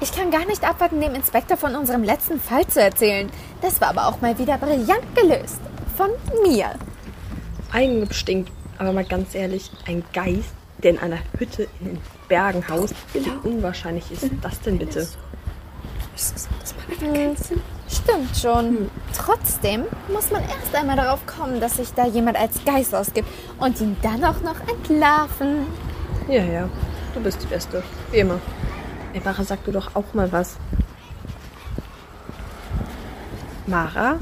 Ich kann gar nicht abwarten, dem Inspektor von unserem letzten Fall zu erzählen. Das war aber auch mal wieder brillant gelöst. Von mir. Eigenlob stinkt. Aber mal ganz ehrlich, ein Geist, der in einer Hütte in den Bergen haust, wie unwahrscheinlich ist das denn bitte? Das macht einfach keinen Sinn. Stimmt schon. Trotzdem muss man erst einmal darauf kommen, dass sich da jemand als Geist ausgibt und ihn dann auch noch entlarven. Ja, ja, du bist die Beste. Wie immer. Ey, Mara, sag du doch auch mal was. Mara?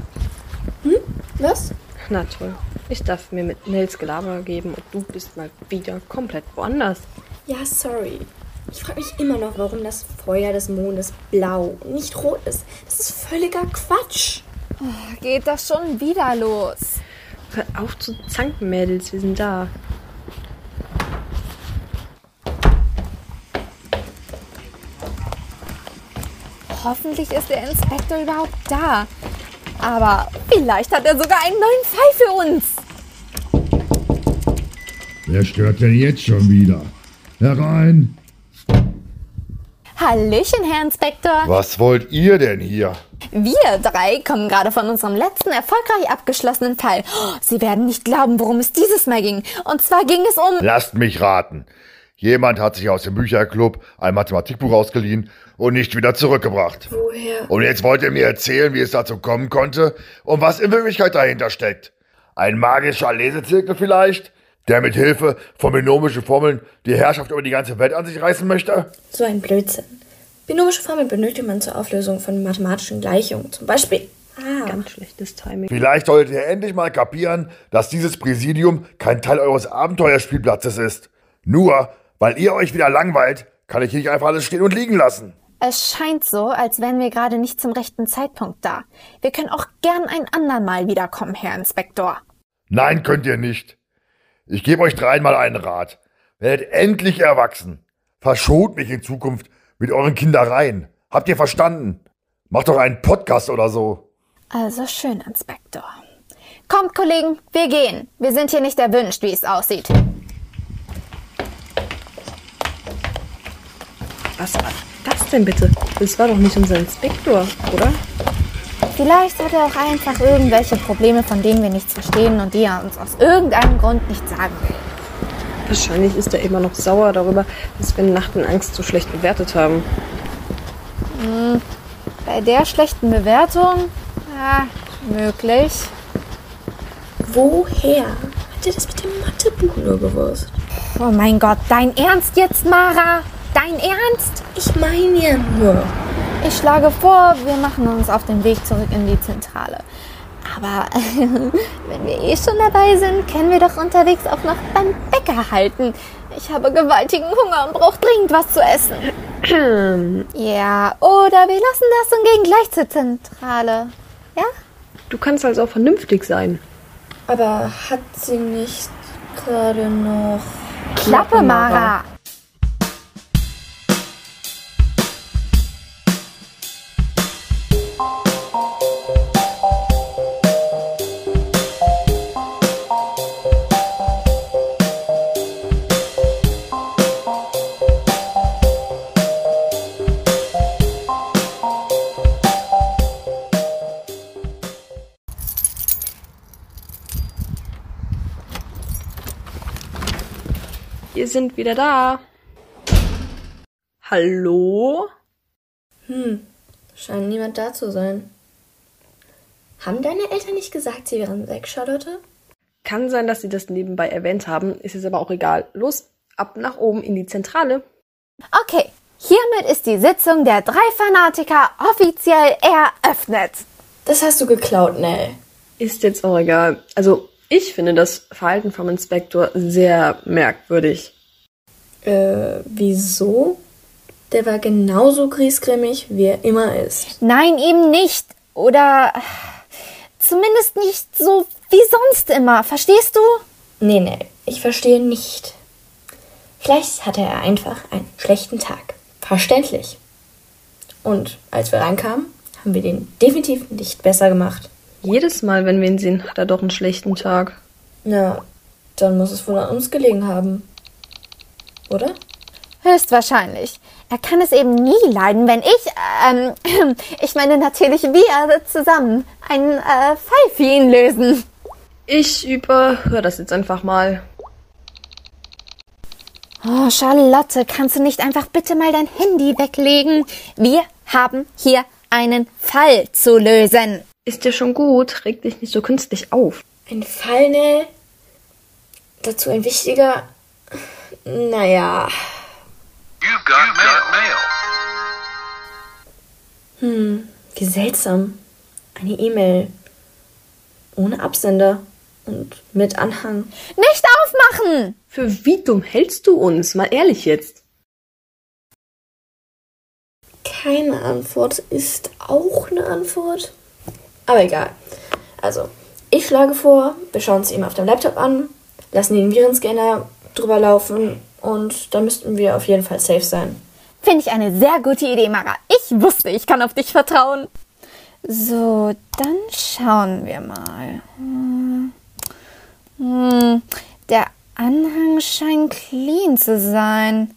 Was? Na toll. Ich darf mir mit Nels Gelaber geben und du bist mal wieder komplett woanders. Ja, sorry. Ich frage mich immer noch, warum das Feuer des Mondes blau und nicht rot ist. Das ist völliger Quatsch. Geht das schon wieder los? Hör auf zu zanken, Mädels, wir sind da. Hoffentlich ist der Inspektor überhaupt da. Aber vielleicht hat er sogar einen neuen Fall für uns. Wer stört denn jetzt schon wieder? Herein! Hallöchen, Herr Inspektor. Was wollt ihr denn hier? Wir drei kommen gerade von unserem letzten erfolgreich abgeschlossenen Fall. Sie werden nicht glauben, worum es dieses Mal ging. Und zwar ging es um... Lasst mich raten. Jemand hat sich aus dem Bücherclub ein Mathematikbuch ausgeliehen und nicht wieder zurückgebracht. Woher? Und jetzt wollt ihr mir erzählen, wie es dazu kommen konnte und was in Wirklichkeit dahinter steckt. Ein magischer Lesezirkel vielleicht, der mit Hilfe von binomischen Formeln die Herrschaft über die ganze Welt an sich reißen möchte? So ein Blödsinn. Binomische Formeln benötigt man zur Auflösung von mathematischen Gleichungen. Zum Beispiel. Ah, Ganz schlechtes Timing. Vielleicht solltet ihr endlich mal kapieren, dass dieses Präsidium kein Teil eures Abenteuerspielplatzes ist. Nur, weil ihr euch wieder langweilt, kann ich hier nicht einfach alles stehen und liegen lassen. Es scheint so, als wären wir gerade nicht zum rechten Zeitpunkt da. Wir können auch gern ein andermal wiederkommen, Herr Inspektor. Nein, könnt ihr nicht. Ich gebe euch dreimal einen Rat. Werdet endlich erwachsen. Verschont mich in Zukunft mit euren Kindereien. Habt ihr verstanden? Macht doch einen Podcast oder so. Also schön, Inspektor. Kommt, Kollegen, wir gehen. Wir sind hier nicht erwünscht, wie es aussieht. Was war das denn bitte? Das war doch nicht unser Inspektor, oder? Vielleicht hat er auch einfach irgendwelche Probleme, von denen wir nichts verstehen und die er uns aus irgendeinem Grund nicht sagen will. Wahrscheinlich ist er immer noch sauer darüber, dass wir Nacht in Angst so schlecht bewertet haben. Bei der schlechten Bewertung? Ja, möglich. woher hat er das mit dem Mathebuch nur gewusst? Oh mein Gott, dein Ernst jetzt, Mara? Dein Ernst? Ich meine ja nur. Ich schlage vor, wir machen uns auf den Weg zurück in die Zentrale. Aber wenn wir eh schon dabei sind, können wir doch unterwegs auch noch beim Bäcker halten. Ich habe gewaltigen Hunger und brauche dringend was zu essen. ja, oder wir lassen das und gehen gleich zur Zentrale. Ja? Du kannst also auch vernünftig sein. Aber hat sie nicht gerade noch. Klappe, Mara. Sind wieder da. Hallo? Scheint niemand da zu sein. Haben deine Eltern nicht gesagt, sie wären weg, Charlotte? Kann sein, dass sie das nebenbei erwähnt haben, ist jetzt aber auch egal. Los, ab nach oben in die Zentrale. Okay, hiermit ist die Sitzung der drei Fanatiker offiziell eröffnet. Das hast du geklaut, Nell. Ist jetzt auch egal. Also, ich finde das Verhalten vom Inspektor sehr merkwürdig. Äh, wieso? Der war genauso griesgrämig, wie er immer ist. Nein, eben nicht. Oder zumindest nicht so wie sonst immer. Verstehst du? Nee, nee, ich verstehe nicht. Vielleicht hatte er einfach einen schlechten Tag. Verständlich. Und als wir reinkamen, haben wir den definitiv nicht besser gemacht. Jedes Mal, wenn wir ihn sehen, hat er doch einen schlechten Tag. Na, dann muss es wohl an uns gelegen haben. Oder? Höchstwahrscheinlich. Er kann es eben nie leiden, wenn ich, ähm, ich meine natürlich wir zusammen einen äh, Fall für ihn lösen. Ich überhöre das jetzt einfach mal. Oh, Charlotte, kannst du nicht einfach bitte mal dein Handy weglegen? Wir haben hier einen Fall zu lösen. Ist dir schon gut? Reg dich nicht so künstlich auf. Ein Fall, ne? Dazu ein wichtiger. Naja. You've got mail. Hm, wie seltsam. Eine E-Mail. Ohne Absender. Und mit Anhang. Nicht aufmachen! Für wie dumm hältst du uns? Mal ehrlich jetzt. Keine Antwort ist auch eine Antwort. Aber egal. Also, ich schlage vor, wir schauen es ihm auf dem Laptop an, lassen den Virenscanner drüber laufen und dann müssten wir auf jeden Fall safe sein. Finde ich eine sehr gute Idee, Mara. Ich wusste, ich kann auf dich vertrauen. So, dann schauen wir mal. Hm. Hm, der Anhang scheint clean zu sein.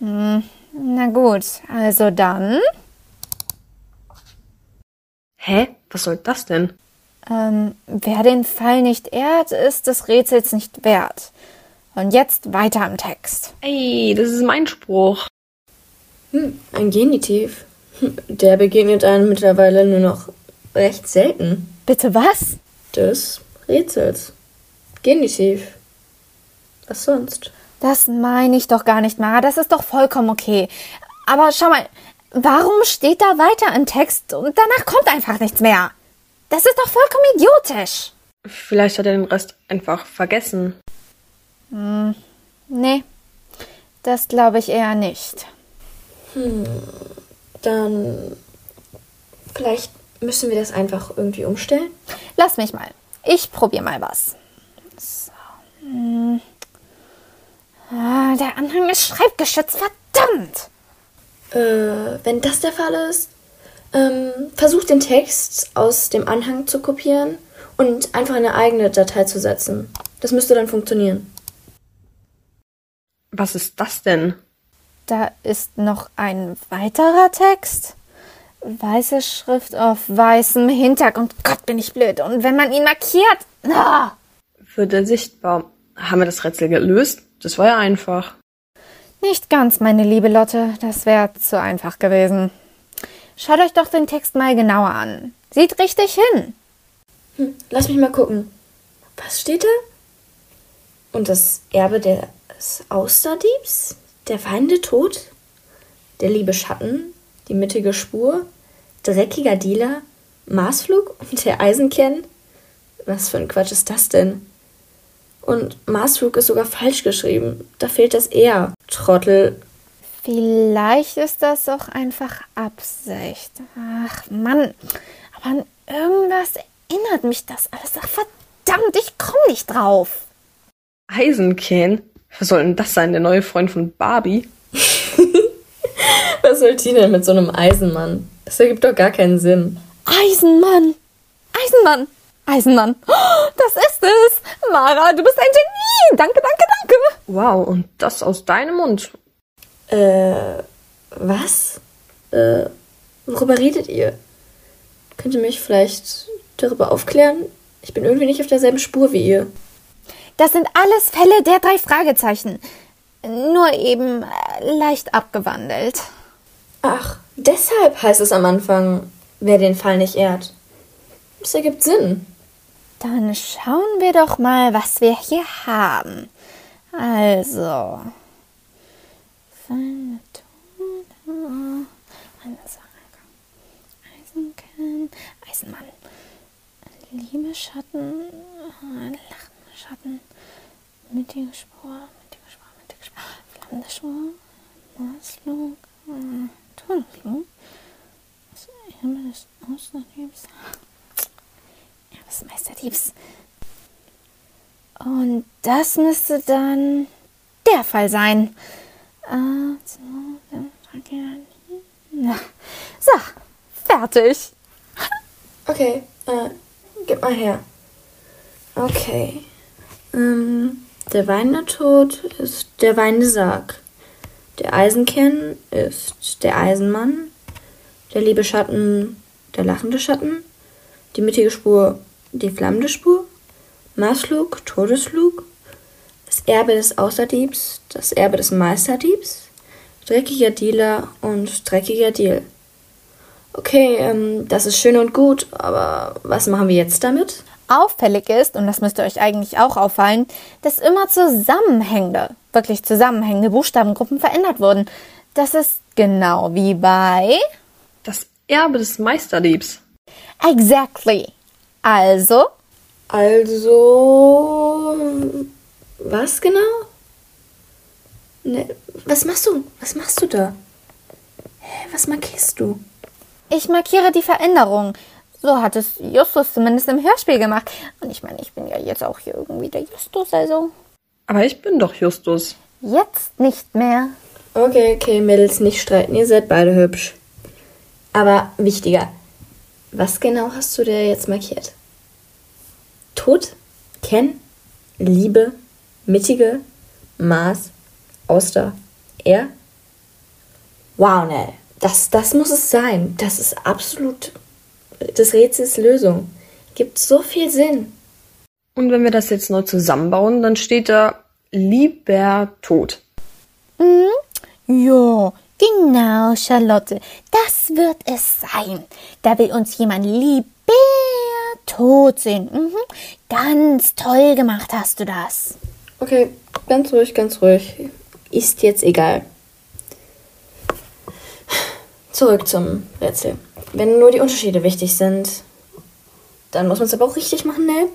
Hm, na gut, also dann. Hä? Was soll das denn? Ähm, wer den Fall nicht ehrt, ist des Rätsels nicht wert. Und jetzt weiter im Text. Ey, das ist mein Spruch. Hm, ein Genitiv. Hm, Der begegnet einem mittlerweile nur noch recht selten. Bitte was? Des Rätsels. Genitiv. Was sonst? Das meine ich doch gar nicht, Mara. Das ist doch vollkommen okay. Aber schau mal, warum steht da weiter im Text und danach kommt einfach nichts mehr? Das ist doch vollkommen idiotisch. Vielleicht hat er den Rest einfach vergessen. Nee, das glaube ich eher nicht. Dann. Vielleicht müssen wir das einfach irgendwie umstellen. Lass mich mal. Ich probiere mal was. So. Hm. Ah, der Anhang ist schreibgeschützt, verdammt! Äh, wenn das der Fall ist, ähm, versuch den Text aus dem Anhang zu kopieren und einfach in eine eigene Datei zu setzen. Das müsste dann funktionieren. Was ist das denn? Da ist noch ein weiterer Text. Weiße Schrift auf weißem Hintergrund. Gott, bin ich blöd. Und wenn man ihn markiert. Ah, Wird er sichtbar? Haben wir das Rätsel gelöst? Das war ja einfach. nicht ganz, meine liebe Lotte. Das wäre zu einfach gewesen. Schaut euch doch den Text mal genauer an. Sieht richtig hin. Hm, lass mich mal gucken. Was steht da? Und das Erbe des Austerdiebs? Der feinde Tod? Der liebe Schatten? Die mittige Spur? Dreckiger Dealer? Marsflug und der Eisenkern? Was für ein Quatsch ist das denn? Und Marsflug ist sogar falsch geschrieben. Da fehlt das R. Trottel. Vielleicht ist das auch einfach Absicht. Ach Mann, aber an irgendwas erinnert mich das alles. Ach verdammt, ich komme nicht drauf. Eisenkern? Was soll denn das sein? Der neue Freund von Barbie? Was soll die denn mit so einem Eisenmann? Das ergibt doch gar keinen Sinn. Eisenmann! Eisenmann! Eisenmann! Oh, das ist es! Mara, du bist ein Genie! Danke, danke, danke! Wow, und das aus deinem Mund. Äh, was? Äh, worüber redet ihr? Könnt ihr mich vielleicht darüber aufklären? Ich bin irgendwie nicht auf derselben Spur wie ihr. Das sind alles Fälle der drei Fragezeichen. Nur eben äh, leicht abgewandelt. Ach, deshalb heißt es am Anfang, wer den Fall nicht ehrt. Das ergibt Sinn. Dann schauen wir doch mal, was wir hier haben. Also. Eisenkern, Eisenmann. Liebe Schatten, Schatten. Mittige Spur, mittige Spur, mittige Spur. Flammende Spur, Marsflug, äh, Himmel des. Ja, des Meisterdiebs. Und das müsste dann der Fall sein. Na, So, fertig. Okay, äh, gib mal her. Okay. Ähm, der weinende Tod ist der weinende Sarg. Der Eisenkern ist der Eisenmann. Der liebe Schatten, der lachende Schatten. Die mittige Spur, die flammende Spur. Marsflug, Todesflug. Das Erbe des Außerdiebs, das Erbe des Meisterdiebs. Dreckiger Dealer und dreckiger Deal. Okay, ähm, das ist schön und gut, aber was machen wir jetzt damit? Auffällig ist, und das müsste euch eigentlich auch auffallen, dass immer zusammenhängende, wirklich zusammenhängende Buchstabengruppen verändert wurden. Das ist genau wie bei. Das Erbe des Meisterdiebs. Exactly. Also, Also. Was genau? Ne, was machst du? Was machst du da? Hä, was markierst du? ich markiere die Veränderung. So hat es Justus zumindest im Hörspiel gemacht. Und ich meine, ich bin ja jetzt auch hier irgendwie der Justus, also Aber ich bin doch Justus. jetzt nicht mehr. Okay, okay, Mädels, nicht streiten, ihr seid beide hübsch. Aber wichtiger, was genau hast du da jetzt markiert? Tod, Ken, Liebe, Mittige, Maß, Auster, er? Wow, Nell, das, das muss es sein. Das ist absolut des Rätsels Lösung. Gibt so viel Sinn. Und wenn wir das jetzt neu zusammenbauen, dann steht da lieber tot. Ja, genau, Charlotte. Das wird es sein. Da will uns jemand lieber tot sehen. Mhm. Ganz toll gemacht hast du das. Okay, ganz ruhig, ganz ruhig. Ist jetzt egal. Zurück zum Rätsel. Wenn nur die Unterschiede wichtig sind, dann muss man es aber auch richtig machen, ne?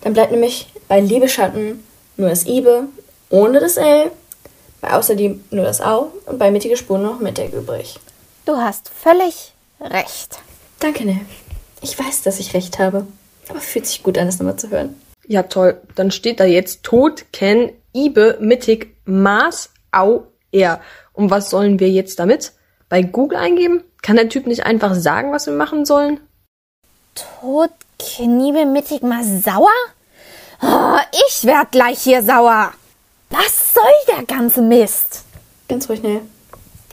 Dann bleibt nämlich bei Liebeschatten nur das Ibe ohne das L, bei Außerdem nur das Au und bei mittige Spur noch Mittag übrig. Du hast völlig recht. Danke, ne? Ich weiß, dass ich recht habe. Aber fühlt sich gut an, das nochmal zu hören. Ja, toll. Dann steht da jetzt tot, Ken, Ibe, mittig, Maß, Au, er. Und was sollen wir jetzt damit? Bei Google eingeben? Kann der Typ nicht einfach sagen, was wir machen sollen? Tod, Kniebe, mittig mal sauer? Oh, ich werd gleich hier sauer. Was soll der ganze Mist? Ganz ruhig, ne?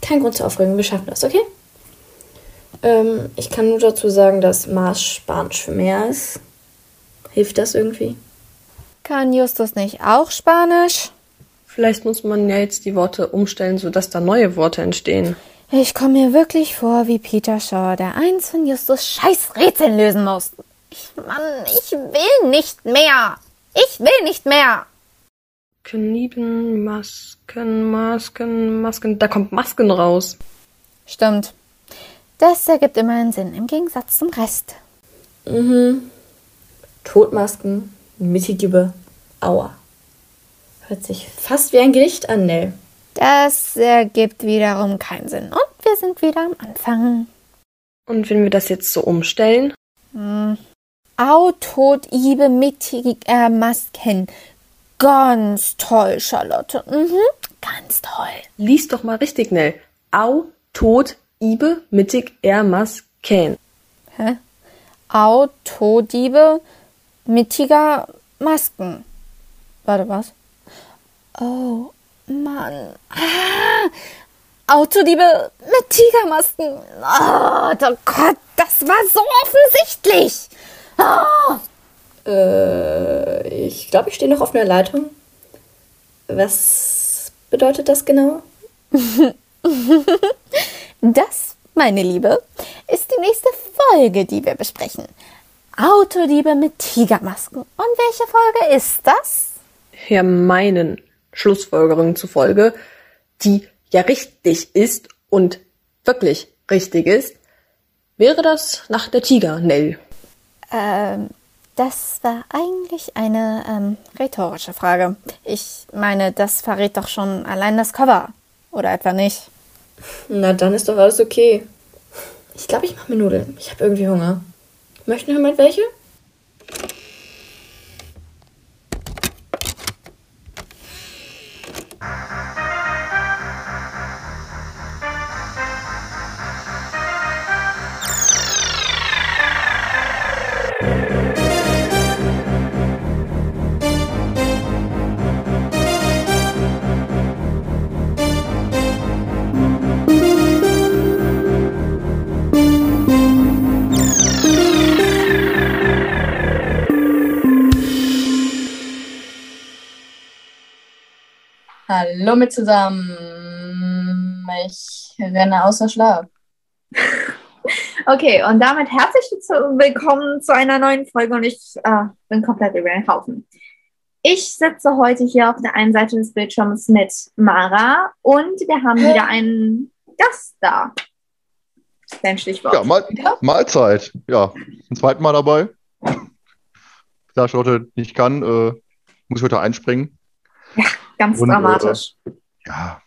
Kein Grund zur Aufregung, wir schaffen das, okay? Ähm, ich kann nur dazu sagen, dass Mars Spanisch für mehr ist. Hilft das irgendwie? Kann Justus nicht auch Spanisch? Vielleicht muss man ja jetzt die Worte umstellen, sodass da neue Worte entstehen. Ich komme mir wirklich vor wie Peter Shaw, der eins von Justus scheiß Rätseln lösen muss. Ich, Mann, ich will nicht mehr. Ich will nicht mehr. Knieben, Masken, Masken, Masken. Da kommt Masken raus. Stimmt. Das ergibt immerhin Sinn im Gegensatz zum Rest. Mhm. Todmasken, Mittigübe, Aua. Hört sich fast wie ein Gedicht an, Nell. Das ergibt wiederum keinen Sinn. Und wir sind wieder am Anfang. Und wenn wir das jetzt so umstellen, Au, Tod, Ibe, mittig, äh, Masken. Ganz toll, Charlotte. Mhm, ganz toll. lies doch mal richtig, Nell. Au, tot, Ibe, mittig, er, mas, Ken. Hä? Au, Todiebe, mittiger Masken. Warte, was? Oh, Mann. Ah, Autodiebe mit Tigermasken. Oh, oh Gott, das war so offensichtlich. Oh. Äh, ich glaube, ich stehe noch auf einer Leitung. Was bedeutet das genau? Das, meine Liebe, ist die nächste Folge, die wir besprechen. Autodiebe mit Tigermasken. Und welche Folge ist das? Ja, meinen Schlussfolgerungen zufolge, die ja richtig ist und wirklich richtig ist, wäre das nach der Tiger, Nell. Ähm, das war eigentlich eine ähm, rhetorische Frage. Ich meine, das verrät doch schon allein das Cover. Oder etwa nicht? Na, dann ist doch alles okay. Ich glaube, ich mache mir Nudeln. Ich habe irgendwie Hunger. Möchten jemand welche? Hallo mit zusammen. Ich renne außer Schlaf. Okay, und damit herzlich willkommen zu einer neuen Folge und ich äh, bin komplett über den Haufen. Ich sitze heute hier auf der einen Seite des Bildschirms mit Mara und wir haben wieder einen Gast da. Dein Stichwort. Ja, Mal Mahlzeit. Ja, zum zweiten Mal dabei. Da Charlotte nicht kann, äh, muss ich heute einspringen. Ganz und, äh, dramatisch. Ja,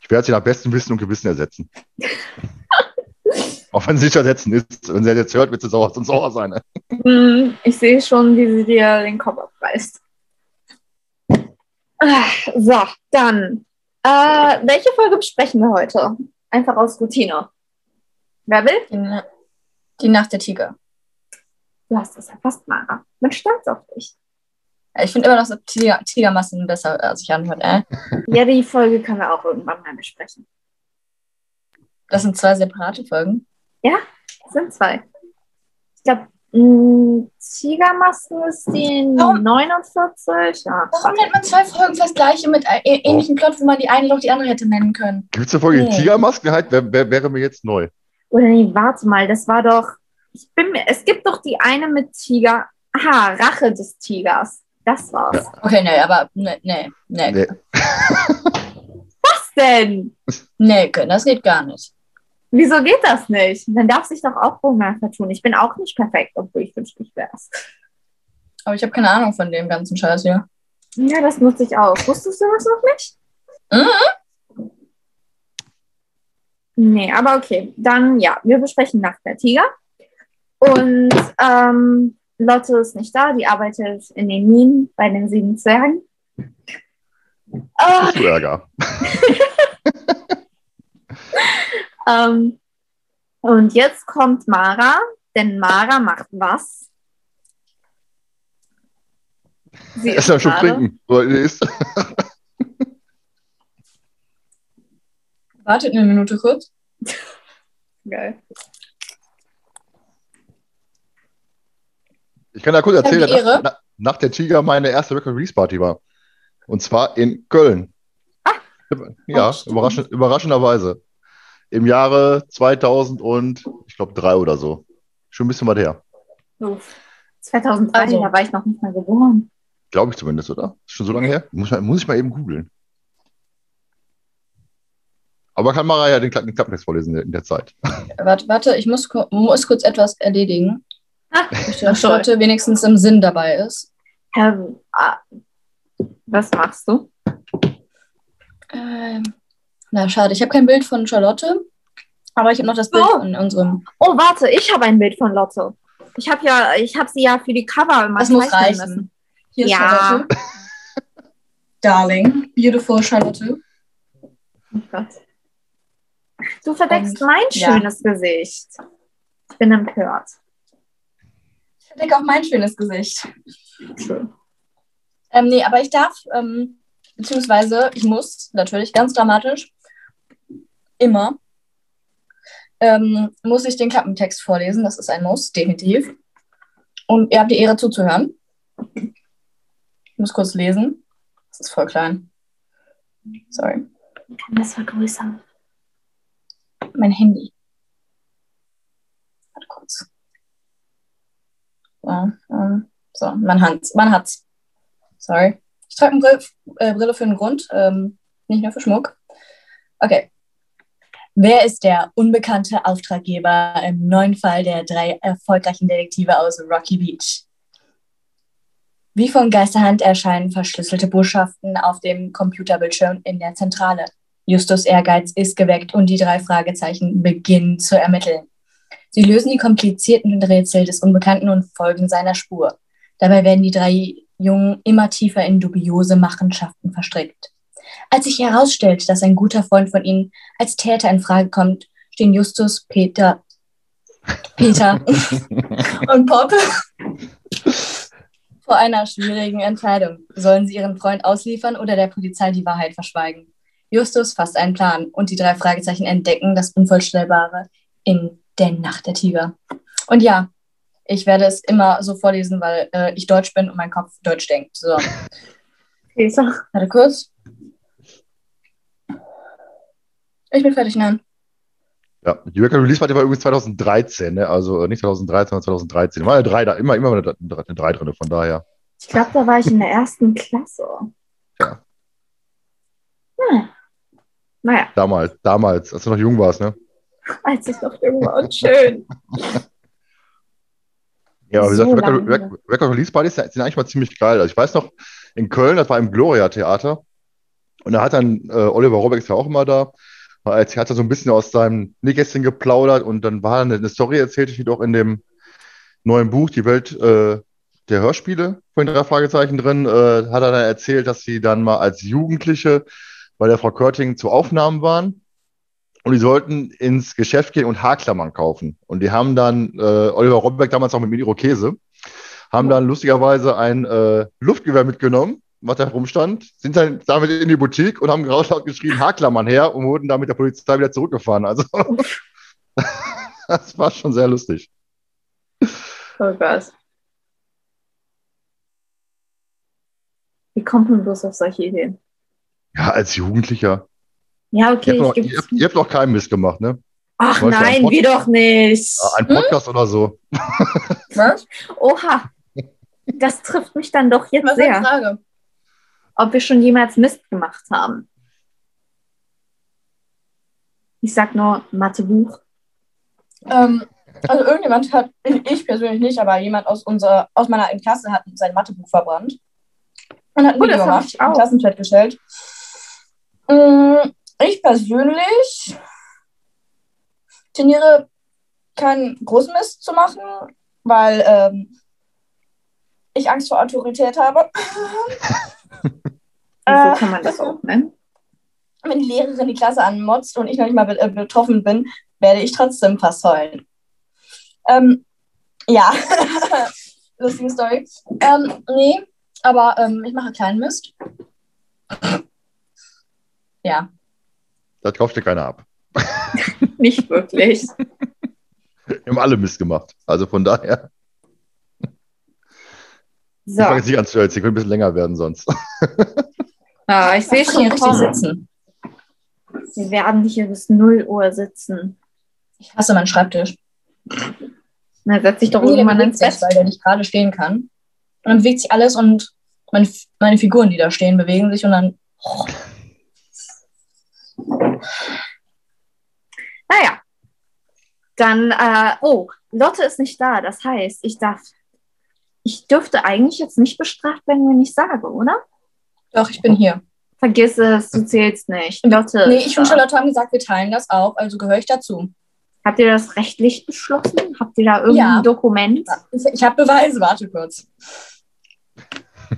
ich werde sie nach bestem Wissen und Gewissen ersetzen. Auch wenn sie nicht ersetzen ist. Wenn sie jetzt hört, wird sie sauer, sonst sauer sein. Ne? Hm, Ich sehe schon, wie sie dir den Kopf abreißt. Ah, So, dann. Äh, welche Folge besprechen wir heute? Einfach aus Routine. Wer will? Die, die Nacht der Tiger. Du hast es erfasst, Mara. Bin stolz auf dich. Ich finde immer noch so Tiger, Tigermassen besser, als sich anhört. Äh? Ja, die Folge können wir auch irgendwann mal besprechen. Das sind zwei separate Folgen. Es sind zwei. Ich glaube, Tigermasken ist die Warum- 49. Ja, Warum nennt man zwei Folgen fast gleiche mit ä- ä- ähnlichem Plot, wo man die eine noch die andere hätte nennen können? Gibt es eine Folge, die Nee. Tigermasken halt? Wär, wär, wäre mir jetzt neu. Oder nee, warte mal, das war doch. Ich bin es gibt doch die eine mit Tiger. Aha, Rache des Tigers. Das war's. Okay, nee, aber nee, nee, nee. Nee. Was denn? Nee, können, das geht gar nicht. Wieso geht das nicht? Man darf sich doch auch Hunger vertun. Ich bin auch nicht perfekt, obwohl ich wünschte, ich wär's. Aber ich habe keine Ahnung von dem ganzen Scheiß hier. Ja, das nutze ich auch. Wusstest du das noch nicht? Mhm. Nee, aber okay. Dann ja, wir besprechen Nacht der Tiger. Und ähm, Lotte ist nicht da, die arbeitet in den Minen bei den sieben Zwergen. Du Ärger? ähm, und jetzt kommt Mara, denn Mara macht was? Sie Erst mal schon trinken. So, ist. Wartet eine Minute kurz. Geil. Ich kann ja kurz erzählen, dass nach, nach der Tiger meine erste Record Release Party war. Und zwar in Köln. Ja, Oh, überraschend, überraschenderweise. Im Jahre 2000 und ich glaube drei oder so. Schon ein bisschen weit her. Uff. 2003, Also. da war ich noch nicht mal geboren. Glaube ich zumindest, oder? Ist schon so lange her? Muss, ich mal- muss ich mal eben googeln. Aber kann Mara ja den, den Klappentext vorlesen in der, Zeit. Warte, warte, ich muss, muss kurz etwas erledigen. Dass Charlotte wenigstens im Sinn dabei ist. Ähm, was machst du? Ähm, na, schade, ich habe kein Bild von Charlotte, aber ich habe noch das Bild Oh. von unserem. Oh, warte, ich habe ein Bild von Lotte. Ich habe ja, ich habe sie ja für die Cover immer Das muss reichen. Hier ist Ja. Charlotte. Darling, beautiful Charlotte. Oh Gott. Du verdeckst Und- mein ja. schönes Gesicht. Ich bin empört. Ich verdecke auch mein schönes Gesicht. Schön. Ähm, nee, aber ich darf, ähm, beziehungsweise ich muss natürlich ganz dramatisch immer ähm, muss ich den Klappentext vorlesen. Das ist ein Muss, definitiv. Und ihr habt die Ehre zuzuhören. Ich muss kurz lesen. Das ist voll klein. Sorry. Ich kann das vergrößern. Mein Handy. Warte kurz. So, ähm, so man hat's. Man hat's. Sorry. Ich trage eine Brille, äh, Brille für einen Grund, ähm, nicht nur für Schmuck. Okay. Wer ist der unbekannte Auftraggeber im neuen Fall der drei erfolgreichen Detektive aus Rocky Beach? Wie von Geisterhand erscheinen verschlüsselte Botschaften auf dem Computerbildschirm in der Zentrale. Justus Ehrgeiz ist geweckt und die drei Fragezeichen beginnen zu ermitteln. Sie lösen die komplizierten Rätsel des Unbekannten und folgen seiner Spur. Dabei werden die drei Jungen immer tiefer in dubiose Machenschaften verstrickt. Als sich herausstellt, dass ein guter Freund von ihnen als Täter in Frage kommt, stehen Justus, Peter, Peter und Pop vor einer schwierigen Entscheidung. Sollen sie ihren Freund ausliefern oder der Polizei die Wahrheit verschweigen? Justus fasst einen Plan und die drei Fragezeichen entdecken das Unvorstellbare in der Nacht der Tiger. Und ja, ich werde es immer so vorlesen, weil äh, ich Deutsch bin und mein Kopf Deutsch denkt. So, Peter. warte kurz. Ich bin fertig, nein. Ja, die Record Release Party war übrigens 2013, ne? also äh, nicht 2013, sondern 2013. War ja drei da, immer, immer eine, eine drei drin, von daher. Ich glaube, da war ich in der ersten Klasse. Ja. Hm. Naja, Damals, damals, als du noch jung warst, ne? Als ich noch jung war und schön. Ja, aber wie gesagt, Record. Record, Record Release Partys sind eigentlich mal ziemlich geil. Also ich weiß noch, in Köln, das war im Gloria Theater. Und da hat dann äh, Oliver Robeck war auch immer da. Er hat da so ein bisschen aus seinem Nähkästchen geplaudert und dann war eine, eine Story erzählt, die doch in dem neuen Buch, Die Welt äh, der Hörspiele, von den drei Fragezeichen drin, äh, hat er dann erzählt, dass sie dann mal als Jugendliche bei der Frau Körting zu Aufnahmen waren. Und die sollten ins Geschäft gehen und Haarklammern kaufen. Und die haben dann, äh, Oliver Robbeck damals auch mit Mini Rokese, haben dann lustigerweise ein äh, Luftgewehr mitgenommen, was da rumstand, sind dann damit in die Boutique und haben laut geschrien, Haarklammern her und wurden dann mit der Polizei wieder zurückgefahren. Also das war schon sehr lustig. Oh Gott. Wie kommt man bloß auf solche Ideen? Ja, als Jugendlicher. Ja, Ihr okay, habt, ich noch, ihr, habt, ihr habt noch keinen Mist gemacht, ne? Ach Wollt ihr einen nein, Pod- wir doch nicht. Ein Podcast oder so. Was? Oha. Das trifft mich dann doch jetzt Was sehr. Frage? Ob wir schon jemals Mist gemacht haben. Ich sag nur Mathebuch. Ähm, also irgendjemand hat, ich persönlich nicht, aber jemand aus unserer, aus meiner alten Klasse hat sein Mathebuch verbrannt. Und hat ein Oh, Video gemacht, ein Klassenchat gestellt. Mm, Ich persönlich tendiere keinen großen Mist zu machen, weil ähm, ich Angst vor Autorität habe. So Äh, kann man das auch nennen. wenn die Lehrerin die Klasse anmotzt und ich noch nicht mal äh, betroffen bin, werde ich trotzdem fast heulen. Ähm, ja, lustige Story. Ähm, nee, aber ähm, ich mache kleinen Mist. Ja, Das kauft dir keiner ab. Nicht wirklich. Wir haben alle Mist gemacht. Also von daher, So, ich fange jetzt nicht an zu erzählen, könnte ein bisschen länger werden sonst. ah, ich sehe schon richtig sitzen. Wir werden hier bis 0 Uhr sitzen. Ich hasse meinen Schreibtisch. Na, setz dich doch irgendwann ins sich, Bett. weil der nicht gerade stehen kann. Und dann bewegt sich alles und meine, meine Figuren, die da stehen, bewegen sich und dann. Naja. Dann, äh, oh, Lotte ist nicht da. Das heißt, ich darf, ich dürfte eigentlich jetzt nicht bestraft werden, wenn ich sage, oder? Doch, ich bin hier. Vergiss es, du zählst nicht. Lotte. Nee, ich und. Charlotte haben gesagt, wir teilen das auf, also gehöre ich dazu. Habt ihr das rechtlich beschlossen? Habt ihr da irgendein Ja. Dokument? Ich, ich habe Beweise, warte kurz.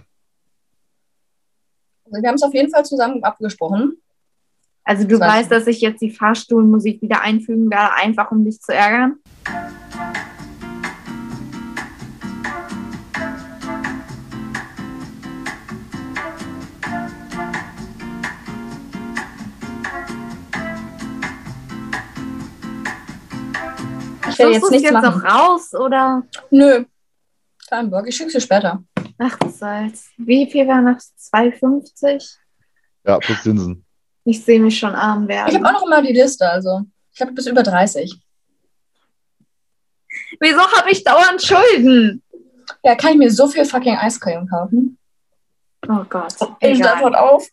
Also wir haben es auf jeden Fall zusammen abgesprochen. Also du Das weiß weißt, dass ich jetzt die Fahrstuhlmusik wieder einfügen werde, einfach um dich zu ärgern? Ich werde jetzt nichts jetzt machen. noch raus oder? Nö. Kein Bock, ich schicke dir später. Ach, was soll's. Wie viel war noch? 2,50? Ja, plus Zinsen. Ich sehe mich schon arm Ich werden. habe auch noch immer die Liste, also ich habe bis über 30. Wieso habe ich dauernd Schulden? Ja, kann ich mir so viel fucking Eiscreme kaufen? Oh Gott. Ich dort auf.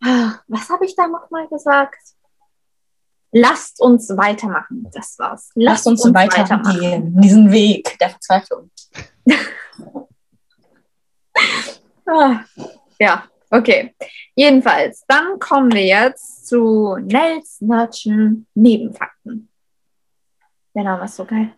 Was habe ich da nochmal gesagt? Lasst uns weitermachen. Das war's. Lasst uns, weitergehen. Diesen Weg der Verzweiflung. Ah, ja, okay. Jedenfalls, dann kommen wir jetzt zu Nels Nerdschen Nebenfakten. Der Name ist so geil.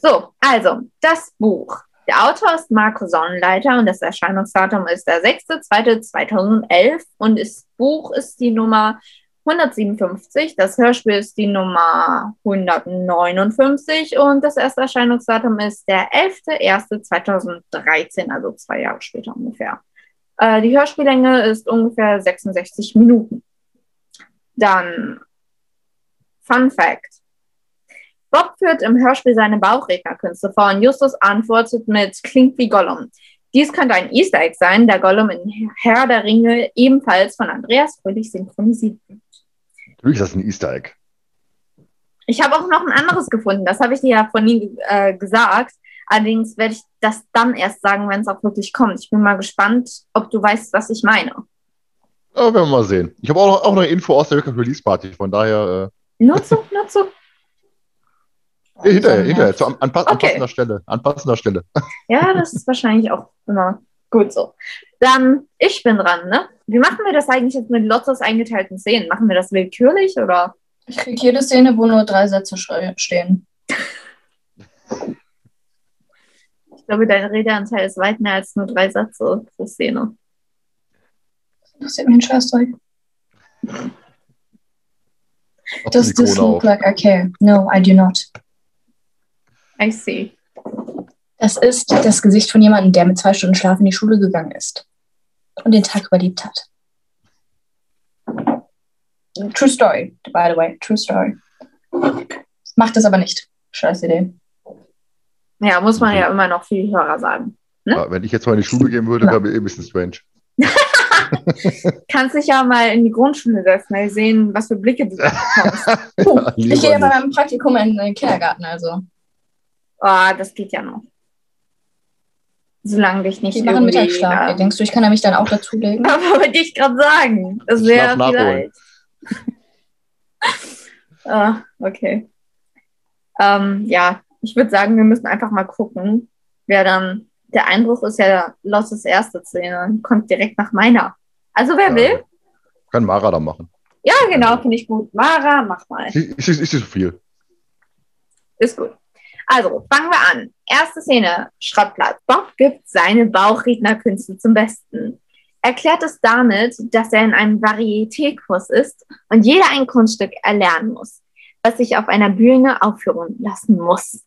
So, also, das Buch. Der Autor ist Marco Sonnenleiter und das Erscheinungsdatum ist der 6.2.2011 und das Buch ist die Nummer 157, das Hörspiel ist die Nummer 159 und das erste Erscheinungsdatum ist der 11.01.2013, also zwei Jahre später ungefähr. Äh, die Hörspiellänge ist ungefähr 66 Minuten. Dann Fun Fact. Bob führt im Hörspiel seine Bauchrednerkünste vor und Justus antwortet mit Klingt wie Gollum. Dies könnte ein Easter Egg sein, da Gollum in Herr der Ringe ebenfalls von Andreas Fröhlich synchronisiert wird. Natürlich ist das ein Easter Egg. Ich habe auch noch ein anderes gefunden, das habe ich dir ja von ihm äh, gesagt. Allerdings werde ich das dann erst sagen, wenn es auch wirklich kommt. Ich bin mal gespannt, ob du weißt, was ich meine. Aber werden wir mal sehen. Ich habe auch noch, auch noch eine Info aus der Record Release Party, von daher Nur zu, nur zu. äh, hinterher, hinterher, zu, an, an, pa- an Okay. passender Stelle. An passender Stelle. Ja, das ist wahrscheinlich auch immer gut so. Dann, ich bin dran, ne? Wie machen wir das eigentlich jetzt mit Lottos eingeteilten Szenen? Machen wir das willkürlich oder? Ich kriege jede Szene, wo nur drei Sätze stehen. Ich glaube, dein Redeanteil ist weit mehr als nur drei Sätze pro Szene. Das interessiert mich ein Scheißzeug. Does this look like I care? No, I do not. I see. Das ist das Gesicht von jemandem, der mit zwei Stunden Schlaf in die Schule gegangen ist und den Tag überlebt hat. True story, by the way. True story. Macht es aber nicht. Scheiß Idee. Ja, muss man ja immer noch viel Hörer sagen. Ja, wenn ich jetzt mal in die Schule gehen würde, wäre mir eh ein bisschen strange. Kannst dich ja mal in die Grundschule setzen, mal sehen, was für Blicke du da bekommst. Lieber ich gehe ja bei meinem Praktikum in den Kindergarten, also. Oh, das geht ja noch. Solange dich nicht Die machen. Mittagsschlaf. Ähm, denkst du, ich kann ja mich dann auch dazulegen? Aber wollte ich gerade sagen. Das wäre vielleicht. ah, okay. Ähm, ja, ich würde sagen, wir müssen einfach mal gucken, wer dann. Der Einbruch ist ja Losses erste Szene. Kommt direkt nach meiner. Also, wer Ja. will? Kann Mara da machen. Ja, genau, finde ich gut. Mara, mach mal. Ist, ist, ist nicht so viel. Ist gut. Also, fangen wir an. Erste Szene, Schrottplatz. Bob gibt seine Bauchrednerkünste zum Besten. Erklärt es damit, dass er in einem Varieté-Kurs ist und jeder ein Kunststück erlernen muss, was sich auf einer Bühne aufführen lassen muss.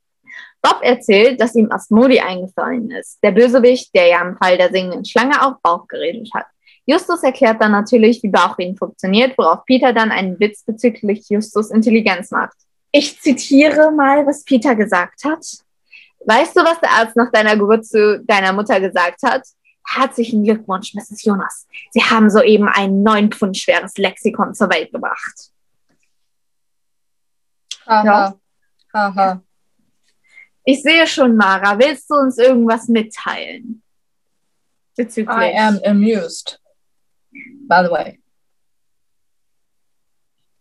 Bob erzählt, dass ihm Asmodi eingefallen ist, der Bösewicht, der ja im Fall der singenden Schlange auch Bauch geredet hat. Justus erklärt dann natürlich, wie Bauchreden funktioniert, worauf Peter dann einen Witz bezüglich Justus Intelligenz macht. Ich zitiere mal, was Peter gesagt hat. Weißt du, was der Arzt nach deiner Geburt zu deiner Mutter gesagt hat? Herzlichen Glückwunsch, Mrs. Jonas. Sie haben soeben ein neun Pfund schweres Lexikon zur Welt gebracht. Haha. Ja. Haha. Ich sehe schon, Mara. Willst du uns irgendwas mitteilen? Bezüglich. I am amused. By the way.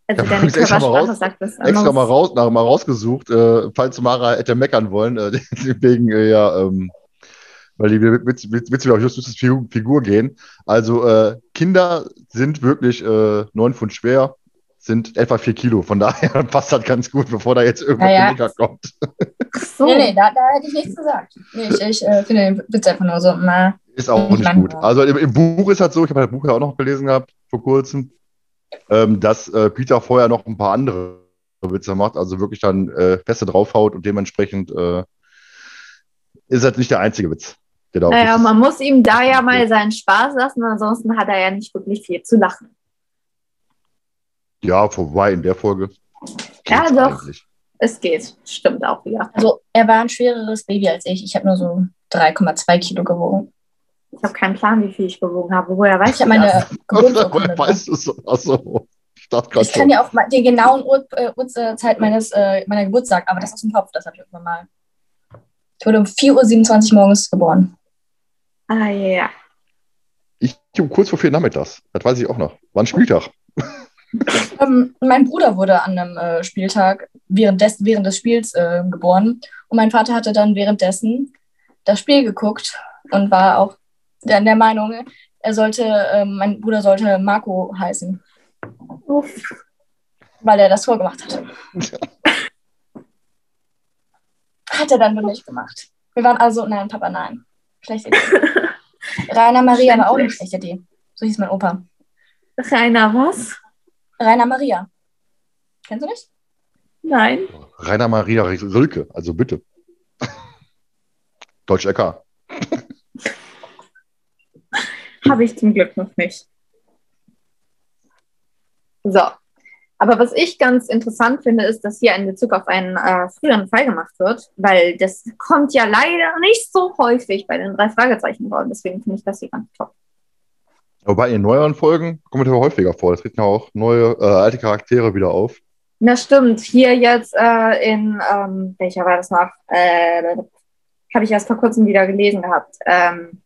also deine mal Körpersprache raus- sagt das Extra mal, raus, nach, mal rausgesucht, äh, falls Mara hätte meckern wollen, äh, wegen, äh, ja, ähm, weil die Witz, Witz, Witz wieder auf Justus' Figur, Figur gehen. Also, äh, Kinder sind wirklich äh, neun Pfund schwer, sind etwa vier Kilo. Von daher passt das ganz gut, bevor da jetzt irgendwas Ja, ja. kommt. So. Nee, nee, da, da hätte ich nichts gesagt. Nee, ich, ich äh, finde den Witz einfach nur so, na, Ist auch Nicht nicht lang, gut. Also im, im Buch ist halt so, ich habe das Buch ja auch noch gelesen gehabt vor kurzem, ähm, dass äh, Peter vorher noch ein paar andere Witze macht, also wirklich dann äh, feste draufhaut und dementsprechend äh, ist das nicht der einzige Witz. Der da auf Naja, man muss ihm da ja mal seinen Spaß lassen, ansonsten hat er ja nicht wirklich viel zu lachen. Ja, vorbei in der Folge. Ja, doch. eigentlich. Es geht, stimmt auch wieder. Also, er war ein schwereres Baby als ich. Ich habe nur so 3,2 Kilo gewogen. Ich habe keinen Plan, wie viel ich gewogen habe. Woher weiß Ich habe du meine das? Geburtsurkunde. Woher weißt du so? Achso, ich Ich kann ja auch mal die genauen Ur äh, Uhrzeit meines, äh, meiner Geburt sagen, aber das aus dem Kopf, das habe ich irgendwann mal. Ich wurde um 4.27 Uhr morgens geboren. Ah ja. Ich um kurz vor vier nachmittags. Das weiß ich auch noch. War ein Spieltag. Ähm, mein Bruder wurde an einem äh, Spieltag während des, während des Spiels äh, geboren und mein Vater hatte dann währenddessen das Spiel geguckt und war auch der, der Meinung, er sollte, äh, mein Bruder sollte Marco heißen, Uff. weil er das Tor gemacht hatte. Hat er dann wohl nicht gemacht. Wir waren also, nein, Papa, nein. Schlechte Idee. Rainer Maria war auch eine schlechte Idee. So hieß mein Opa. Rainer, was? Rainer Maria. Kennst du nicht? Nein. Rainer Maria Rilke, also bitte. Deutsch LK. Habe ich zum Glück noch nicht. So. Aber was ich ganz interessant finde, ist, dass hier ein Bezug auf einen äh, früheren Fall gemacht wird, weil das kommt ja leider nicht so häufig bei den drei Fragezeichen vor. Deswegen finde ich das hier ganz top. Wobei in neueren Folgen kommt es aber häufiger vor. Es treten ja auch neue, äh, alte Charaktere wieder auf. Das stimmt. Hier jetzt äh, in, ähm, welcher war das noch? Äh, Habe ich erst vor kurzem wieder gelesen gehabt. Ähm,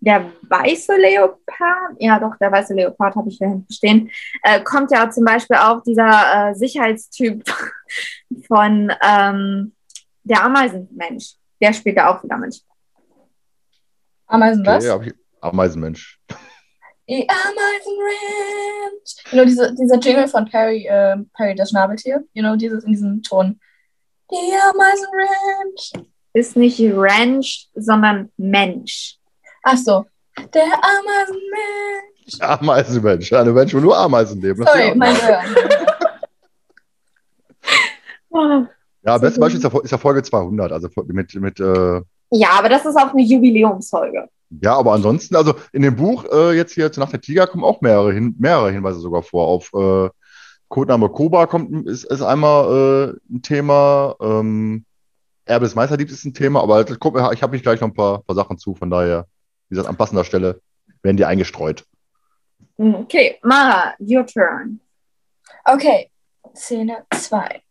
der weiße Leopard, ja doch, der weiße Leopard habe ich hier hinten stehen, äh, kommt ja zum Beispiel auch dieser äh, Sicherheitstyp von ähm, der Ameisenmensch. Der spielt ja auch wieder mit. Ameisen was? Okay, Ameisenmensch. Die Ameisen Ranch. You know, diese, dieser Jingle von Perry, äh, Perry das Schnabeltier. You know, dieses in diesem Ton. Die Ameisen Ranch. Ist nicht Ranch, sondern Mensch. Ach so. Der Ameisenmensch. Ameisenmensch. Eine Mensch, wo nur Ameisen leben. Sorry, ja- mein Gehör. Ja, beste Beispiel ist ja, ist ja Folge 200. Also mit, mit äh, Ja, aber das ist auch eine Jubiläumsfolge. Ja, aber ansonsten, also in dem Buch äh, jetzt hier zu Nacht der Tiger kommen auch mehrere, hin, mehrere Hinweise sogar vor. Auf äh, Codename Koba kommt, ist, ist einmal äh, ein Thema. Ähm, Erbe des Meisterdiebs ist ein Thema, aber guck, ich habe mich gleich noch ein paar, paar Sachen zu. Von daher, wie gesagt, an passender Stelle werden die eingestreut. Okay, Mara, your turn. Okay, Szene 2.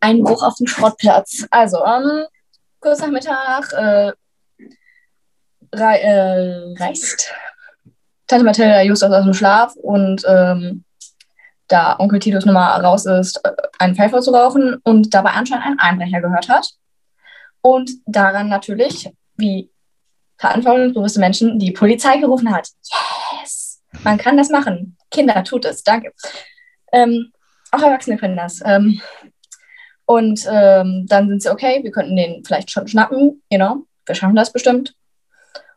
Ein Bruch auf dem Schrottplatz. Also, ähm, kurz nach Mittag äh, rei äh, reist Tante Mathilda Justus aus dem Schlaf und ähm, da Onkel Titus Nummer raus ist, äh, einen Pfeifer zu rauchen und dabei anscheinend einen Einbrecher gehört hat. Und daran natürlich, wie verantwortungsbewusste Menschen, die Polizei gerufen hat. Yes! Man kann das machen. Kinder, tut es. Danke. Ähm, auch Erwachsene können das. Ähm, und ähm, dann sind sie, okay, wir könnten den vielleicht schon schnappen, you know, wir schaffen das bestimmt.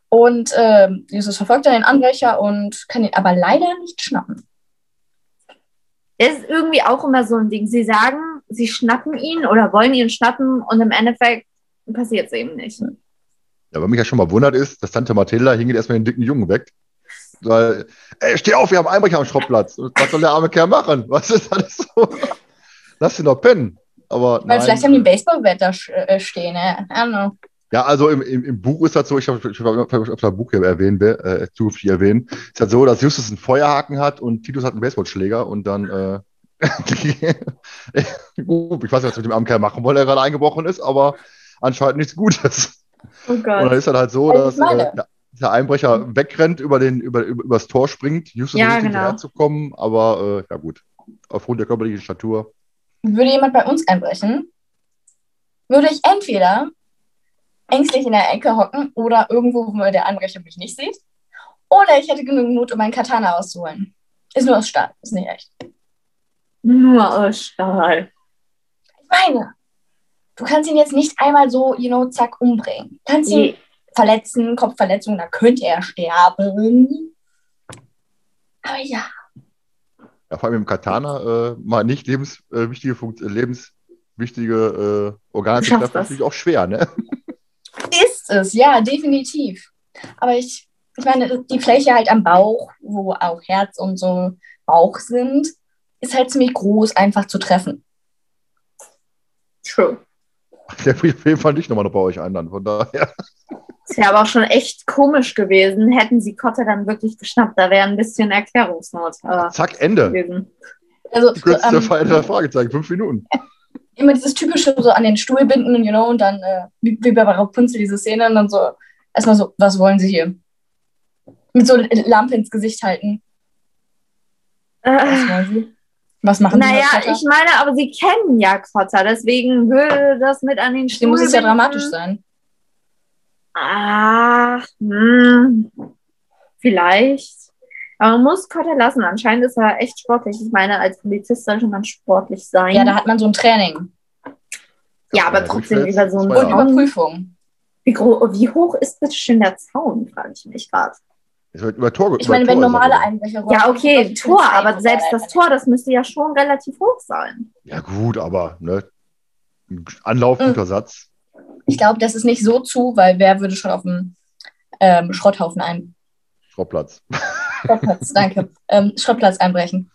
Und ähm, Jesus verfolgt dann den Anbrecher und kann ihn aber leider nicht schnappen. Das ist irgendwie auch immer so ein Ding. Sie sagen, sie schnappen ihn oder wollen ihn schnappen und im Endeffekt passiert es eben nicht. Ja, was mich ja schon mal wundert ist, dass Tante Mathilda hingeht erstmal den dicken Jungen weg. Weil, ey, steh auf, wir haben Einbrecher am Schrottplatz. Was soll der arme Kerl machen? Was ist alles so? Lass ihn doch pennen. Aber Weil nein. vielleicht haben die ein Baseballwetter äh, stehen, ne? I don't know. Ja, also im, im, im Buch ist das so, ich habe ich hab, hab das Buch hier erwähnt, äh, zukünftig erwähnen, ist halt so, dass Justus einen Feuerhaken hat und Titus hat einen Baseballschläger und dann, äh, gut, ich weiß nicht, was mit dem armen Kerl machen wollen, der gerade eingebrochen ist, aber anscheinend nichts Gutes. Oh Und dann ist dann halt so, Also dass äh, der- der Einbrecher wegrennt, über den, über, über, übers Tor springt, Justus Ja, versucht genau. hinterherzukommen, aber äh, ja gut, aufgrund der körperlichen Statur. Würde jemand bei uns einbrechen, würde ich entweder ängstlich in der Ecke hocken oder irgendwo, wo der Einbrecher mich nicht sieht. Oder ich hätte genügend Mut, um meinen Katana auszuholen. Ist nur aus Stahl, ist nicht echt. Nur aus Stahl. Ich meine, du kannst ihn jetzt nicht einmal so, you know, zack, umbringen. Du kannst ihn Nee. verletzen, Kopfverletzung, dann könnte er sterben. Aber ja, Ja, vor allem im Katana äh, mal nicht lebenswichtige, äh, lebenswichtige äh, Organe zu treffen, das. ist natürlich auch schwer, ne? Ist es, ja, definitiv. Aber ich, ich meine, die Fläche halt am Bauch, wo auch Herz und so Bauch sind, ist halt ziemlich groß, einfach zu treffen. True. Der will auf jeden Fall nicht nochmal bei euch einladen, von daher. Es wäre aber auch schon echt komisch gewesen, hätten sie Kotte dann wirklich geschnappt. Da wäre ein bisschen Erklärungsnot äh, Zack, Ende. gewesen. Also Die kürzeste ähm, Fragezeichen, fünf Minuten. Immer dieses typische so an den Stuhl binden, you know, und dann äh, wie, wie bei Rapunzel diese Szene und dann so erstmal so, was wollen Sie hier? Mit so Lampe ins Gesicht halten. Was Äh, wollen Sie? Was machen Sie? naja, ich meine, aber sie kennen ja Kotter, deswegen würde das mit an den Stuhl muss es ja dramatisch sein. Ach, hm, vielleicht. Aber man muss Kotter lassen. Anscheinend ist er echt sportlich. Ich meine, als Polizist sollte man sportlich sein. Ja, da hat man so ein Training Ja, aber trotzdem über so einen zwei und. Überprüfung. Wie, wie hoch ist bitte schön der Zaun, frage ich mich gerade. Es wird über Tor Ich über meine, wenn Tor er normale. Einbrecher Ja, okay, Tor, aber selbst das. Tor, das müsste ja schon relativ hoch sein. Ja, gut, aber ne? Ein Anlauf, Mhm. guter Satz. Ich glaube, das ist nicht so zu, weil wer würde schon auf dem ähm, Schrotthaufen ein. Schrottplatz. Schrottplatz, danke. Ähm, Schrottplatz einbrechen.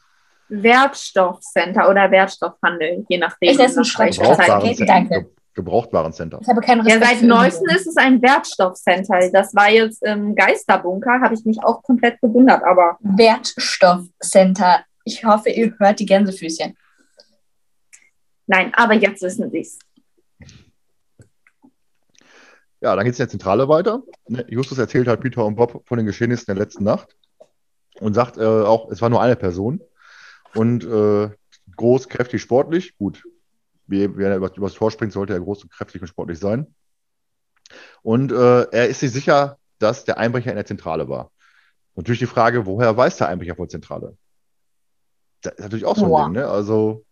Wertstoffcenter oder Wertstoffhandel, je nachdem. Ich nenne es ein Schrottplatz. Okay, danke. Gebrauchtwarencenter. Ich habe keinen Ja, Respekt seit für neuestem ist es ein Wertstoffcenter. Das war jetzt im Geisterbunker, habe ich mich auch komplett gewundert, aber Wertstoffcenter. Ich hoffe, ihr hört die Gänsefüßchen. nein, aber jetzt wissen sie es. Ja, dann geht es in der Zentrale weiter. Ne, Justus erzählt halt Peter und Bob von den Geschehnissen der letzten Nacht und sagt äh, auch, es war nur eine Person und äh, groß, kräftig, sportlich. Gut, wie, wie er über, übers Tor springt, sollte er groß, kräftig und sportlich sein. Und äh, er ist sich sicher, dass der Einbrecher in der Zentrale war. Natürlich die Frage, woher weiß der Einbrecher von Zentrale? Das ist natürlich auch so ein Boah. Ding, ne? Also.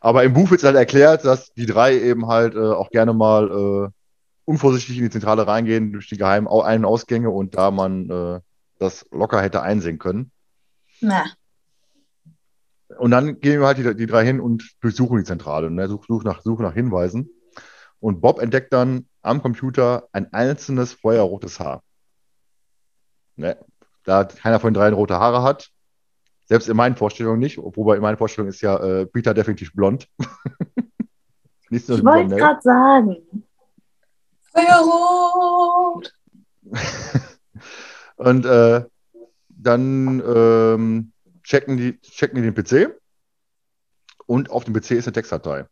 Aber im Buch wird es halt erklärt, dass die drei eben halt äh, auch gerne mal äh, unvorsichtig in die Zentrale reingehen durch die geheimen Ein- und Ausgänge und da man äh, das locker hätte einsehen können. Na, Und dann gehen wir halt die, die drei hin und durchsuchen die Zentrale, ne? Such, such nach, suchen nach Hinweisen. Und Bob entdeckt dann am Computer ein einzelnes feuerrotes Haar. Ne? Da keiner von den dreien rote Haare hat. Selbst in meinen Vorstellungen nicht, wobei in meinen Vorstellungen ist ja äh, Peter definitiv blond. Ich wollte ne? gerade sagen, Feuerrot! Und äh, dann ähm, checken, die, checken die den PC und auf dem PC ist eine Textdatei.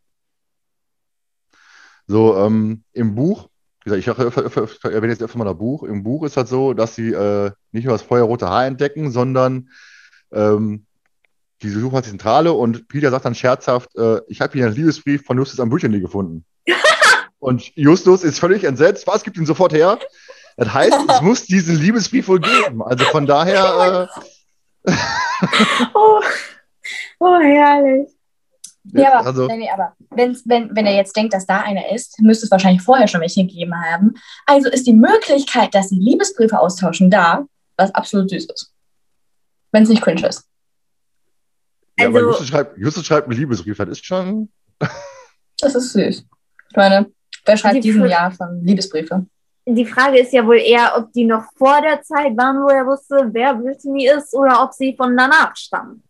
So, ähm, im Buch, wie gesagt, ich erwähne erwähne jetzt öfter mal das Buch. Im Buch ist halt so, dass sie äh, nicht nur das feuerrote Haar entdecken, sondern ähm, die suchen halt die Zentrale und Peter sagt dann scherzhaft, äh, ich habe hier einen Liebesbrief von Justus am Büchern gefunden. und Justus ist völlig entsetzt. Was, gibt ihn sofort her? Das heißt, es muss diesen Liebesbrief wohl geben. Also von daher, äh, oh, oh herrlich. Ja, aber, also, nee, nee, aber wenn's, wenn, wenn er jetzt denkt, dass da einer ist, müsste es wahrscheinlich vorher schon welche gegeben haben. Also ist die Möglichkeit, dass sie Liebesbriefe austauschen, da, was absolut süß ist. Wenn es nicht cringe ist. ja, aber Also- Justus schreibt, Justus schreibt einen Liebesbrief. Das ist schon. Das ist süß. Ich meine, wer schreibt Die diesen Jahr schon Liebesbriefe? Die Frage ist ja wohl eher, ob die noch vor der Zeit waren, wo er wusste, wer Brittany ist, oder ob sie von danach stammen.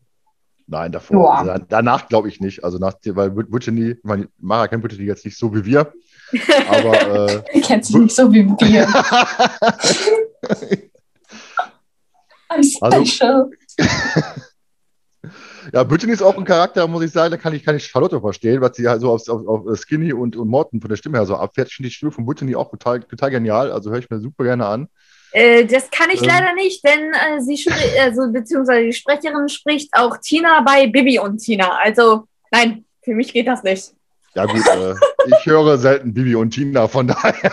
Nein, davor. Ja. Also, danach glaube ich nicht. Also nach, weil Brittany, ich meine, Mara kennt Brittany jetzt nicht so wie wir. Aber äh, Ihr kennt sie nicht so wie wir. I'm Also- special. ja, Brittany ist auch ein Charakter, muss ich sagen, da kann ich, kann ich Charlotte verstehen, was sie halt so auf, auf, auf Skinny und, und Morton von der Stimme her so abfährt. Ich finde die Stimme von Brittany auch total, total genial. Also höre ich mir super gerne an. Äh, das kann ich Ähm. leider nicht, denn äh, sie spricht, also beziehungsweise die Sprecherin spricht auch Tina bei Bibi und Tina. Also nein, für mich geht das nicht. Ja, gut, äh, ich höre selten Bibi und Tina, von daher.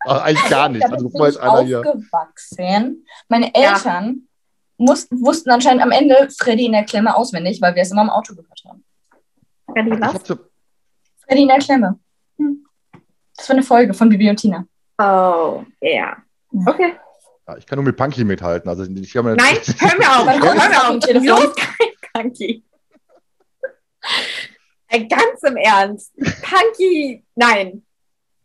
Aber eigentlich gar nicht. Also, bin bevor jetzt ich einer hier. aufgewachsen. Meine Ja. Mussten, wussten anscheinend am Ende Freddy in der Klemme auswendig, weil wir es immer im Auto gehört haben. Freddy, was? so, Freddy in der Klemme. Hm. Das war eine Folge von Bibi und Tina. Oh, ja. Okay. ja, ich kann nur mit Punky mithalten. Also, ich habe Nein, hör mir auf, hör mir auf? Los, kein Punky. Äh, Ganz im Ernst. Punky, nein.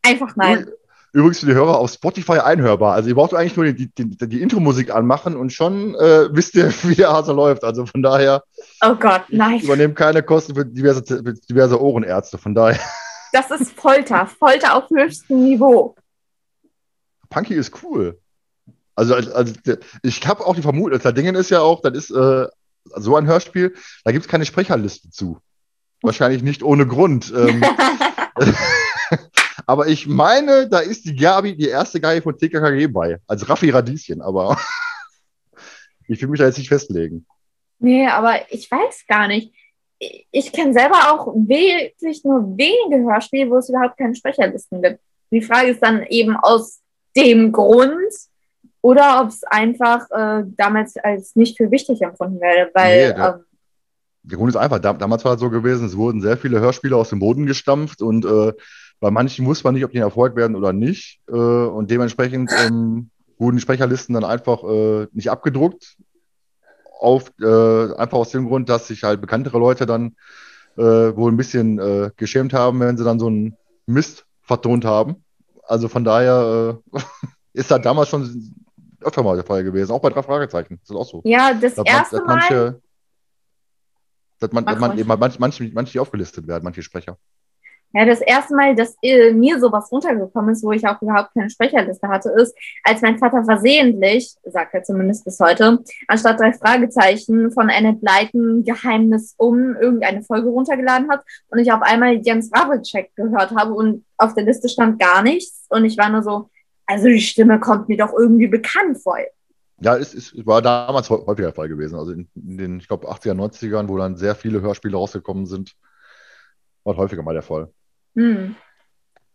Einfach nein. Übrigens für die Hörer auf Spotify einhörbar. Also ihr braucht eigentlich nur die, die, die, Intro-Musik anmachen und schon äh, wisst ihr, wie der Hase läuft. Also von daher, Oh Gott, nein. übernehme keine Kosten für diverse, für diverse Ohrenärzte. Von daher, Das ist Folter. Folter auf höchstem Niveau. Punky ist cool. Also, also also, ich habe auch die Vermutung, das Ding ist ja auch, das ist äh, so ein Hörspiel, da gibt es keine Sprecherliste zu. Wahrscheinlich nicht ohne Grund. Ähm, aber ich meine, da ist die Gabi, die erste Gabi von TKKG bei, als Raffi Radieschen, aber ich will mich da jetzt nicht festlegen. Nee, aber ich weiß gar nicht. Ich- kenne selber auch wirklich nur wenige Hörspiele, wo es überhaupt keine Sprecherlisten gibt. Die Frage ist dann eben aus dem Grund oder ob es einfach äh, damals als nicht für wichtig empfunden werde, weil Nee, der- ähm, Der Grund ist einfach, da, damals war es so gewesen, es wurden sehr viele Hörspiele aus dem Boden gestampft und äh, bei manchen wusste man nicht, ob die ein Erfolg werden oder nicht. Äh, und dementsprechend ähm, wurden die Sprecherlisten dann einfach äh, nicht abgedruckt. Auf, äh, einfach aus dem Grund, dass sich halt bekanntere Leute dann äh, wohl ein bisschen äh, geschämt haben, wenn sie dann so einen Mist vertont haben. Also von daher äh, ist da damals schon öfter mal der Fall gewesen. Auch bei drei Fragezeichen. Das ist auch so. Ja, das Dass man- erste dass Mal. manche, dass man, dass man ruhig. eben manche, manche, aufgelistet werden, manche Sprecher. Ja, das erste Mal, dass äh, mir sowas runtergekommen ist, wo ich auch überhaupt keine Sprecherliste hatte, ist, als mein Vater versehentlich, sagt er zumindest bis heute, anstatt drei Fragezeichen von Annette Blyton Geheimnis um irgendeine Folge runtergeladen hat und ich auf einmal Jens Wawelczek gehört habe und auf der Liste stand gar nichts und ich war nur so, also die Stimme kommt mir doch irgendwie bekannt vor. Ja, es, es war damals hä- häufiger der Fall gewesen. Also in den, ich glaube, 80er, 90ern, wo dann sehr viele Hörspiele rausgekommen sind, war häufiger mal der Fall. Hm.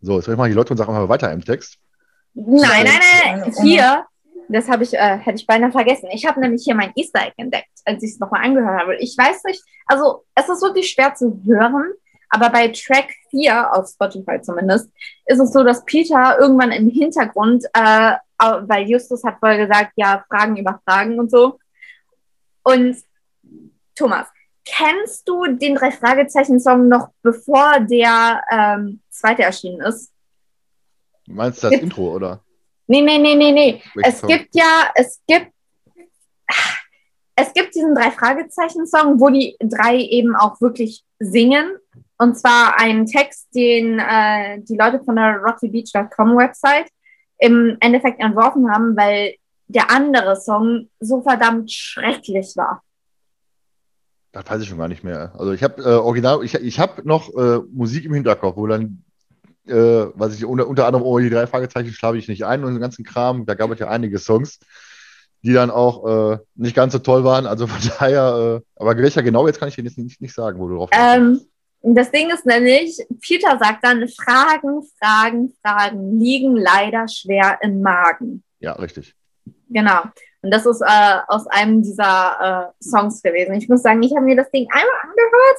So, jetzt höre ich mal die Leute und sage mal weiter im Text. Nein, nein, nein, hier, das habe ich, äh, hätte ich beinahe vergessen. Ich habe nämlich hier mein Easter Egg entdeckt, als ich es nochmal angehört habe. Ich weiß nicht, also es ist wirklich schwer zu hören, aber bei Track 4 auf Spotify zumindest ist es so, dass Peter irgendwann im Hintergrund, äh, weil Justus hat vorher gesagt, ja, Fragen über Fragen und so. Und Thomas, kennst du den drei Fragezeichen-Song noch bevor der ähm, zweite erschienen ist? Meinst du das Gibt- Intro, oder? Nee, nee, nee, nee, nee. Welchen Es Song? gibt ja, es gibt, es gibt diesen drei Fragezeichen-Song, wo die drei eben auch wirklich singen. Und zwar einen Text, den äh, die Leute von der rockybeach.com Website im Endeffekt entworfen haben, weil der andere Song so verdammt schrecklich war. Das weiß ich schon gar nicht mehr. Also ich habe äh, original, ich, ich habe noch äh, Musik im Hinterkopf, wo dann, äh, was ich unter, unter anderem oh, die drei Fragezeichen schlafe ich nicht ein und den ganzen Kram, da gab es ja einige Songs, die dann auch äh, nicht ganz so toll waren. Also von daher, äh, aber welcher genau jetzt kann ich dir jetzt nicht, nicht sagen, wo du drauf Ähm, das Ding ist nämlich, Peter sagt dann, Fragen, Fragen, Fragen liegen leider schwer im Magen. Ja, richtig. Genau. Und das ist äh, aus einem dieser äh, Songs gewesen. Ich muss sagen, ich habe mir das Ding einmal angehört.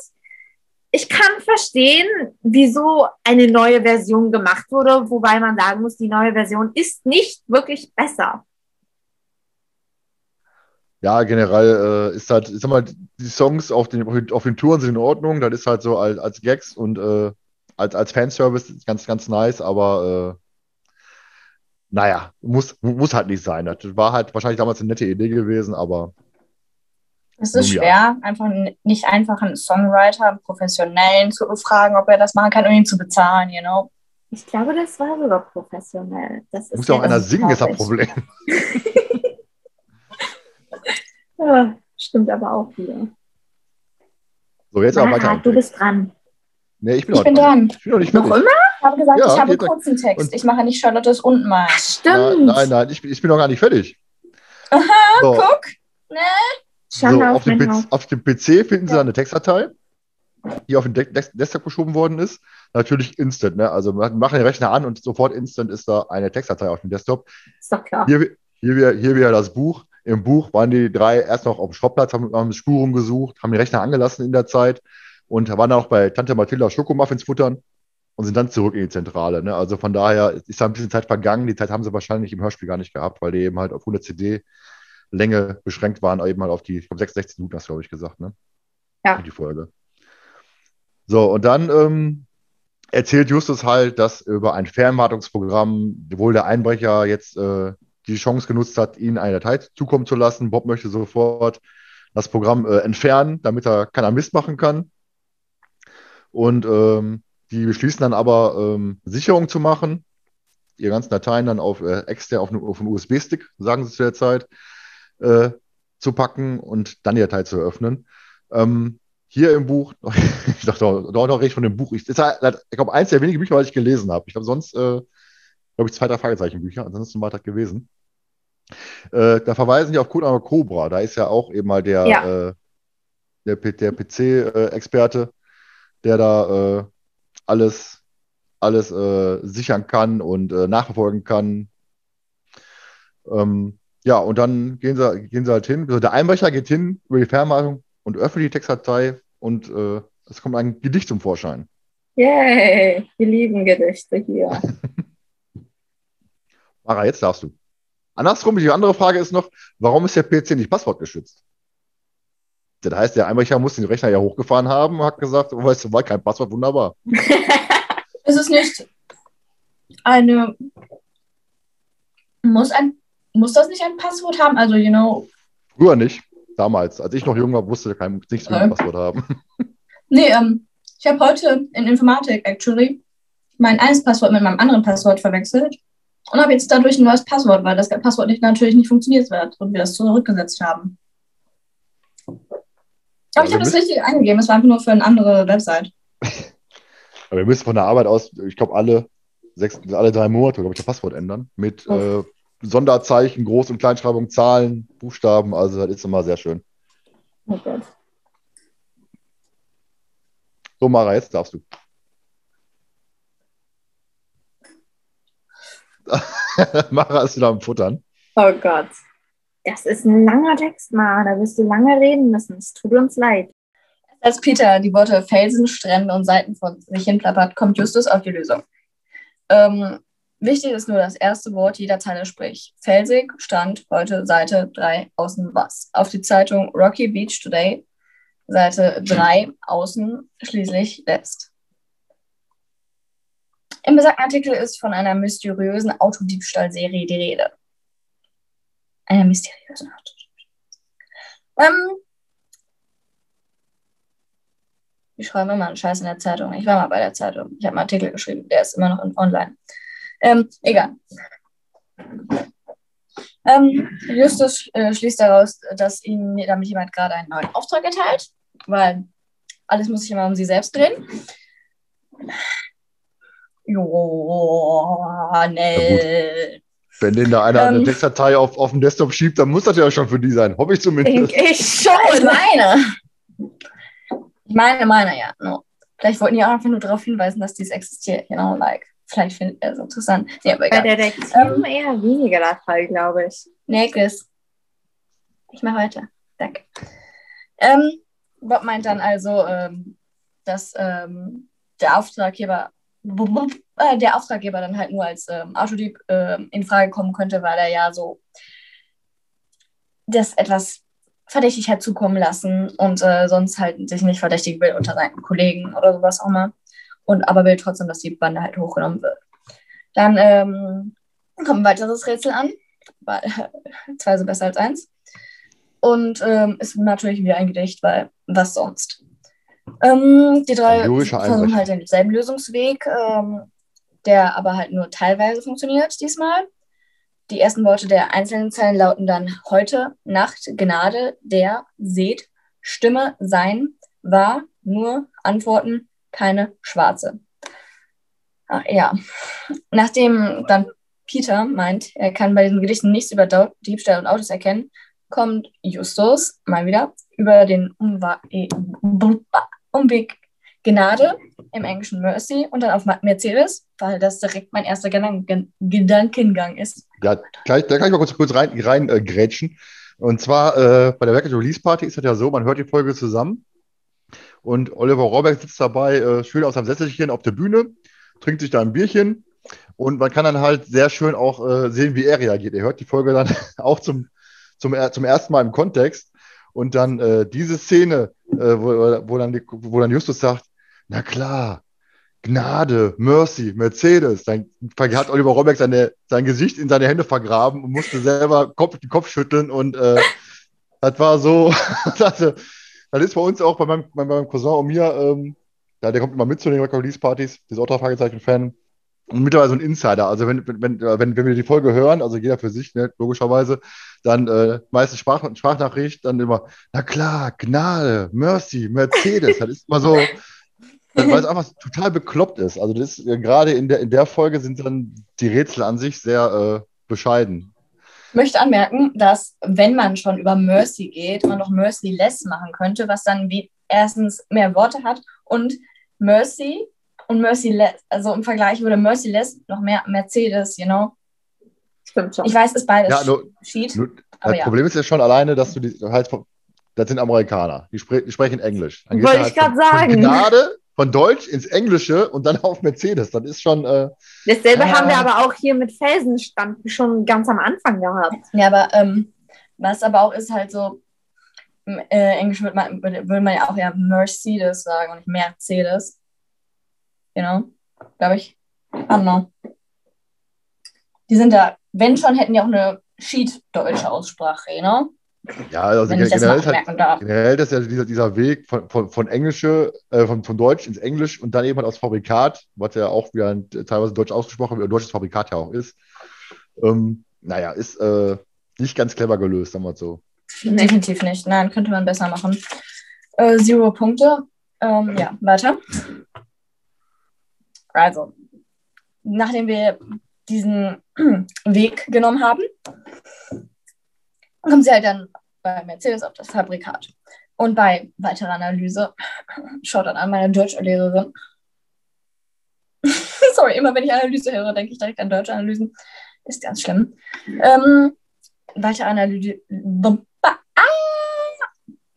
Ich kann verstehen, wieso eine neue Version gemacht wurde, wobei man sagen muss, die neue Version ist nicht wirklich besser. Ja, generell äh, ist halt, ich sag mal, die Songs auf den, auf den, Touren sind in Ordnung, das ist halt so als, als Gags und äh, als, als Fanservice ganz, ganz nice, aber äh, naja, muss, muss halt nicht sein. Das war halt wahrscheinlich damals eine nette Idee gewesen, aber Es ist Nun ja. schwer, einfach nicht einfach einen Songwriter, einen Professionellen zu befragen, ob er das machen kann und ihn zu bezahlen, you know. Ich glaube, das war sogar professionell. Das ist muss ja auch einer singen, ist das. Problem. Ja, stimmt aber auch wieder. So, jetzt aber weiter. Du bist dran. Nee, ich bin, Ich noch bin dran. dran. Ich bin noch nicht Noch immer? Ich habe gesagt, Ja, ich habe einen kurzen Text. Und- Ich mache nicht Charlottes und mein. Ach, stimmt. Nein, nein, nein, ich, bin- ich bin noch gar nicht fertig. Aha, So, guck. Schande so, auf auf, dem PC, auf dem PC finden Sie dann eine Textdatei, die auf den De Des- Desktop geschoben worden ist. Natürlich instant, ne? Also machen den Rechner an und sofort instant ist da eine Textdatei auf dem Desktop. Ist doch klar. Hier, hier, wieder- hier wieder das Buch. Im Buch waren die drei erst noch auf dem Schrottplatz, haben, haben Spuren gesucht, haben den Rechner angelassen in der Zeit und waren dann auch bei Tante Mathilda Schokomuffins futtern und sind dann zurück in die Zentrale. Ne? Also von daher ist da ein bisschen Zeit vergangen. Die Zeit haben sie wahrscheinlich im Hörspiel gar nicht gehabt, weil die eben halt auf 100 CD Länge beschränkt waren, eben halt auf die, ich glaube, 66 Minuten hast du, glaube ich, gesagt, ne? Ja. Die Folge. So, und dann ähm, erzählt Justus halt, dass über ein Fernwartungsprogramm wohl der Einbrecher jetzt äh, die Chance genutzt hat, ihnen eine Datei zukommen zu lassen. Bob möchte sofort das Programm äh, entfernen, damit er keiner Mist machen kann. Und ähm, die beschließen dann aber, ähm, Sicherung zu machen, ihre ganzen Dateien dann auf äh, extern auf, auf einen USB-Stick, sagen sie zu der Zeit, äh, zu packen und dann die Datei zu eröffnen. Ähm, hier im Buch, ich dachte, doch, doch, doch rede ich von dem Buch. Ich, halt, ich glaube, eins der wenigen Bücher, was ich gelesen habe. Ich glaube, sonst, äh, glaube ich, zwei, drei Fragezeichenbücher, ansonsten war das gewesen. Äh, da verweisen die auf Code Cobra. Da ist ja auch eben mal der, Ja. äh, der, der PC-Experte, der da äh, alles, alles äh, sichern kann und äh, nachverfolgen kann. Ähm, ja, und dann gehen sie, gehen sie halt hin. Also der Einbrecher geht hin über die Fernwartung und öffnet die Textdatei und äh, es kommt ein Gedicht zum Vorschein. Yay, wir lieben Gedichte hier. Mara, jetzt darfst du. Andersrum, die andere Frage ist noch, warum ist der PC nicht passwortgeschützt? Das heißt, der Einbrecher muss den Rechner ja hochgefahren haben und hat gesagt, oh, weißt du, war kein Passwort, wunderbar. Ist es nicht eine. Muss ein. muss das nicht ein Passwort haben? Also, you know, Früher nicht. Damals, als ich noch jung war, wusste kein nichts mehr Ähm. Passwort haben. nee, ähm, ich habe heute in Informatik, actually, mein eines Passwort mit meinem anderen Passwort verwechselt und habe jetzt dadurch ein neues Passwort, weil das Passwort nicht, natürlich nicht funktioniert wird und wir das zurückgesetzt haben. Aber ich wir habe das richtig eingegeben, es war einfach nur für eine andere Website. Aber wir müssen von der Arbeit aus, ich glaube, alle sechs, alle drei Monate, glaube ich, das Passwort ändern. Mit äh, Sonderzeichen, Groß- und Kleinschreibung, Zahlen, Buchstaben. Also das ist immer sehr schön. Oh Gott. So, Mara, jetzt darfst du. Mara ist wieder am Futtern. Oh Gott. Das ist ein langer Text, Ma. Da wirst du lange reden müssen. Es tut uns leid. Als Peter die Worte Felsen, Strände und Seiten von sich hin plappert, kommt Justus auf die Lösung. Ähm, wichtig ist nur das erste Wort jeder Zeile, sprich Felsig, Stand, heute Seite 3, außen was. Auf die Zeitung Rocky Beach Today, Seite 3, außen, schließlich letzt. Im besagten Artikel ist von einer mysteriösen Autodiebstahlserie die Rede. Einer mysteriösen Autodiebstahlserie. Ähm, die schreiben immer einen Scheiß in der Zeitung. Ich war mal bei der Zeitung. Ich habe einen Artikel geschrieben, der ist immer noch in, online. Ähm, egal. Ähm, Justus äh, schließt daraus, dass ihm damit jemand gerade einen neuen Auftrag erteilt, weil alles muss sich immer um sie selbst drehen. Jo, nee. Wenn den da einer eine Ähm. Textdatei auf, auf dem Desktop schiebt, dann muss das ja schon für die sein. Hoffe ich zumindest. Ich Ich schon. meine. Ich meine, meine, ja. No. Vielleicht wollten die auch einfach nur darauf hinweisen, dass dies existiert. You know, like, vielleicht findet er es interessant. Nee, aber Bei egal. Detektiven eher weniger der Fall, glaube ich. Nee, Chris. Ich mache weiter. Danke. Ähm, Bob meint dann also, ähm, dass ähm, der Auftraggeber äh, der Auftraggeber dann halt nur als ähm, Autodieb ähm, in Frage kommen könnte, weil er ja so das etwas verdächtig hat zukommen lassen und äh, sonst halt sich nicht verdächtigen will unter seinen Kollegen oder sowas auch mal. Und aber will trotzdem, dass die Bande halt hochgenommen wird. Dann ähm, kommt ein weiteres Rätsel an, weil zwei sind besser als eins. Und ähm, ist natürlich wieder ein Gedicht, weil was sonst? Ähm, die drei versuchen halt denselben Lösungsweg, ähm, der aber halt nur teilweise funktioniert diesmal. Die ersten Worte der einzelnen Zeilen lauten dann heute, Nacht, Gnade, der, seht, Stimme, sein, war, nur, Antworten, keine schwarze. Ach, ja. Nachdem dann Peter meint, er kann bei diesen Gedichten nichts über Diebstahl und Autos erkennen, kommt Justus mal wieder über den eh, Umweg Gnade, im Englischen Mercy, und dann auf Mercedes, weil das direkt mein erster Gedanken Gedankengang ist. Ja, gleich, da kann ich mal kurz, kurz rein, rein äh. Und zwar äh, bei der Record Release Party ist das ja so, man hört die Folge zusammen und Oliver Rohrbeck sitzt dabei äh, schön aus seinem Sesselchen auf der Bühne, trinkt sich da ein Bierchen und man kann dann halt sehr schön auch äh, sehen, wie er reagiert. Er hört die Folge dann auch zum, zum, zum ersten Mal im Kontext und dann äh, diese Szene, äh, wo, wo, dann wo dann Justus sagt, na klar, Gnade, Mercy, Mercedes. Dann hat Oliver Rohrbeck seine, sein Gesicht in seine Hände vergraben und musste selber Kopf, den Kopf schütteln. Und äh, das war so, das, äh, das ist bei uns auch bei meinem, bei meinem Cousin und mir, ähm, ja, der kommt immer mit zu den Record Release Partys, der ist auch drei Fragezeichen-Fan. Und mittlerweile so ein Insider. Also wenn, wenn, wenn, wenn, wenn wir die Folge hören, also jeder für sich, ne, logischerweise, dann äh, meistens Sprach, Sprachnachricht, dann immer, na klar, Gnade, Mercy, Mercedes. Das ist immer so, weil es einfach total bekloppt ist. Also das ist, äh, gerade in der, in der Folge sind dann die Rätsel an sich sehr äh, bescheiden. Ich möchte anmerken, dass wenn man schon über Mercy geht, man noch Merciless machen könnte, was dann wie erstens mehr Worte hat und Mercy und Merciless, also im Vergleich würde Merciless noch mehr Mercedes, you know. Stimmt schon. Ich weiß, ist beides Ja, nur, Sheet, nur, aber das ja. Problem ist ja schon alleine, dass du die halt das sind Amerikaner, die, spre die sprechen Englisch. Wollte ich halt von, sagen. Gnade, von Deutsch ins Englische und dann auf Mercedes. Das ist schon, äh, Dasselbe Ja. haben wir aber auch hier mit Felsenstand schon ganz am Anfang gehabt. Ja, aber ähm, was aber auch ist halt so, im äh, Englisch würde man, würde, man ja auch ja Mercedes sagen und nicht Mercedes. You know, glaube ich. I don't know. Die sind da, wenn schon, hätten die auch eine Schied-deutsche Aussprache, ne? Ja, also Wenn das generell ist, halt, generell ist ja dieser, dieser Weg von, von, von Englische, äh, von, von Deutsch ins Englisch und dann eben halt aus Fabrikat, was ja auch wieder ein, teilweise deutsch ausgesprochen wird, ein deutsches Fabrikat ja auch ist. Ähm, naja, ist äh, nicht ganz clever gelöst, sagen wir mal so. Definitiv nicht. Nein, könnte man besser machen. Äh, zero Punkte. Ähm, ja, weiter. Also, nachdem wir diesen Weg genommen haben, kommen sie halt dann bei Mercedes auf das Fabrikat. Und bei weiterer Analyse, schaut dann an meine Deutschlehrerin. Sorry, immer wenn ich Analyse höre, denke ich direkt an deutsche Analysen. Ist ganz schlimm. Ähm, weitere Analyse. Ah!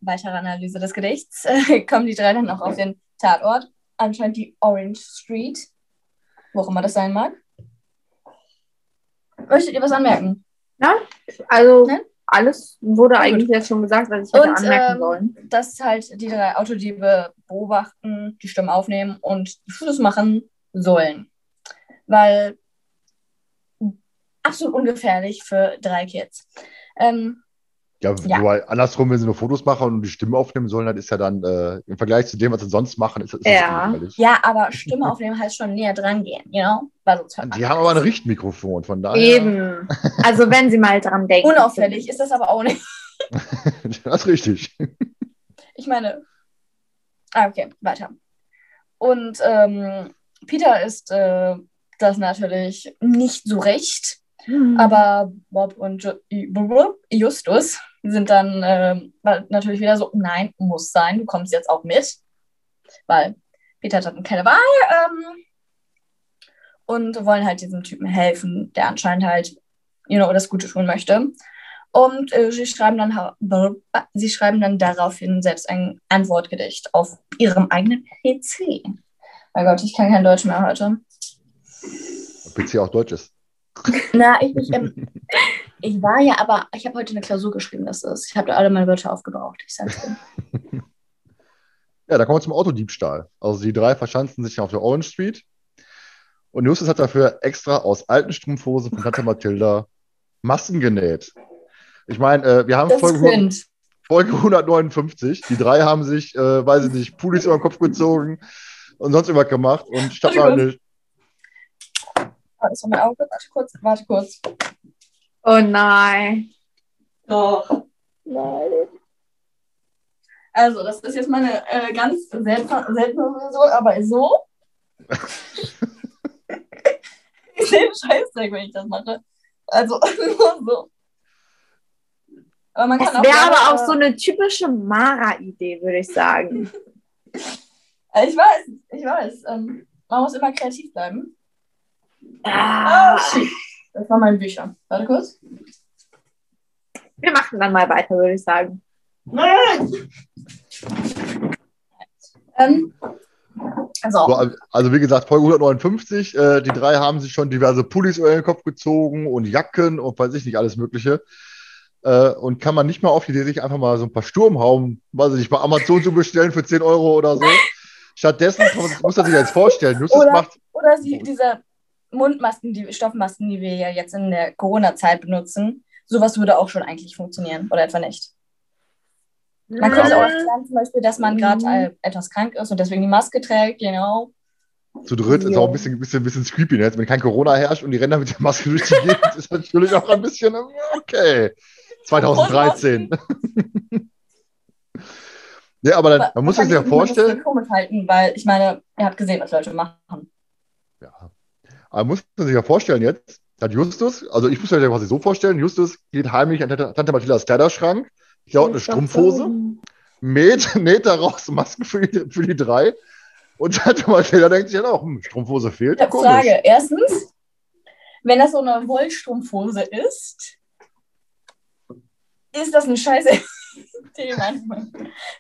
Weitere Analyse des Gedichts. Äh, kommen die drei dann auch auf den Tatort. Anscheinend die Orange Street. Wo auch immer das sein mag. Möchtet ihr was anmerken? Ja, also Nein? Alles wurde gut. eigentlich jetzt schon gesagt, was ich hätte Und anmerken ähm, sollen. dass halt die drei Autodiebe beobachten, die Stimmen aufnehmen und Fotos machen sollen. Weil absolut ungefährlich für drei Kids. Ähm, Ja, Ja. wobei andersrum, wenn sie nur Fotos machen und die Stimme aufnehmen sollen, dann ist ja dann äh, im Vergleich zu dem, was sie sonst machen, ist, ist das Ja. ungefährlich. ja, aber Stimme aufnehmen heißt schon näher dran gehen, you know? Weil sonst hört man Die haben aber ein Richtmikrofon, von daher. Eben. Also wenn sie mal dran denken. Unauffällig ist das aber auch nicht. das ist richtig. Ich meine. Ah, okay, weiter. Und ähm, Peter ist äh, das natürlich nicht so recht. Hm. Aber Bob und Justus sind dann weil natürlich wieder so, nein, muss sein, du kommst jetzt auch mit. Weil Peter hat dann keine Wahl ähm, und wollen halt diesem Typen helfen, der anscheinend halt, you know, das Gute tun möchte. Und äh, sie, schreiben dann, sie schreiben dann daraufhin selbst ein Antwortgedicht auf ihrem eigenen PC. Mein Gott, ich kann kein Deutsch mehr heute. PC auch Deutsch ist. Na, ich, ich, ähm, ich war ja, aber ich habe heute eine Klausur geschrieben, das ist. Ich habe da alle meine Wörter aufgebraucht. Ich sag's dir. Ja, da kommen wir zum Autodiebstahl. Also die drei verschanzen sich auf der Orange Street. Und Justus hat dafür extra aus alten Strumpfhosen von Tante Mathilda Masken genäht. Ich meine, äh, wir haben Folge. Folge 159. Die drei haben sich, äh, weiß ich nicht, Pullis über den Kopf gezogen und sonst immer gemacht. Und statt Warte mal eine. Warte kurz, warte kurz. Oh nein. Doch. Nein. Also, das ist jetzt meine äh, ganz seltsame, seltene Version, aber so. ich sehe Scheißdreck, wenn ich das mache. Also, nur so. Aber man Das kann auch. wäre aber auch so eine typische Mara-Idee, würde ich sagen. äh, Ich weiß, ich weiß. Ähm, man muss immer kreativ bleiben. Ah, shit. Das waren meine Bücher. Warte kurz. wir machen dann mal weiter, würde ich sagen. Ähm, also, so, also wie gesagt, Folge 159. Äh, die drei haben sich schon diverse Pullis über den Kopf gezogen und Jacken und weiß ich nicht, alles Mögliche. Äh, und kann man nicht mal auf die Idee, sich einfach mal so ein paar Sturmhauben, weiß ich nicht, bei Amazon zu bestellen für 10 Euro oder so. Stattdessen muss man sich jetzt vorstellen, Justus Oder- macht Oder sie, diese Mundmasken, die Stoffmasken, die wir ja jetzt in der Corona-Zeit benutzen, sowas würde auch schon eigentlich funktionieren oder etwa nicht. Man könnte auch erklären, zum Beispiel, dass man gerade äh, etwas krank ist und deswegen die Maske trägt, genau. zu dritt, ist auch ein bisschen, bisschen, bisschen creepy. Ne? Jetzt, wenn kein Corona herrscht und die rennen da mit der Maske durch die Gegend, ist natürlich auch ein bisschen, okay. 2013. ja, aber dann, man muss sich ja vorstellen, für komisch halten, weil ich meine, ihr habt gesehen, was Leute machen. Aber muss man sich ja vorstellen jetzt, hat Justus, also ich muss mir das quasi so vorstellen, Justus geht heimlich an Tante, Mathildas Kleiderschrank, klaut eine Strumpfhose, mäht, näht daraus Masken für die, für die drei und Tante Mathilda denkt sich dann auch, hm, Strumpfhose fehlt, Ich habe. Frage. Erstens, wenn das so eine Wollstrumpfhose ist, ist das Idee meiner Meinung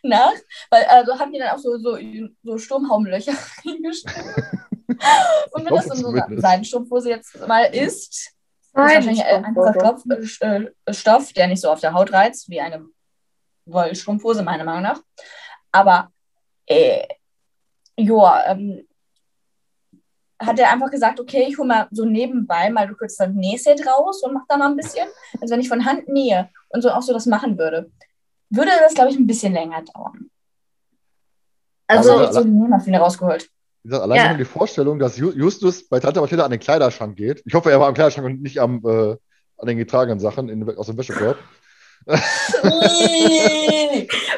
nach. Weil, also haben die dann auch so, so, so Sturmhaubenlöcher reingestellt. Und wenn das so eine Zumindest. Seidenstrumpfhose jetzt mal ist, ist wahrscheinlich ein einfacher Stoff, äh, Stoff, der nicht so auf der Haut reizt, wie eine Wollstrumpfhose, meiner Meinung nach. Aber, äh, joa, ähm, hat er einfach gesagt, okay, ich hole mal so nebenbei mal kurz das Nähset raus und mach da mal ein bisschen. Also wenn ich von Hand nähe und so auch so das machen würde, würde das, glaube ich, ein bisschen länger dauern. Also Aber- ich so die Nähmaschine rausgeholt. Wie gesagt, allein Ja. schon die Vorstellung, dass Ju- Justus bei Tante Mathilda an den Kleiderschrank geht. Ich hoffe, er war am Kleiderschrank und nicht am, äh, an den getragenen Sachen in, aus dem Wäschekorb.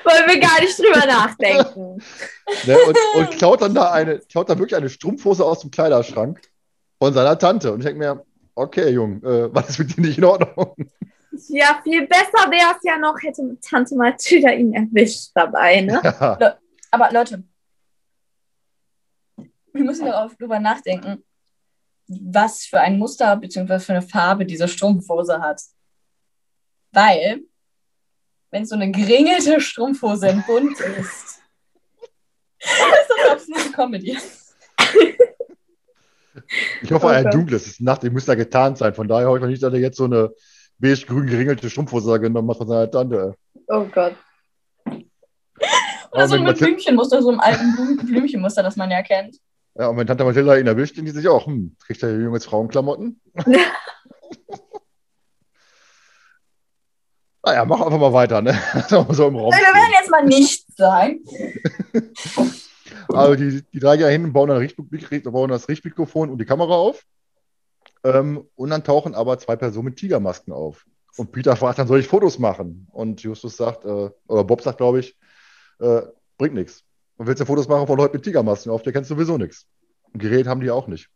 Wollen wir gar nicht drüber nachdenken. Ne? Und, und klaut dann da eine, klaut dann wirklich eine Strumpfhose aus dem Kleiderschrank von seiner Tante. Und ich denke mir, okay, Jung, äh, was ist mit dir nicht in Ordnung? Ja, viel besser wäre es ja noch, hätte Tante Mathilda ihn erwischt dabei, ne? Ja. Aber Leute, wir müssen darauf drüber nachdenken, was für ein Muster bzw. für eine Farbe diese Strumpfhose hat. Weil, wenn so eine geringelte Strumpfhose in bunt ist, ist das absolute Comedy. Ich hoffe, Oh ein dunkles. Es ist Nacht, ich muss da getarnt sein. Von daher hoffe ich nicht, dass er jetzt so eine beige-grün geringelte Strumpfhose genommen hat von seiner Tante. Oh Gott. Oder so mit Mathil- Blümchenmuster, so einem alten Blüm Blümchenmuster, das man ja kennt. Ja, und wenn Tante Mathilda ihn erwischt, denkt die sich auch, hm, kriegt der Junge jetzt Frauenklamotten? naja, mach einfach mal weiter, ne? so im Raum. Wir werden jetzt mal nicht sein. Also die, die drei gehen hin, bauen, bauen das Richtmikrofon und die Kamera auf. Ähm, und dann tauchen aber zwei Personen mit Tigermasken auf. Und Peter fragt dann, soll ich Fotos machen? Und Justus sagt, äh, oder Bob sagt, glaube ich, äh, bringt nichts. Und willst du Fotos machen von Leuten mit Tigermasken auf, der kennst du sowieso nichts. Und Gerät haben die auch nicht.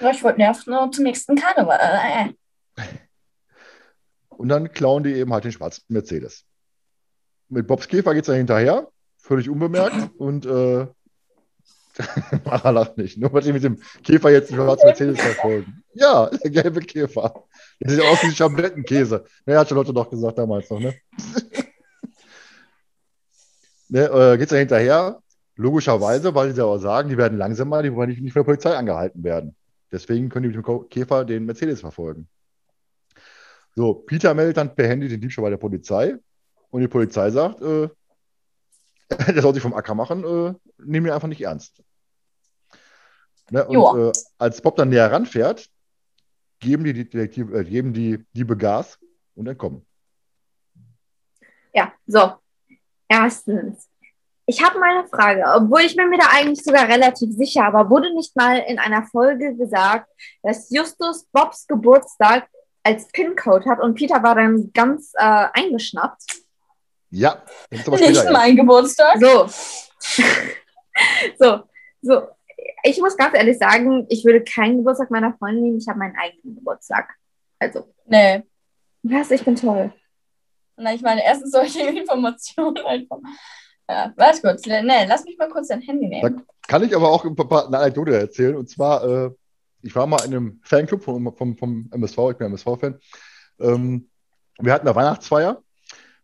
Ja, ich wollte nerven nur zum nächsten Karneval. Und dann klauen die eben halt den schwarzen Mercedes. Mit Bobs Käfer geht es dann hinterher, völlig unbemerkt. Und äh, Mara lacht nicht. Nur weil die mit dem Käfer jetzt den schwarzen Mercedes verfolgen. Ja, der gelbe Käfer. Der sieht aus wie Schablettenkäse. Ne, hat Charlotte doch gesagt damals noch, ne? Ne äh, geht es dann hinterher. Logischerweise, weil sie ja auch sagen, die werden langsamer, die wollen nicht, nicht von der Polizei angehalten werden. Deswegen können die mit dem Käfer den Mercedes verfolgen. So, Peter meldet dann per Handy den Diebstahl bei der Polizei und die Polizei sagt, äh, der soll sich vom Acker machen, äh, nehmen wir einfach nicht ernst. Ne, und äh, als Bob dann näher ranfährt, geben die, Detektive, äh, geben die Diebe Gas und entkommen. Ja, so. Erstens. Ich habe mal eine Frage, obwohl ich bin mir da eigentlich sogar relativ sicher, aber wurde nicht mal in einer Folge gesagt, dass Justus Bobs Geburtstag als PIN-Code hat und Peter war dann ganz äh, eingeschnappt? Ja, das ist aber Nicht mein Geburtstag. So. so, so. Ich muss ganz ehrlich sagen, ich würde keinen Geburtstag meiner Freundin nehmen, ich habe meinen eigenen Geburtstag. Also, Nee. was, ich bin toll. Na, ich meine, erstens solche Informationen einfach. Ja, warte kurz. Nee, lass mich mal kurz dein Handy nehmen. Kann ich aber auch ein paar, Anekdote erzählen. Und zwar, äh, ich war mal in einem Fanclub vom, vom, vom MSV, ich bin MSV-Fan. Ähm, wir hatten eine Weihnachtsfeier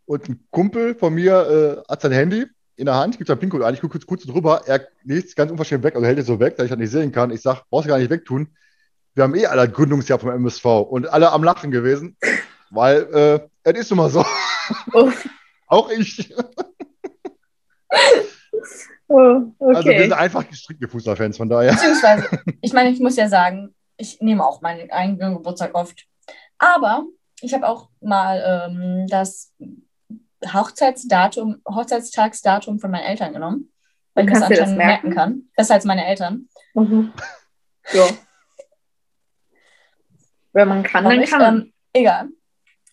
und ein Kumpel von mir äh, hat sein Handy in der Hand, gibt sein PIN-Code ein, ich gucke kurz, kurz drüber, er legt es ganz unverschämt weg, also hält es so weg, dass ich das nicht sehen kann. Ich sage, brauchst du gar nicht wegtun. Wir haben eh alle Gründungsjahr vom MSV und alle am Lachen gewesen, weil äh, es ist nun mal so. Oh, Auch ich. oh Also wir okay. sind einfach gestrickte Fußballfans, von daher. Beziehungsweise, ich meine, ich muss ja sagen, ich nehme auch meinen eigenen Geburtstag oft. Aber ich habe auch mal ähm, das Hochzeitsdatum, Hochzeitstagsdatum von meinen Eltern genommen, weil ich das dir das anscheinend merken? merken? kann. Besser als meine Eltern. Mhm. So. Wenn man kann, Aber dann ich, kann man. ähm, egal.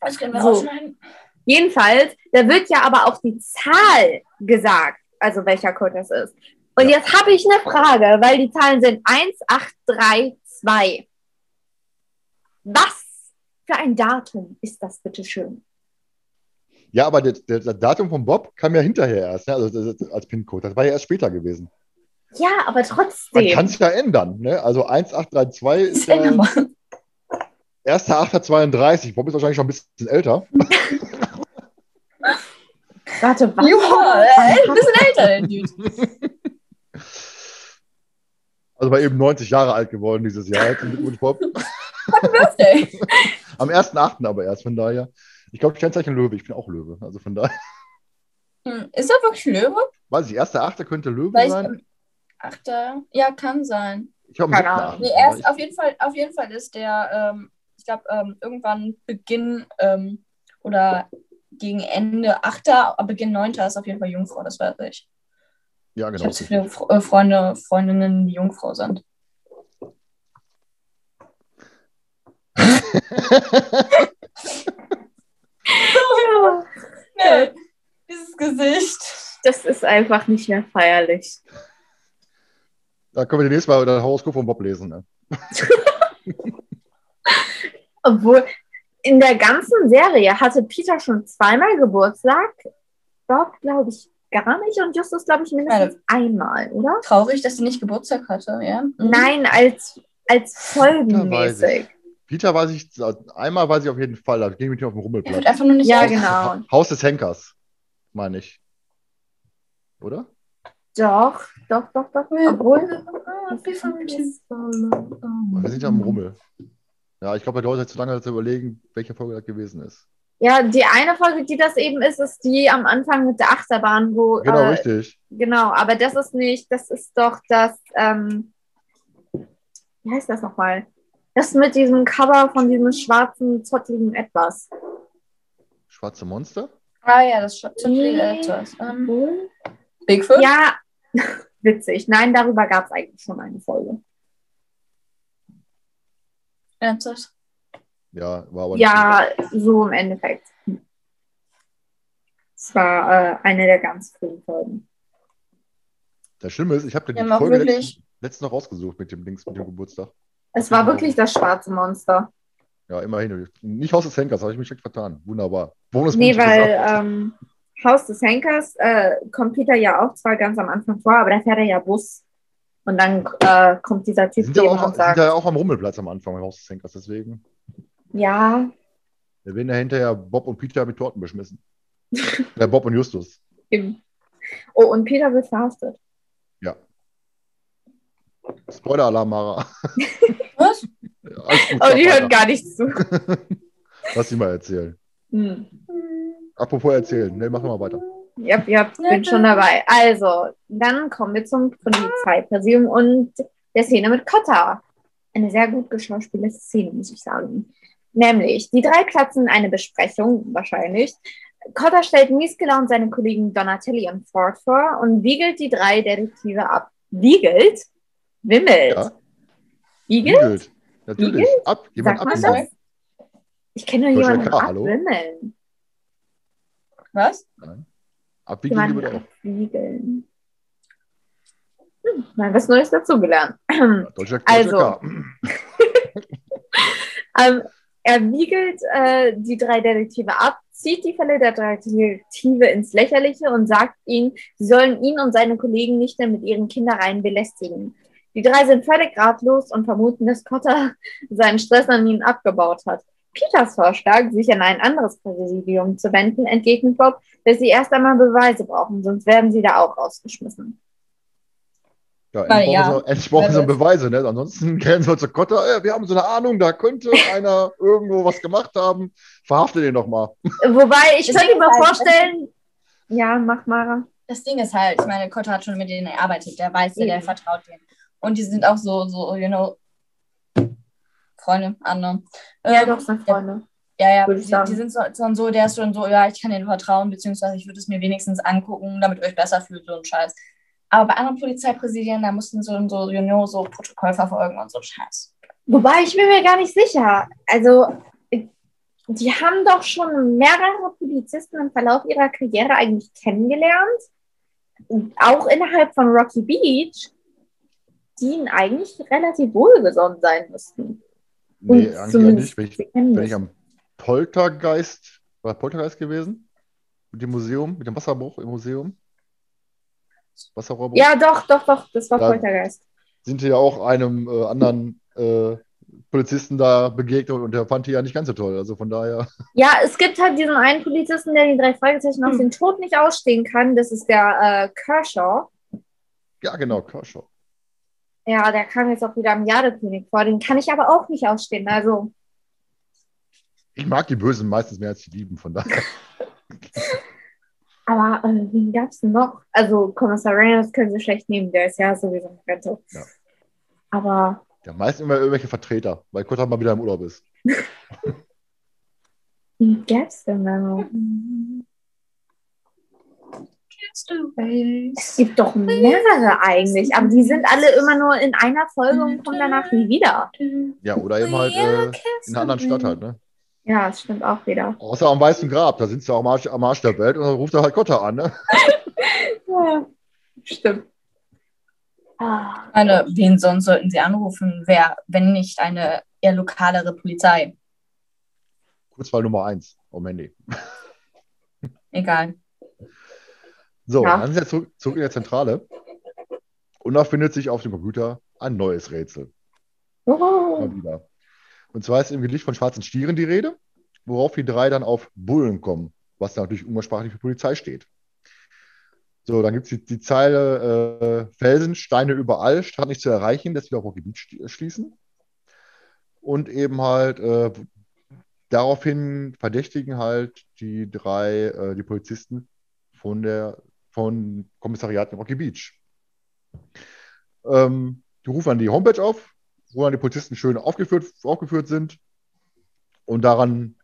Das können wir So. rausschneiden. Jedenfalls, da wird ja aber auch die Zahl gesagt, also welcher Code das ist. Und jetzt habe ich eine Frage, weil die Zahlen sind 1832. Was für ein Datum ist das bitte schön? Ja, aber das, das, Datum von Bob kam ja hinterher erst, ne? also das, das, als PIN-Code. Das war ja erst später gewesen. Ja, aber Man trotzdem. kann es ja ändern. Ne? Also 1832 ist ja. 1.832. Bob ist wahrscheinlich schon ein bisschen älter. Warte, was? Joa, äh, ein bisschen älter, der Dude. Also war eben 90 Jahre alt geworden dieses Jahr. Herzlichen Glückwunsch, Bob. Birthday. Am 1.8. aber erst, von daher. Ich glaube, Sternzeichen Löwe. Ich bin auch Löwe. Also von daher. Hm, Ist er wirklich Löwe? Weiß ich, 1.8. könnte Löwe Weil ich, sein. ähm, Achter, ja, kann sein. Ich habe Keine Ahnung. Nee, erst auf jeden Fall, auf jeden Fall ist der, ähm, ich glaube, ähm, irgendwann Beginn ähm, oder gegen Ende 8., Beginn 9. ist auf jeden Fall Jungfrau, das weiß ich. Ja, Ich genau. habe so viele Fre- äh, Freunde, Freundinnen, die Jungfrau sind. Nee, dieses Gesicht. Das ist einfach nicht mehr feierlich. Da können wir demnächst mal das Horoskop von Bob lesen. Ne? Obwohl, in der ganzen Serie hatte Peter schon zweimal Geburtstag. Bob, glaube ich, gar nicht. Und Justus, glaube ich, mindestens einmal, oder? Traurig, dass sie nicht Geburtstag hatte, ja? Mhm. Nein, als, als weiß folgenmäßig. Peter weiß ich, einmal weiß ich auf jeden Fall, da ging ich auf dem Er wird Rummelplatz. einfach nur nicht Ja, genau. Haus des Henkers, meine ich. Oder? Doch, doch, doch, doch. Obwohl. Wir sind ja am Rummel. Ja, ich glaube, der dauert jetzt zu lange zu überlegen, welche Folge das gewesen ist. Ja, die eine Folge, die das eben ist, ist die am Anfang mit der Achterbahn, wo. Genau, äh, richtig. Genau, aber das ist nicht, das ist doch das, ähm, wie heißt das nochmal? Das mit diesem Cover von diesem schwarzen, zottligen Etwas. Schwarze Monster? Ah ja, das Nee. etwas. Ähm, Obwohl- Bigfoot? Ja, witzig. Nein, darüber gab es eigentlich schon eine Folge. Ernsthaft? Ja, war aber nicht Ja, so im Endeffekt. Es war äh, eine der ganz frühen Folgen. Das Schlimme ist, ich habe die Folge wirklich- letztens, letztens noch rausgesucht mit dem Dings, mit dem Geburtstag. Es war wirklich das schwarze Monster. Ja, immerhin. Nicht Haus des Henkers, habe ich mich direkt vertan. Wunderbar. Bonus Nee, weil ähm, Haus des Henkers äh, kommt Peter ja auch zwar ganz am Anfang vor, aber da fährt er ja Bus. Und dann äh, kommt dieser die Typ sind ja, auch, und sind sagt, ja auch am Rummelplatz am Anfang im Haus des Henkers, deswegen. ja, Da werden ja hinterher Bob und Peter mit Torten beschmissen. ja, Bob und Justus. Oh, und Peter wird verhaftet. Ja. Spoiler-Alarm, Mara. Was? Alles gut, Oh, sag die hören gar nicht zu. Lass sie mal erzählen. Hm. Apropos erzählen. Ne, machen wir weiter. Ja, ja, bin schon dabei. Also, dann kommen wir zum Polizeipräsidium und der Szene mit Cotta. Eine sehr gut geschauspielte Szene, muss ich sagen. Nämlich, die drei platzen in eine Besprechung, wahrscheinlich. Cotta stellt miesgelaunt seine Kollegen Donatelli und Ford vor und wiegelt die drei Detektive ab. Wiegelt? Wimmelt. Ja, Wiegelt? Wiegelt. Natürlich. Ab. Jemand Sagt man das? Ich kenne nur jemanden hallo? abwimmeln. Was? Abwiegeln lieber auch. abwiegeln. Hm, mal was Neues dazugelernt. Deutscher, deutscher Also. Ähm, er wiegelt äh, die drei Detektive ab, zieht die Fälle der drei Detektive ins Lächerliche und sagt ihnen, sie sollen ihn und seine Kollegen nicht mehr mit ihren Kindereien belästigen. Die drei sind völlig ratlos und vermuten, dass Cotter seinen Stress an ihnen abgebaut hat. Peters Vorschlag, sich an ein anderes Präsidium zu wenden, entgegnet Bob, dass sie erst einmal Beweise brauchen, sonst werden sie da auch rausgeschmissen. Ja, Weil endlich ja. brauchen sie, endlich brauchen sie. Beweise, ne? Ansonsten kennen sie uns zu Kotter, äh, wir haben so eine Ahnung, da könnte einer irgendwo was gemacht haben. Verhaftet den doch mal. Wobei, ich Das könnte mir halt, vorstellen, ja, mach Mara. Das Ding ist halt, ich meine, Kotter hat schon mit denen gearbeitet, der weiß ja, der vertraut denen. Und die sind auch so, so, you know, Freunde, andere. Ja, Ähm, doch, sind Freunde. Ja, ja, die, die sind so, so, so, der ist schon so, ja, ich kann denen vertrauen, beziehungsweise ich würde es mir wenigstens angucken, damit ihr euch besser fühlt, so ein Scheiß. Aber bei anderen Polizeipräsidien, da mussten so, so, know, so Protokoll verfolgen und so ein Scheiß. Wobei, ich bin mir gar nicht sicher. Also, die haben doch schon mehrere Polizisten im Verlauf ihrer Karriere eigentlich kennengelernt. Und auch innerhalb von Rocky Beach, die ihnen eigentlich relativ wohlgesonnen sein müssten. Nee, eigentlich eher nicht. Wenn ich, wenn ich am Poltergeist, war Poltergeist gewesen? Mit dem Museum, mit dem Wasserbruch im Museum? Wasserrohrbruch? Ja, doch, doch, doch, das war Ja. Poltergeist. Sind ja auch einem äh, anderen äh, Polizisten da begegnet und der fand die ja nicht ganz so toll. Also von daher. Ja, es gibt halt diesen einen Polizisten, der die drei Fragezeichen Hm. aus dem Tod nicht ausstehen kann. Das ist der äh, Kershaw. Ja, genau, Kershaw. Ja, der kam jetzt auch wieder am Jadekönig vor. Den kann ich aber auch nicht ausstehen. Also, Ich mag die Bösen meistens mehr als die Lieben, von daher. aber äh, wen gab's denn noch? Also, Kommissar Reynolds können sie schlecht nehmen. Der ist ja sowieso in Rente. Ja. Aber Ja, meist immer irgendwelche Vertreter, weil Kotta mal wieder im Urlaub ist. wie gäb's denn da noch? Es gibt doch mehrere eigentlich, aber die sind alle immer nur in einer Folge und kommen danach nie wieder. Ja, oder eben halt äh, in einer anderen Stadt halt, ne? Ja, das stimmt auch wieder. Außer am Weißen Grab, da sind sie auch am Arsch, am Arsch der Welt und dann ruft er halt Kotta an, ne? Ja, stimmt. Ah, Ich meine, wen sonst sollten sie anrufen? Wer, wenn nicht eine eher lokalere Polizei? Kurzwahl Nummer eins am Handy. Egal. So, Ja. dann sind wir zurück, zurück in der Zentrale. Und da findet sich auf dem Computer ein neues Rätsel. oh. Wieder. Und zwar ist im Gedicht von schwarzen Stieren die Rede, worauf die drei dann auf Bullen kommen, was natürlich umgangssprachlich für Polizei steht. So, dann gibt es die, die Zeile äh, Felsen, Steine überall, Stadt nicht zu erreichen, dass wir auf Gebiet sch- schließen. Und eben halt äh, daraufhin verdächtigen halt die drei, äh, die Polizisten von der von Kommissariat in Rocky Beach. Ähm, die rufen dann die Homepage auf, wo dann die Polizisten schön aufgeführt, aufgeführt sind. Und daran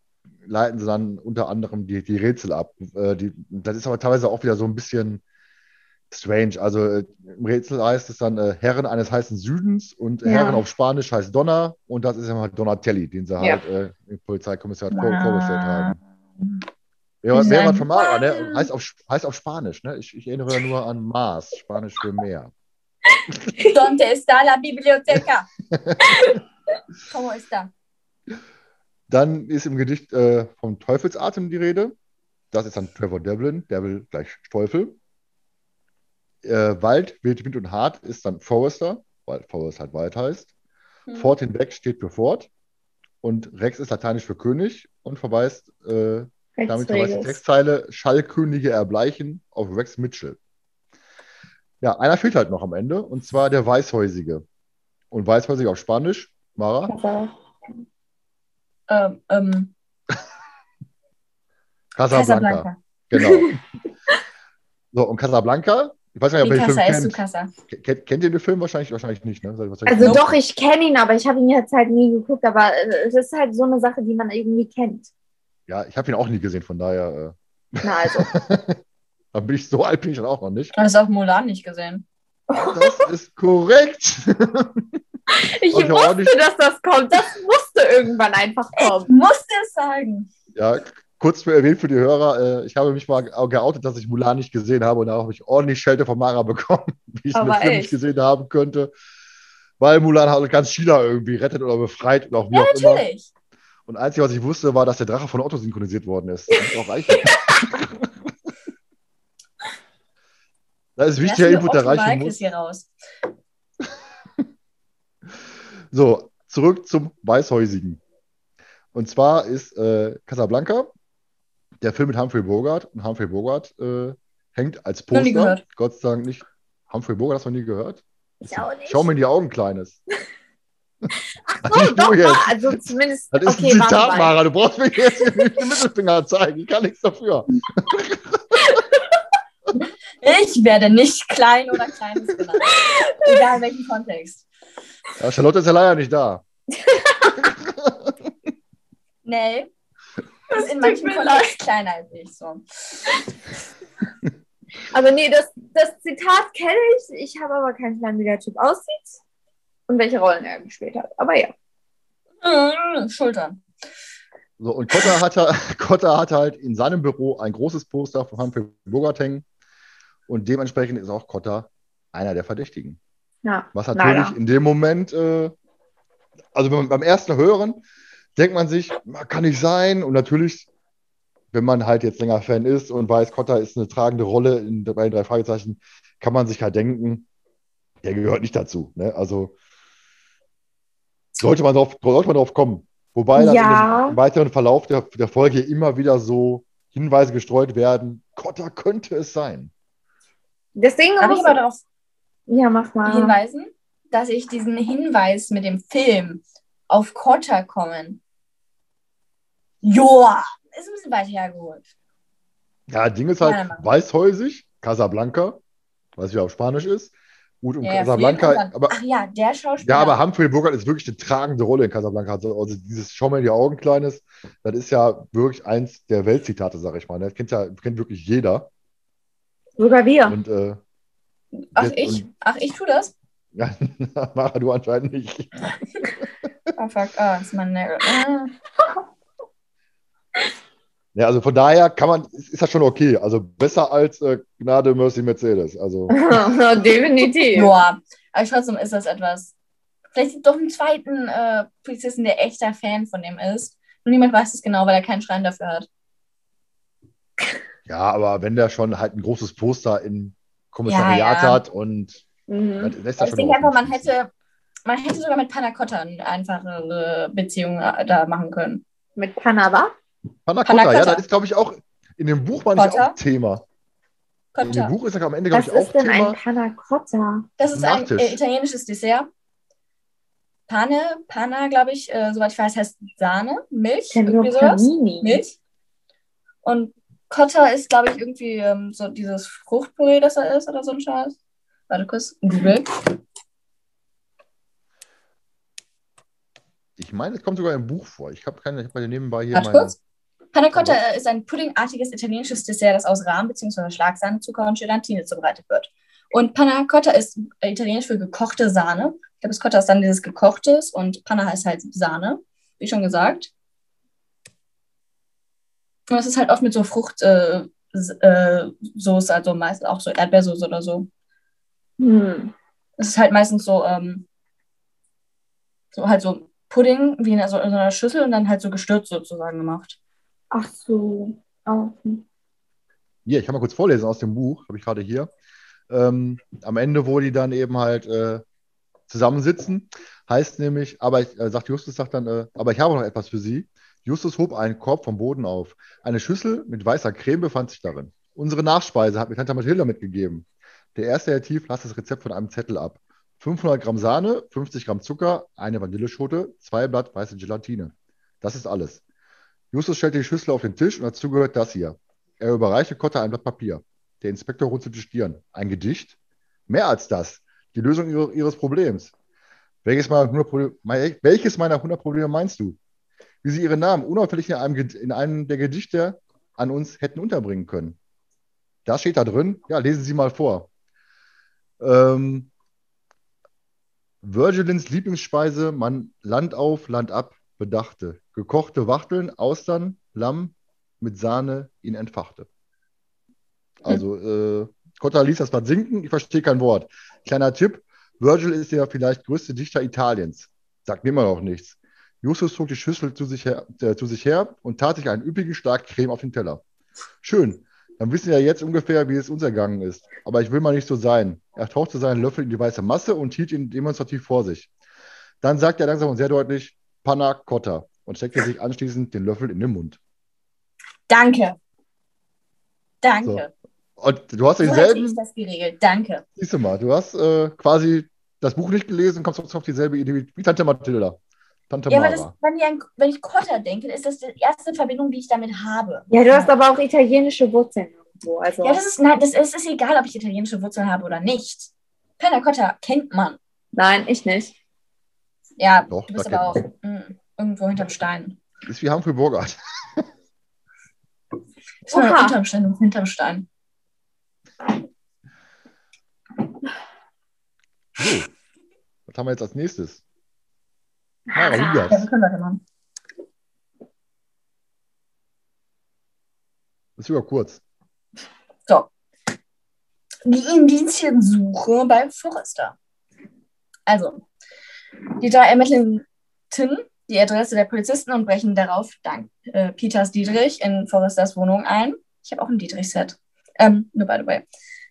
leiten sie dann unter anderem die, die Rätsel ab. Äh, die, das ist aber teilweise auch wieder so ein bisschen strange. Also äh, im Rätsel heißt es dann äh, Herren eines heißen Südens und Ja. Herren auf Spanisch heißt Donner und das ist ja halt Donatelli, den sie Ja. halt äh, im Polizeikommissariat Wow. vorgestellt haben. Was sagen, von Mara, ne? heißt, auf, heißt auf Spanisch. Ne? Ich, ich erinnere nur an Mars, Spanisch für Meer. Donde está la biblioteca? ¿Cómo está? Dann ist im Gedicht äh, vom Teufelsatem die Rede. Das ist dann Trevor Devlin, Devil gleich Teufel. Äh, Wald, Wild, Wind und Hart ist dann Forester, weil Forest halt Wald heißt. Hm. Fort hinweg steht für Fort. Und Rex ist lateinisch für König und verweist, äh, damit verweist die. Textzeile Schallkönige erbleichen auf Rex Mitchell. Ja, einer fehlt halt noch am Ende, und zwar der Weißhäusige. Und Weißhäusige auf Spanisch, Mara? Ähm, ähm, Casablanca. Casablanca. Genau. So, und Casablanca, ich weiß nicht, ob ihr den Film kennt. casa. Kennt, kennt ihr den Film wahrscheinlich? Wahrscheinlich nicht, ne? Also doch, ich kenne ihn, aber ich habe ihn jetzt halt nie geguckt. Aber äh, es ist halt so eine Sache, die man irgendwie kennt. Ja, ich habe ihn auch nie gesehen, von daher, Na also. äh, da bin ich so alt, bin ich dann auch noch nicht. Du hast auch Mulan nicht gesehen. Das ist korrekt. Ich wusste, ordentlich- dass das kommt. Das musste irgendwann einfach Ich kommen. musste es sagen. Ja, kurz für erwähnt für die Hörer, äh, ich habe mich mal geoutet, dass ich Mulan nicht gesehen habe und da habe ich ordentlich Schelte von Mara bekommen, wie ich den Film nicht gesehen haben könnte. Weil Mulan halt ganz China irgendwie rettet oder befreit und auch wie Ja, auch immer. Und einzig, was ich wusste, war, dass der Drache von Otto synchronisiert worden ist. Das muss auch reichen. das ist wichtiger Input, der reichen muss. hier raus. So, zurück zum Weißhäusigen. Und zwar ist äh, Casablanca, der Film mit Humphrey Bogart. Und Humphrey Bogart äh, hängt als Poster. Gott sei Dank nicht. Humphrey Bogart hast du noch nie gehört? Ich auch nicht. Schau mir in die Augen, Kleines. Ach so, Nicht doch, war, also zumindest. Das ist okay, ein Zitat. Mara. Du brauchst mir jetzt nicht den Mittelfinger zeigen. Ich kann nichts dafür. Ich werde nicht klein oder kleines genannt. Egal welchen Kontext. Ja, Charlotte ist ja leider nicht da. Nee. Das ist in manchen Kontext kleiner als ich. So. Also nee, das, das Zitat kenne ich. Ich habe aber keinen Plan, wie der Typ aussieht und welche Rollen er gespielt hat. Aber ja. Äh, Schultern. So, und Kotta hatte, Kotta hatte halt in seinem Büro ein großes Poster von Humphrey Bogart hängen. Und dementsprechend ist auch Kotta einer der Verdächtigen. Ja, Was natürlich leider. in dem Moment, äh, also man, beim ersten Hören, denkt man sich, "Na, kann nicht sein. Und natürlich, wenn man halt jetzt länger Fan ist und weiß, Kotta ist eine tragende Rolle in, bei den drei Fragezeichen, kann man sich halt denken, der gehört nicht dazu. Ne? Also sollte man drauf, sollte man drauf kommen. Wobei dann Ja. dem weiteren Verlauf der, der Folge immer wieder so Hinweise gestreut werden, Kotta könnte es sein. Deswegen Darf ich muss- aber darauf Ja, mach mal. hinweisen, dass ich diesen Hinweis mit dem Film auf Kotter kommen. Joa, ist ein bisschen weit hergeholt. Ja, Ding ist halt weißhäusig, Casablanca, was ja auf Spanisch ist, Gut, und Ja, Casablanca, aber, Ach ja, der Schauspieler. ja, aber Humphrey Bogart ist wirklich eine tragende Rolle in Casablanca. Also, also dieses in die Augen, Kleines, das ist ja wirklich eins der Weltzitate, sag ich mal. Das kennt ja kennt wirklich jeder. Sogar wir. Und äh, Ach, ich? und- Ach, ich tu das? ja, Mara, du anscheinend nicht. Oh, fuck. Ah, das ist mein Nägel. Ja, also von daher kann man, ist, das schon okay. Also besser als äh, Gnade Mercy Mercedes. Also Definitiv. Joa. Aber trotzdem ist das etwas. Vielleicht doch einen zweiten äh, Polizisten, der echter Fan von dem ist. Nur niemand weiß es genau, weil er keinen Schrein dafür hat. ja, aber wenn der schon halt ein großes Poster im Kommissariat Ja, ja. hat und Mhm. lässt ich schon denke einfach, man hätte, man hätte sogar mit Panna Cotta eine einfachere Beziehung äh, da machen können. Mit Panama? Panna Panna Cotta, ja, Cotta. das ist, glaube ich, auch in dem Buch war nicht Cotta? auch Thema. In dem Cotta. Buch ist er am Ende, glaube Was ich, auch ist denn Thema. ein Panna Cotta? Das ist ein Nachtisch. äh, italienisches Dessert. Pane, Panna, glaube ich, äh, soweit ich weiß, heißt Sahne, Milch, irgendwie sowas. Panini. Milch. Und Cotta ist, glaube ich, irgendwie ähm, so dieses Fruchtpüree, das da ist oder so ein Scheiß. Warte kurz, Google. Ich meine, es kommt sogar im Buch vor. Ich habe keine, ich habe nebenbei hier Warte meine. kurz. Panna Cotta äh, ist ein puddingartiges italienisches Dessert, das aus Rahm bzw. Schlagsahne, Zucker und Gelatine zubereitet wird. Und Panna Cotta ist äh, italienisch für gekochte Sahne. Ich glaube, das Cotta ist dann dieses gekochtes und Panna heißt halt Sahne, wie schon gesagt. Und es ist halt oft mit so Fruchtsoße, äh, äh, also meistens auch so Erdbeersoße oder so. Hm. Es ist halt meistens so, ähm, so halt so Pudding wie in so, in so einer Schüssel und dann halt so gestürzt sozusagen gemacht. Ach so. Oh. Hier, ich kann mal kurz vorlesen aus dem Buch, habe ich gerade hier. Ähm, am Ende, wo die dann eben halt äh, zusammensitzen, heißt nämlich, aber ich, äh, sagt Justus, sagt dann, äh, aber ich habe noch etwas für Sie. Justus hob einen Korb vom Boden auf. Eine Schüssel mit weißer Creme befand sich darin. Unsere Nachspeise hat mir Tante Mathilda mitgegeben. Der erste Herr Tief las das Rezept von einem Zettel ab. 500 Gramm Sahne, 50 Gramm Zucker, eine Vanilleschote, zwei Blatt weiße Gelatine. Das ist alles. Justus stellte die Schüssel auf den Tisch und dazu gehört das hier. Er überreichte Kotter ein Blatt Papier. Der Inspektor runzelte die Stirn. Ein Gedicht? Mehr als das. Die Lösung ihre, ihres Problems. Welches meiner, 100 Problem, mei- welches meiner 100 Probleme meinst du? Wie sie ihren Namen unauffällig in einem, in einem der Gedichte an uns hätten unterbringen können. Da steht da drin. Ja, lesen Sie mal vor. Ähm, Virgilins Lieblingsspeise, man Land auf, Land ab bedachte. Gekochte Wachteln, Austern, Lamm mit Sahne ihn entfachte. Also, äh, Cotta ließ das Blatt sinken, ich verstehe kein Wort. Kleiner Tipp: Virgil ist der vielleicht größte Dichter Italiens. Sagt mir immer noch nichts. Justus trug die Schüssel zu sich, her, äh, zu sich her und tat sich einen üppigen Schlag Creme auf den Teller. Schön, dann wissen wir ja jetzt ungefähr, wie es uns ergangen ist. Aber ich will mal nicht so sein. Er tauchte seinen Löffel in die weiße Masse und hielt ihn demonstrativ vor sich. Dann sagte er langsam und sehr deutlich, Panna Cotta und steckte sich anschließend den Löffel in den Mund. Danke. Danke. Und du hast So hätte ich denselben, das geregelt. Danke. siehst du mal, du hast äh, quasi das Buch nicht gelesen und kommst trotzdem auf dieselbe Idee wie, Tante Mathilda. Tante Ja, aber Mara. das, wenn, ich an, wenn ich Cotta denke, ist das die erste Verbindung, die ich damit habe. Ja, du hast aber auch italienische Wurzeln irgendwo. Also. Ja, das ist, nein, das ist, ist egal, ob ich italienische Wurzeln habe oder nicht. Panna Cotta kennt man. Nein, ich nicht. Ja, Doch, du bist aber auch mh, irgendwo hinterm Stein. Ist wie Humphrey Bogart. Ist Oha. unterm Stein und hinterm Stein. So, was haben wir jetzt als nächstes? Mara, Ja, wir Lugas. können weitermachen. Das ist sogar kurz. So. Die Indiziensuche bei Forrester. Also, die drei ermitteln die Adresse der Polizisten und brechen darauf dank äh, Peters Dietrich in Forresters Wohnung ein. Ich habe auch ein Dietrich-Set. Ähm, nur by the way.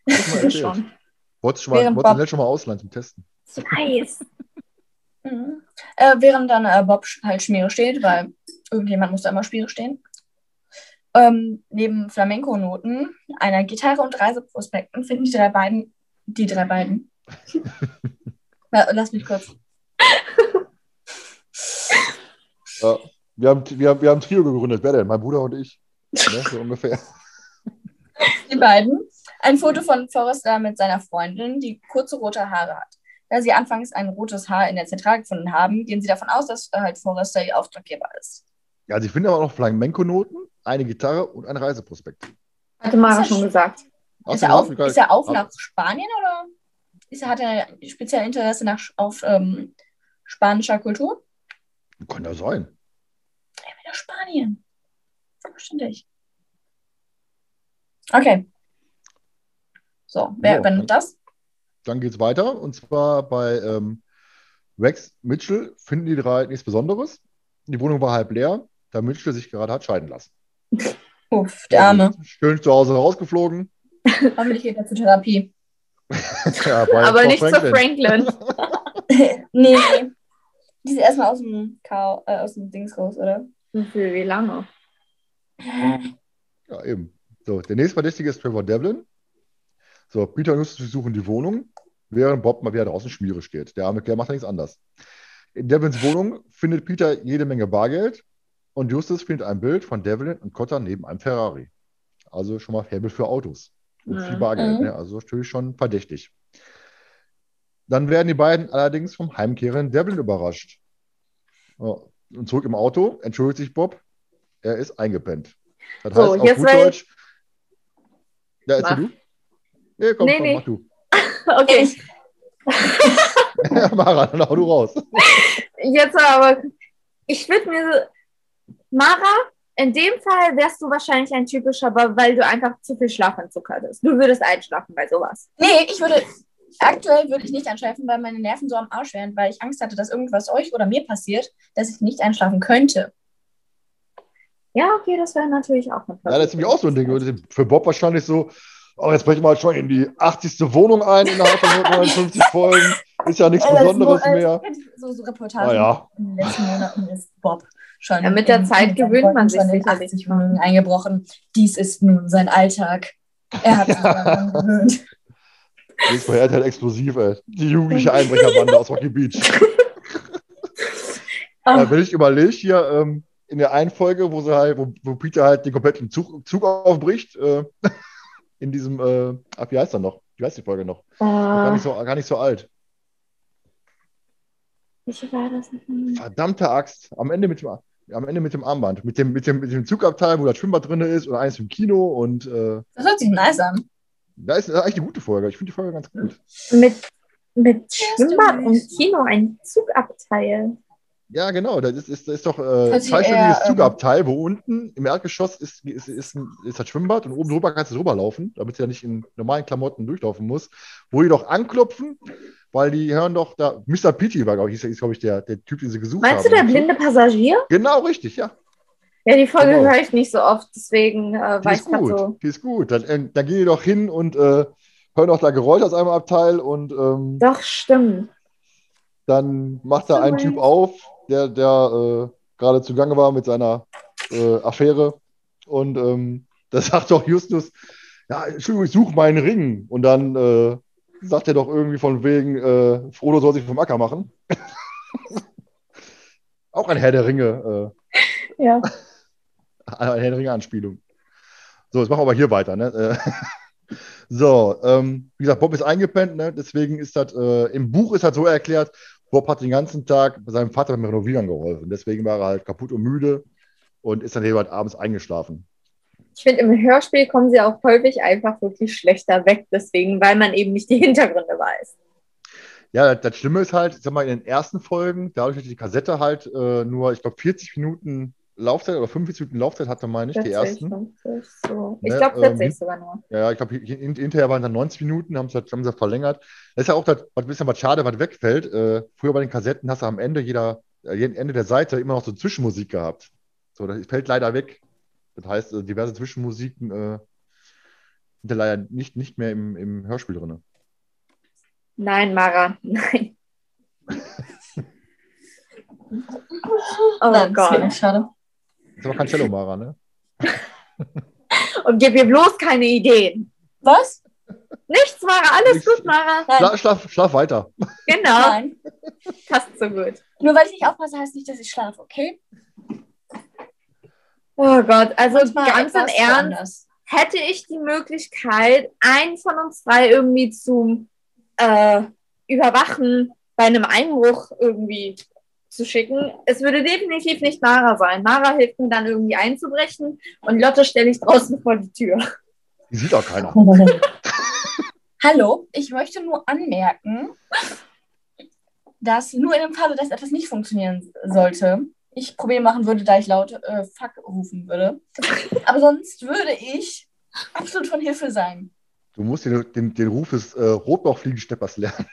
Mal schon. Wolltest schon mal, wolltest schon mal ausleihen zum Testen? Weiß. Mhm. Äh, während dann äh, Bob halt Schmiere steht, weil irgendjemand muss da immer Schmiere stehen. Ähm, neben Flamenco-Noten, einer Gitarre und Reiseprospekten finden die drei beiden, die drei beiden. Na, lass mich kurz. Ja, wir, haben, wir, haben, wir haben ein Trio gegründet. Wer denn? Mein Bruder und ich. Ne, so ungefähr. Die beiden ein Foto von Forrester mit seiner Freundin, die kurze rote Haare hat. Da sie anfangs ein rotes Haar in der Zentrale gefunden haben, gehen sie davon aus, dass äh, halt Forrester ihr Auftraggeber ist. Ja, sie finden aber auch noch Flamenco-Noten, eine Gitarre und ein Reiseprospekt. Hatte Mara schon sch- gesagt. Ist er, auf, ist er auf nach Spanien oder ist er, hat er speziell Interesse nach, auf ähm, spanischer Kultur? Kann ja sein. Ja, wieder Spanien. Selbstverständlich. Okay. So, wer So, übernimmt das? Dann geht's weiter. Und zwar bei ähm, Rex Mitchell finden die drei nichts Besonderes. Die Wohnung war halb leer, da Mitchell sich gerade hat scheiden lassen. Uff, der Arme. Schön zu Hause rausgeflogen. Hoffentlich geht er zur Therapie. Ja, Aber nicht zu Franklin. nee. Die ist erstmal aus dem, Kau äh, aus dem Dings raus, oder? Für wie lange? Ja, eben. So, der nächste Verdächtige ist Trevor Devlin. So, Peter und Justus suchen die Wohnung, während Bob mal wieder draußen Schmiere steht. Der arme Kerl macht ja nichts anders. In Devlins Wohnung findet Peter jede Menge Bargeld und Justus findet ein Bild von Devlin und Cotter neben einem Ferrari. Also schon mal Faible für Autos. Und viel Mhm. Bargeld, Mhm. ne? also natürlich schon verdächtig. Dann werden die beiden allerdings vom heimkehrenden Devlin überrascht. Und zurück im Auto entschuldigt sich Bob, er ist eingepennt. Das So, heißt auf jetzt gut Deutsch. Ja, erzähl du? Nee, komm, Nee, komm, nee. mach du. Okay, Mara, dann hau du raus. jetzt aber, ich würde mir, so- Mara, in dem Fall wärst du wahrscheinlich ein typischer, weil du einfach zu viel Schlafentzug hattest. Du würdest einschlafen bei sowas. Nee, ich würde. Aktuell würde ich nicht einschlafen, weil meine Nerven so am Arsch wären, weil ich Angst hatte, dass irgendwas euch oder mir passiert, dass ich nicht einschlafen könnte. Ja, okay, das wäre natürlich auch eine Ja, das ist nämlich auch so ein Ding. Für Bob wahrscheinlich so, oh, jetzt brechen wir halt schon in die 80. Wohnung ein innerhalb von 159 Folgen. Ist ja nichts Äh, das Besonderes so, äh, mehr. So, so Reportagen Ah ja. in den letzten Monaten ist Bob schon. Ja, mit der in- Zeit gewöhnt man sich schon in sicherlich 80 Wohnungen eingebrochen. Dies ist nun sein Alltag. Er hat sich daran gewöhnt. Jetzt war er halt explosiv, ey. Die jugendliche Einbrecherbande aus Rocky Beach. Ah. Ja, wenn ich überlege, hier ähm, in der einen Folge, wo, sie halt, wo, wo Peter halt den kompletten Zug, Zug aufbricht, äh, in diesem, äh, ach, wie heißt er noch? Wie heißt die Folge noch? Gar, Äh, nicht so, gar nicht so alt. welche war das? Verdammte Axt. Am Ende mit dem, am Ende mit dem Armband. Mit dem, mit dem, mit dem Zugabteil, wo das Schwimmbad drin ist oder eins im Kino. Und äh, Das hört sich nice an. Da ist eigentlich eine gute Folge. Ich finde die Folge ganz gut. Mit, mit Schwimmbad und. Kino ein Zugabteil. Ja, genau. Das ist, ist, ist doch äh, zweistöckiges eher, ähm, Zugabteil, wo unten im Erdgeschoss ist, ist, ist, ein, ist das Schwimmbad und oben drüber kannst du drüber laufen, damit du ja nicht in normalen Klamotten durchlaufen musst. Wo die doch anklopfen, weil die hören doch da. Mr. Petey war, glaube ich, ist, ist, glaube ich, der, der Typ, den sie gesucht Meinst du haben. der blinde Passagier? Genau, richtig, ja. Ja, die Folge Genau. höre ich nicht so oft, deswegen äh, Die weiß ist ich gut. so. Die ist gut. Dann, äh, dann gehen die doch hin und äh, hören auch da Geräusche aus einem Abteil und ähm, Doch, stimmt. dann macht da ein. Typ auf, der, der äh, gerade zugange war mit seiner äh, Affäre. Und ähm, da sagt doch Justus, ja, Entschuldigung, ich suche meinen Ring. Und dann äh, sagt er doch irgendwie von wegen, äh, Frodo soll sich vom Acker machen. Auch ein Herr der Ringe, Ja. äh, eine Herr der Ringe-Anspielung. So, jetzt machen wir aber hier weiter. Ne? Äh, So, ähm, wie gesagt, Bob ist eingepennt, ne? deswegen ist das, äh, im Buch ist das so erklärt, Bob hat den ganzen Tag seinem Vater beim Renovieren geholfen. Deswegen war er halt kaputt und müde und ist dann eben halt abends eingeschlafen. Ich finde, im Hörspiel kommen sie auch häufig einfach wirklich schlechter weg, deswegen, weil man eben nicht die Hintergründe weiß. Ja, das, das Schlimme ist halt, ich sag mal, in den ersten Folgen, dadurch, dass die Kassette halt äh, nur, ich glaube, 40 Minuten Laufzeit oder 45 Minuten Laufzeit hatte, meine ich, die 40, ersten. 50, so. Ich Ne, glaube 40 ähm, sogar nur. Ja, ich glaube, hin- hinterher waren dann 90 Minuten, haben sie, haben sie verlängert. Das ist ja auch das, was ein bisschen was schade, was wegfällt. Äh, früher bei den Kassetten hast du am Ende jeder, äh, jeden Ende der Seite immer noch so Zwischenmusik gehabt. So, das fällt leider weg. Das heißt, äh, diverse Zwischenmusiken äh, sind ja leider nicht, nicht mehr im, im Hörspiel drin. Nein, Mara, nein. Oh Nein, Gott. schade. Ist aber kein Cello, Mara, ne? Und gib mir bloß keine Ideen. Was? Nichts, Mara, alles Nichts. gut, Mara. Nein. Schlaf, schlaf, weiter. Genau, Nein. passt so gut. Nur weil ich nicht aufpasse, heißt nicht, dass ich schlafe, okay? Oh Gott, also ganz im Ernst, woanders. hätte ich die Möglichkeit, einen von uns drei irgendwie zu äh, überwachen, bei einem Einbruch irgendwie zu schicken. Es würde definitiv nicht Mara sein. Mara hilft mir dann irgendwie einzubrechen und Lotte stelle ich draußen vor die Tür. Die sieht auch keiner. Hallo, ich möchte nur anmerken, dass nur in dem Falle, dass etwas nicht funktionieren sollte, ich Probleme machen würde, da ich laut äh, Fuck rufen würde. Aber sonst würde ich absolut von Hilfe sein. Du musst den, den, den Ruf des äh, Rotbauchfliegensteppers lernen.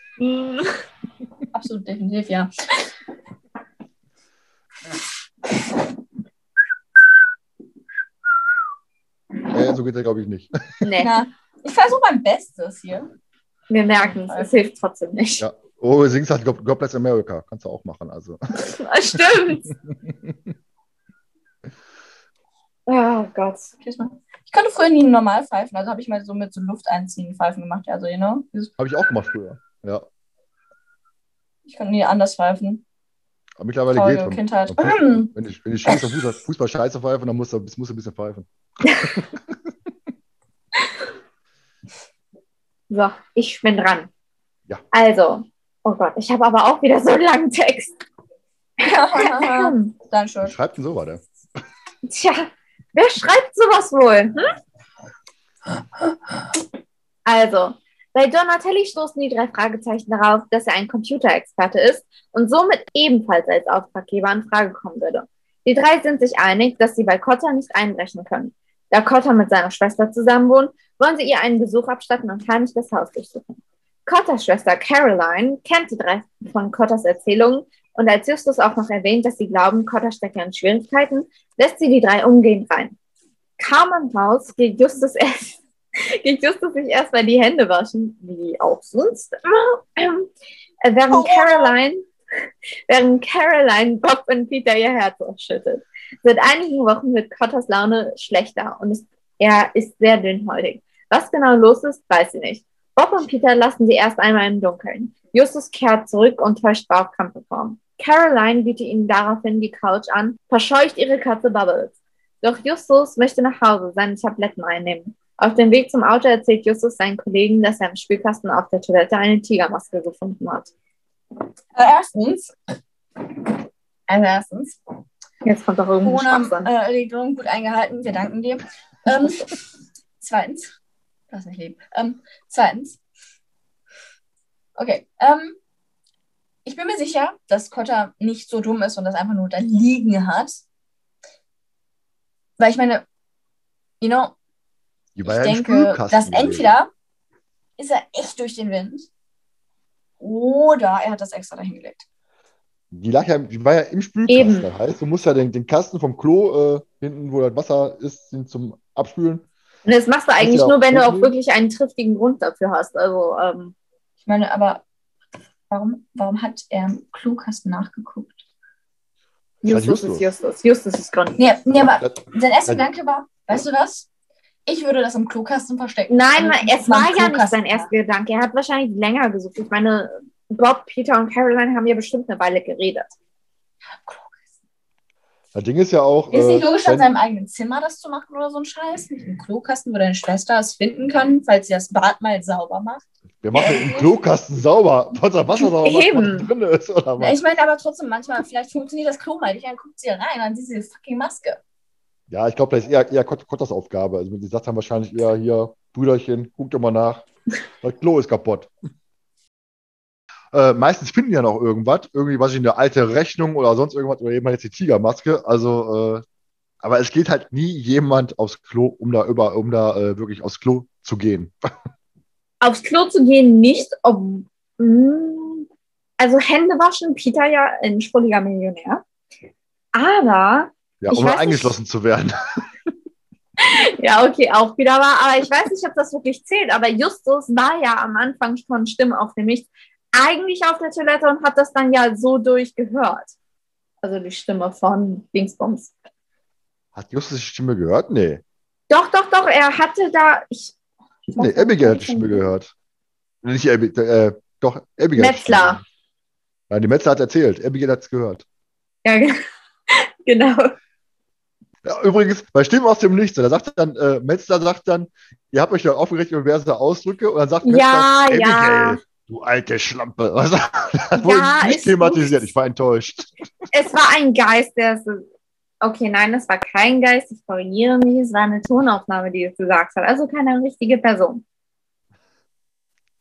Absolut, definitiv, ja. Äh, so geht er, glaube ich, nicht. Nee, Na, ich versuche mein Bestes hier. wir merken es. Es hilft trotzdem nicht. Ja. Oh, singst halt God, God Bless America. Kannst du auch machen. Also. Stimmt. Oh Gott. Ich konnte früher nie normal pfeifen, also habe ich mal so mit so Luft einziehen pfeifen gemacht. Also, you know, Habe ich auch gemacht früher. Ja. ich konnte nie anders pfeifen. Aber mittlerweile Traurige geht Kindheit. Wenn ich, wenn ich schieße, Fußball, Fußball scheiße pfeifen, dann musst du, musst du ein bisschen pfeifen. So, ich bin dran. Ja. Also, oh Gott, ich habe aber auch wieder so einen langen Text. Dann schon. Schreibt denn so weiter? Tja, wer schreibt sowas wohl? Hm? Also, bei Donatelli stoßen die drei Fragezeichen darauf, dass er ein Computerexperte ist und somit ebenfalls als Auftraggeber in Frage kommen würde. Die drei sind sich einig, dass sie bei Cotta nicht einbrechen können. Da Cotta mit seiner Schwester zusammen wohnt, wollen sie ihr einen Besuch abstatten und heimlich das Haus durchsuchen. Cottas Schwester Caroline kennt die drei von Cottas Erzählungen und als Justus auch noch erwähnt, dass sie glauben, Cotta stecke in Schwierigkeiten, lässt sie die drei umgehend rein. Kaum im Haus geht Justus erst, geht Justus sich erstmal die Hände waschen, wie auch sonst. Äh, Während Caroline, während Caroline Bob und Peter ihr Herz ausschüttet. Seit einigen Wochen wird Cottas Laune schlechter und ist, er ist sehr dünnhäutig. Was genau los ist, weiß sie nicht. Bob und Peter lassen sie erst einmal im Dunkeln. Justus kehrt zurück und täuscht Bauchkampf hervor. Caroline bietet ihnen daraufhin die Couch an, verscheucht ihre Katze Bubbles. Doch Justus möchte nach Hause seine Tabletten einnehmen. Auf dem Weg zum Auto erzählt Justus seinen Kollegen, dass er im Spülkasten auf der Toilette eine Tigermaske gefunden hat. Äh, erstens, also erstens, Jetzt kommt doch irgendein Schwachsinn. Corona-Regelung gut eingehalten, wir danken dir. Ähm, zweitens, das ist nicht lieb. Ähm, zweitens, okay, ähm, ich bin mir sicher, dass Cotta nicht so dumm ist und das einfach nur da liegen hat. Weil ich meine, you know, ich denke, dass entweder ist er echt durch den Wind oder er hat das extra dahingelegt. Die lag ja, die war ja im Spülkasten. Eben. Das heißt, du musst ja den, den Kasten vom Klo äh, hinten, wo das Wasser ist, zum Abspülen. Und das machst du eigentlich ja nur, wenn du auch wirklich einen triftigen Grund dafür hast. Also, ähm, Ich meine, aber warum, warum hat er im Klokasten nachgeguckt? Das hat Justus ist Justus. Justus ist Grund. Nee, nee aber sein erster Gedanke war, weißt du was? Ich würde das im Klokasten verstecken. Nein, Also, es war ja nicht sein erster Gedanke. Er hat wahrscheinlich länger gesucht. Ich meine, Bob, Peter und Caroline haben ja bestimmt eine Weile geredet. das Ding ist ja auch. Ist nicht äh, logisch, an wenn- seinem eigenen Zimmer das zu machen oder so ein Scheiß? Nicht im Klokasten, wo deine Schwester es finden kann, falls sie das Bad mal sauber macht? Wir machen im Klokasten sauber, was das Wasser sauber Eben. was drin ist, oder Ja, was? ich meine aber trotzdem, manchmal, vielleicht funktioniert das Klo mal nicht, dann guckt sie rein, dann sieht sie die fucking Maske. Ja, ich glaube, das ist eher, eher Cottas Aufgabe. Also, die sagt dann wahrscheinlich eher hier, Brüderchen, guck doch mal nach. Das Klo ist kaputt. Äh, meistens finden die ja noch irgendwas. Irgendwie, was ich, eine alte Rechnung oder sonst irgendwas oder eben jetzt die Tigermaske. Also, äh, aber es geht halt nie jemand aufs Klo, um da über, um da äh, wirklich aufs Klo zu gehen. Aufs Klo zu gehen nicht, ob. Mh, also Hände waschen, Peter ja ein schrulliger Millionär. Aber, Ja, Ich um eingeschlossen zu werden. ja, okay, auch wieder wahr. Aber ich weiß nicht, ob das wirklich zählt. Aber Justus war ja am Anfang von Stimme auf dem Nichts eigentlich auf der Toilette und hat das dann ja so durchgehört. Also die Stimme von Dingsbums. Hat Justus die Stimme gehört? Nee. Doch, doch, doch, er hatte da. Ich, ich Nee, nicht, Abigail hat die Stimme gehört. Nicht Abigail, äh, doch, Abigail. Metzler. Nein, die Metzler hat erzählt. Abigail hat es gehört. Ja, genau. Ja, übrigens, bei Stimmen aus dem Nichts, da sagt dann, äh, Metzler sagt dann, ihr habt euch ja aufgeregt über diverse Ausdrücke und dann sagt Ja, Metzler, ja. Du alte Schlampe. Was, das wurde Ja, nicht thematisiert, ich war enttäuscht. Es war ein Geist, der es. Okay, nein, es war kein Geist, ich korrigiere mich, es war eine Tonaufnahme, die es gesagt hat. Also keine richtige Person.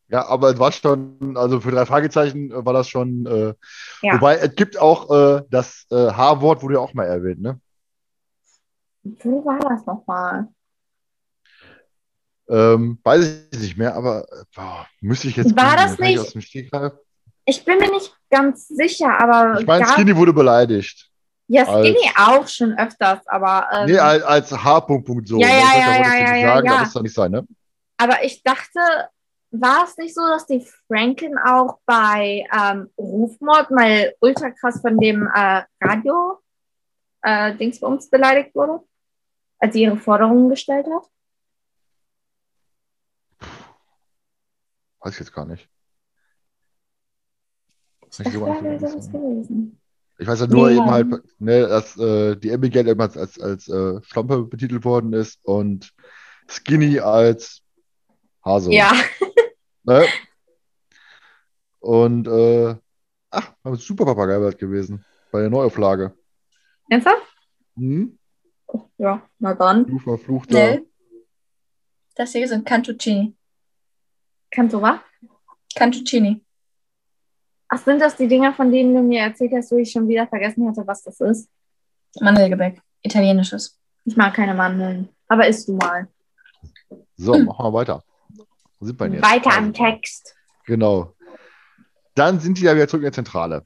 Ja, aber es war schon, also für drei Fragezeichen äh, war das schon, äh, Ja. wobei es gibt auch äh, das äh, H-Wort, wurde ja auch mal erwähnt, ne? Wo war das nochmal? Ähm, weiß ich nicht mehr, aber boah, müsste ich jetzt. War das nicht- Aus dem Stegreif? Ich bin mir nicht ganz sicher, aber Ich meine, Skinny wurde beleidigt. ja, Skinny als- auch schon öfters, aber ähm, Nee, als, als H-Punkt Punkt so. Ja, ne? ja, ja, aber ja, ja, ja, sagen, ja. das doch nicht sein, ne? Aber ich dachte, war es nicht so, dass die Franklin auch bei ähm, Rufmord mal ultra krass von dem äh, Radio äh, Dingsbums beleidigt wurde? Als sie ihre Forderungen gestellt hat? Weiß ich jetzt gar nicht. Ich Kann ich so. Ich weiß ja nur Nee, eben halt, ne, dass äh, die Abigail eben als, als, als äh, Schlampe betitelt worden ist und Skinny als Hase. Ja, Ne? Und äh, ach, super Papagei das gewesen. Bei der Neuauflage. ernsthaft? Hm? Ja, na dann. Du verfluchter. Nee. Das hier sind Cantuccini. Du was? Cantuccini. Ach, sind das die Dinger, von denen du mir erzählt hast, wo ich schon wieder vergessen hatte, was das ist? Mandelgebäck. Italienisches. Ich mag keine Mandeln. Aber isst du mal. So, machen wir weiter. Wo sind wir denn jetzt? Weiter am Also, Text. Genau. Dann sind die ja wieder zurück in der Zentrale.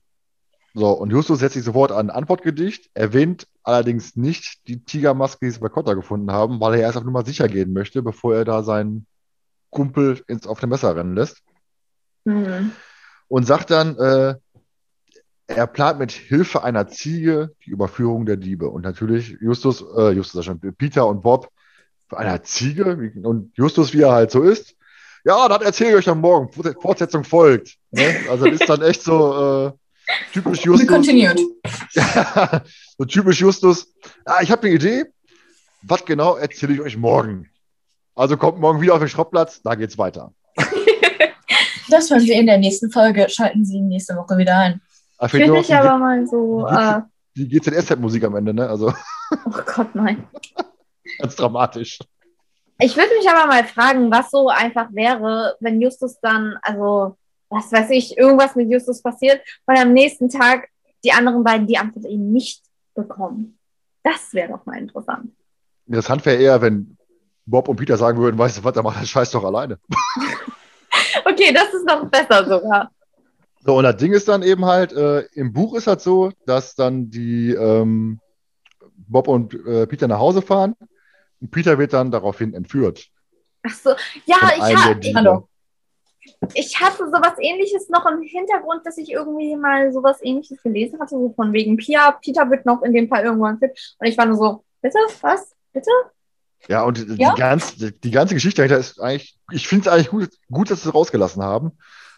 So, und Justus setzt sich sofort an ein Antwortgedicht, erwähnt allerdings nicht die Tigermaske, die sie bei Kotta gefunden haben, weil er erst auf Nummer sicher gehen möchte, bevor er da seinen Kumpel ins offene Messer rennen lässt. Hm. Und sagt dann, äh, er plant mit Hilfe einer Ziege die Überführung der Diebe. Und natürlich Justus, äh, Justus, schon, Peter und Bob einer Ziege. Und Justus, wie er halt so ist, ja, das erzähle ich euch dann morgen. Fort- Fortsetzung folgt. Ne? Also ist dann echt so typisch We Justus. continued. Ja, so typisch Justus. Ah, ich habe eine Idee. Was genau erzähle ich euch morgen? Also kommt morgen wieder auf den Schrottplatz, da geht's weiter. Das hören Sie in der nächsten Folge. Schalten Sie nächste Woche wieder ein. Ich noch mich die, aber mal so. Äh, die GZSZ-Musik am Ende, ne? Also oh Gott, nein. ganz dramatisch. Ich würde mich aber mal fragen, was so einfach wäre, wenn Justus dann, also, was weiß ich, irgendwas mit Justus passiert und am nächsten Tag die anderen beiden die Antwort eben nicht bekommen. Das wäre doch mal interessant. Interessant wäre eher, wenn Bob und Peter sagen würden, weißt du was, der macht den Scheiß doch alleine. Okay, das ist noch besser sogar. So, und das Ding ist dann eben halt, äh, im Buch ist halt so, dass dann die ähm, Bob und äh, Peter nach Hause fahren und Peter wird dann daraufhin entführt. Ach so, ja, ich, einem ha der Diebe. Hallo. Ich hatte sowas ähnliches noch im Hintergrund, dass ich irgendwie mal sowas ähnliches gelesen hatte, so von wegen Pia. Peter wird noch in dem Fall irgendwann fit. Und ich war nur so, bitte? Was? Bitte? Ja, und Ja? Die, ganze, die ganze Geschichte dahinter ist eigentlich, ich finde es eigentlich gut, gut, dass sie es rausgelassen haben,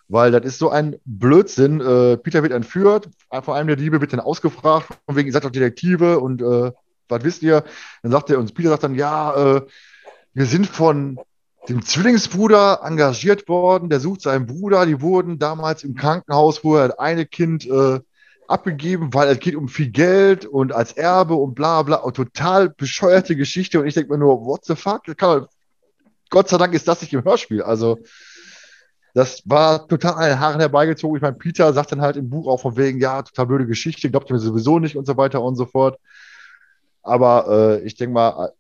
weil das ist so ein Blödsinn. Äh, Peter wird entführt, vor allem der Diebe wird dann ausgefragt, von wegen, ihr seid doch Detektive und äh, was wisst ihr? Dann sagt er, und Peter sagt dann, ja, äh, wir sind von dem Zwillingsbruder engagiert worden, der sucht seinen Bruder, die wurden damals im Krankenhaus, wo er das eine Kind äh, abgegeben, weil es geht um viel Geld und als Erbe und bla bla. Und total bescheuerte Geschichte. Und ich denke mir nur, what the fuck? Man, Gott sei Dank ist das nicht im Hörspiel. Also, das war total an den Haaren herbeigezogen. Ich meine, Peter sagt dann halt im Buch auch von wegen, ja, total blöde Geschichte, glaubt mir sowieso nicht und so weiter und so fort. Aber äh, ich denke mal,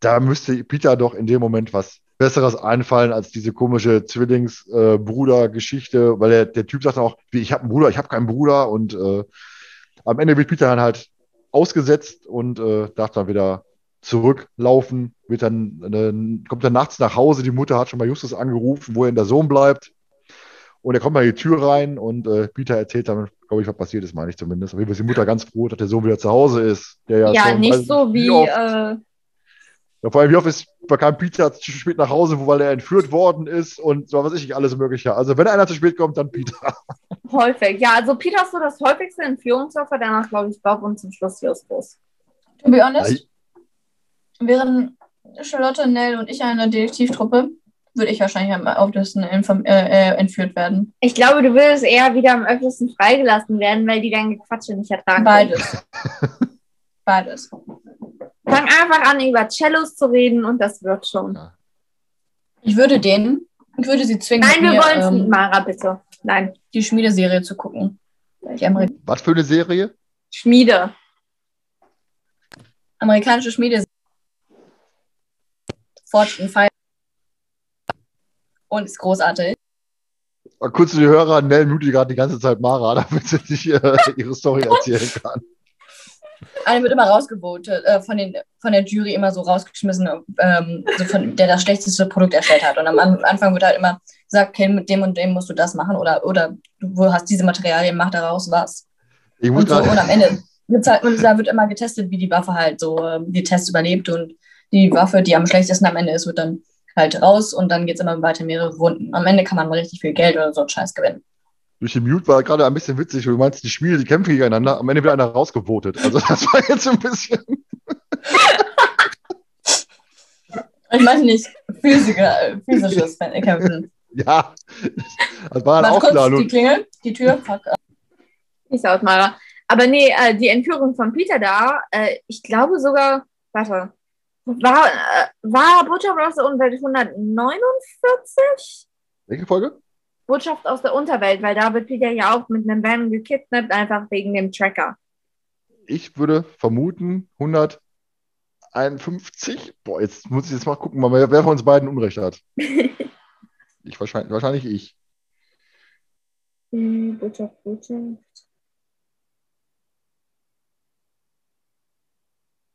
da müsste Peter doch in dem Moment was Besseres einfallen als diese komische Zwillings-Bruder-Geschichte, weil der, der Typ sagt auch, wie, ich habe einen Bruder, ich habe keinen Bruder und äh, am Ende wird Peter dann halt ausgesetzt und äh, darf dann wieder zurücklaufen, wird dann, äh, kommt dann nachts nach Hause, die Mutter hat schon bei Justus angerufen, wo er in der Sohn bleibt und er kommt mal in die Tür rein und äh, Peter erzählt dann, glaube ich, was passiert ist, meine ich zumindest. Auf jeden Fall ist die Mutter ganz froh, dass der Sohn wieder zu Hause ist. Der ja, Ja, schon, nicht also, so wie, oft- äh, ja, vor allem, wie oft ist, bekam Peter zu spät nach Hause, wo, weil er entführt worden ist und so was weiß ich, alles Mögliche. Also, wenn einer zu spät kommt, dann Peter. häufig. Ja, also Peter ist so das häufigste Entführungsopfer, danach glaube ich Bob und zum Schluss Justus. To be honest, wären Charlotte, Nell und ich eine Detektivtruppe, würde ich wahrscheinlich am öftesten äh, äh, entführt werden. Ich glaube, du würdest eher wieder am öftesten freigelassen werden, weil die dein Gequatsche nicht ertragen. Beides. Beides. Fang einfach an, über Cellos zu reden und das wird schon. Ich würde denen, ich würde sie zwingen, Nein, wir mir, wollen es nicht, ähm, Mara, bitte. Nein. die Schmiedeserie zu gucken. Was für eine Serie? Schmiede. amerikanische Schmiedeserie. Fortune Fire. Und ist großartig. Kurz zu die Hörer, Nell mutet gerade die ganze Zeit Mara, damit sie nicht äh, ihre Story erzählen kann. Eine wird immer rausgevotet, äh, von, den, von der Jury immer so rausgeschmissen, ähm, so von, der das schlechteste Produkt erstellt hat. Und am An- Anfang wird halt immer gesagt, okay, mit dem und dem musst du das machen oder, oder du hast diese Materialien, mach daraus was. Ich muss Und, so, und am. Ende halt, und da wird immer getestet, wie die Waffe halt so ähm, die Tests überlebt und die Waffe, die am schlechtesten am Ende ist, wird dann halt raus und dann geht's immer weiter mehrere Runden. Am Ende kann man richtig viel Geld oder so einen Scheiß gewinnen. Durch den Mute war gerade ein bisschen witzig, weil du meinst, die Schmiede, die kämpfen gegeneinander, am Ende wird einer rausgevotet. Also das war jetzt ein bisschen. Ich meine nicht physische, äh, physisches Kämpfen. Ja, das war dann Warte auch kurz, klar. die Klingel, die Tür, fuck. Peace out, Mara. Aber nee, äh, die Entführung von Peter da, äh, ich glaube sogar, warte, war, äh, war aus der Umwelt 149? welche Folge? Botschaft aus der Unterwelt, weil da wird Peter ja auch mit einem Van gekidnappt, einfach wegen dem Tracker. Ich würde vermuten 151. Boah, jetzt muss ich jetzt mal gucken, wer, wer von uns beiden Unrecht hat. Ich wahrscheinlich, wahrscheinlich ich. Hm, Botschaft, Botschaft.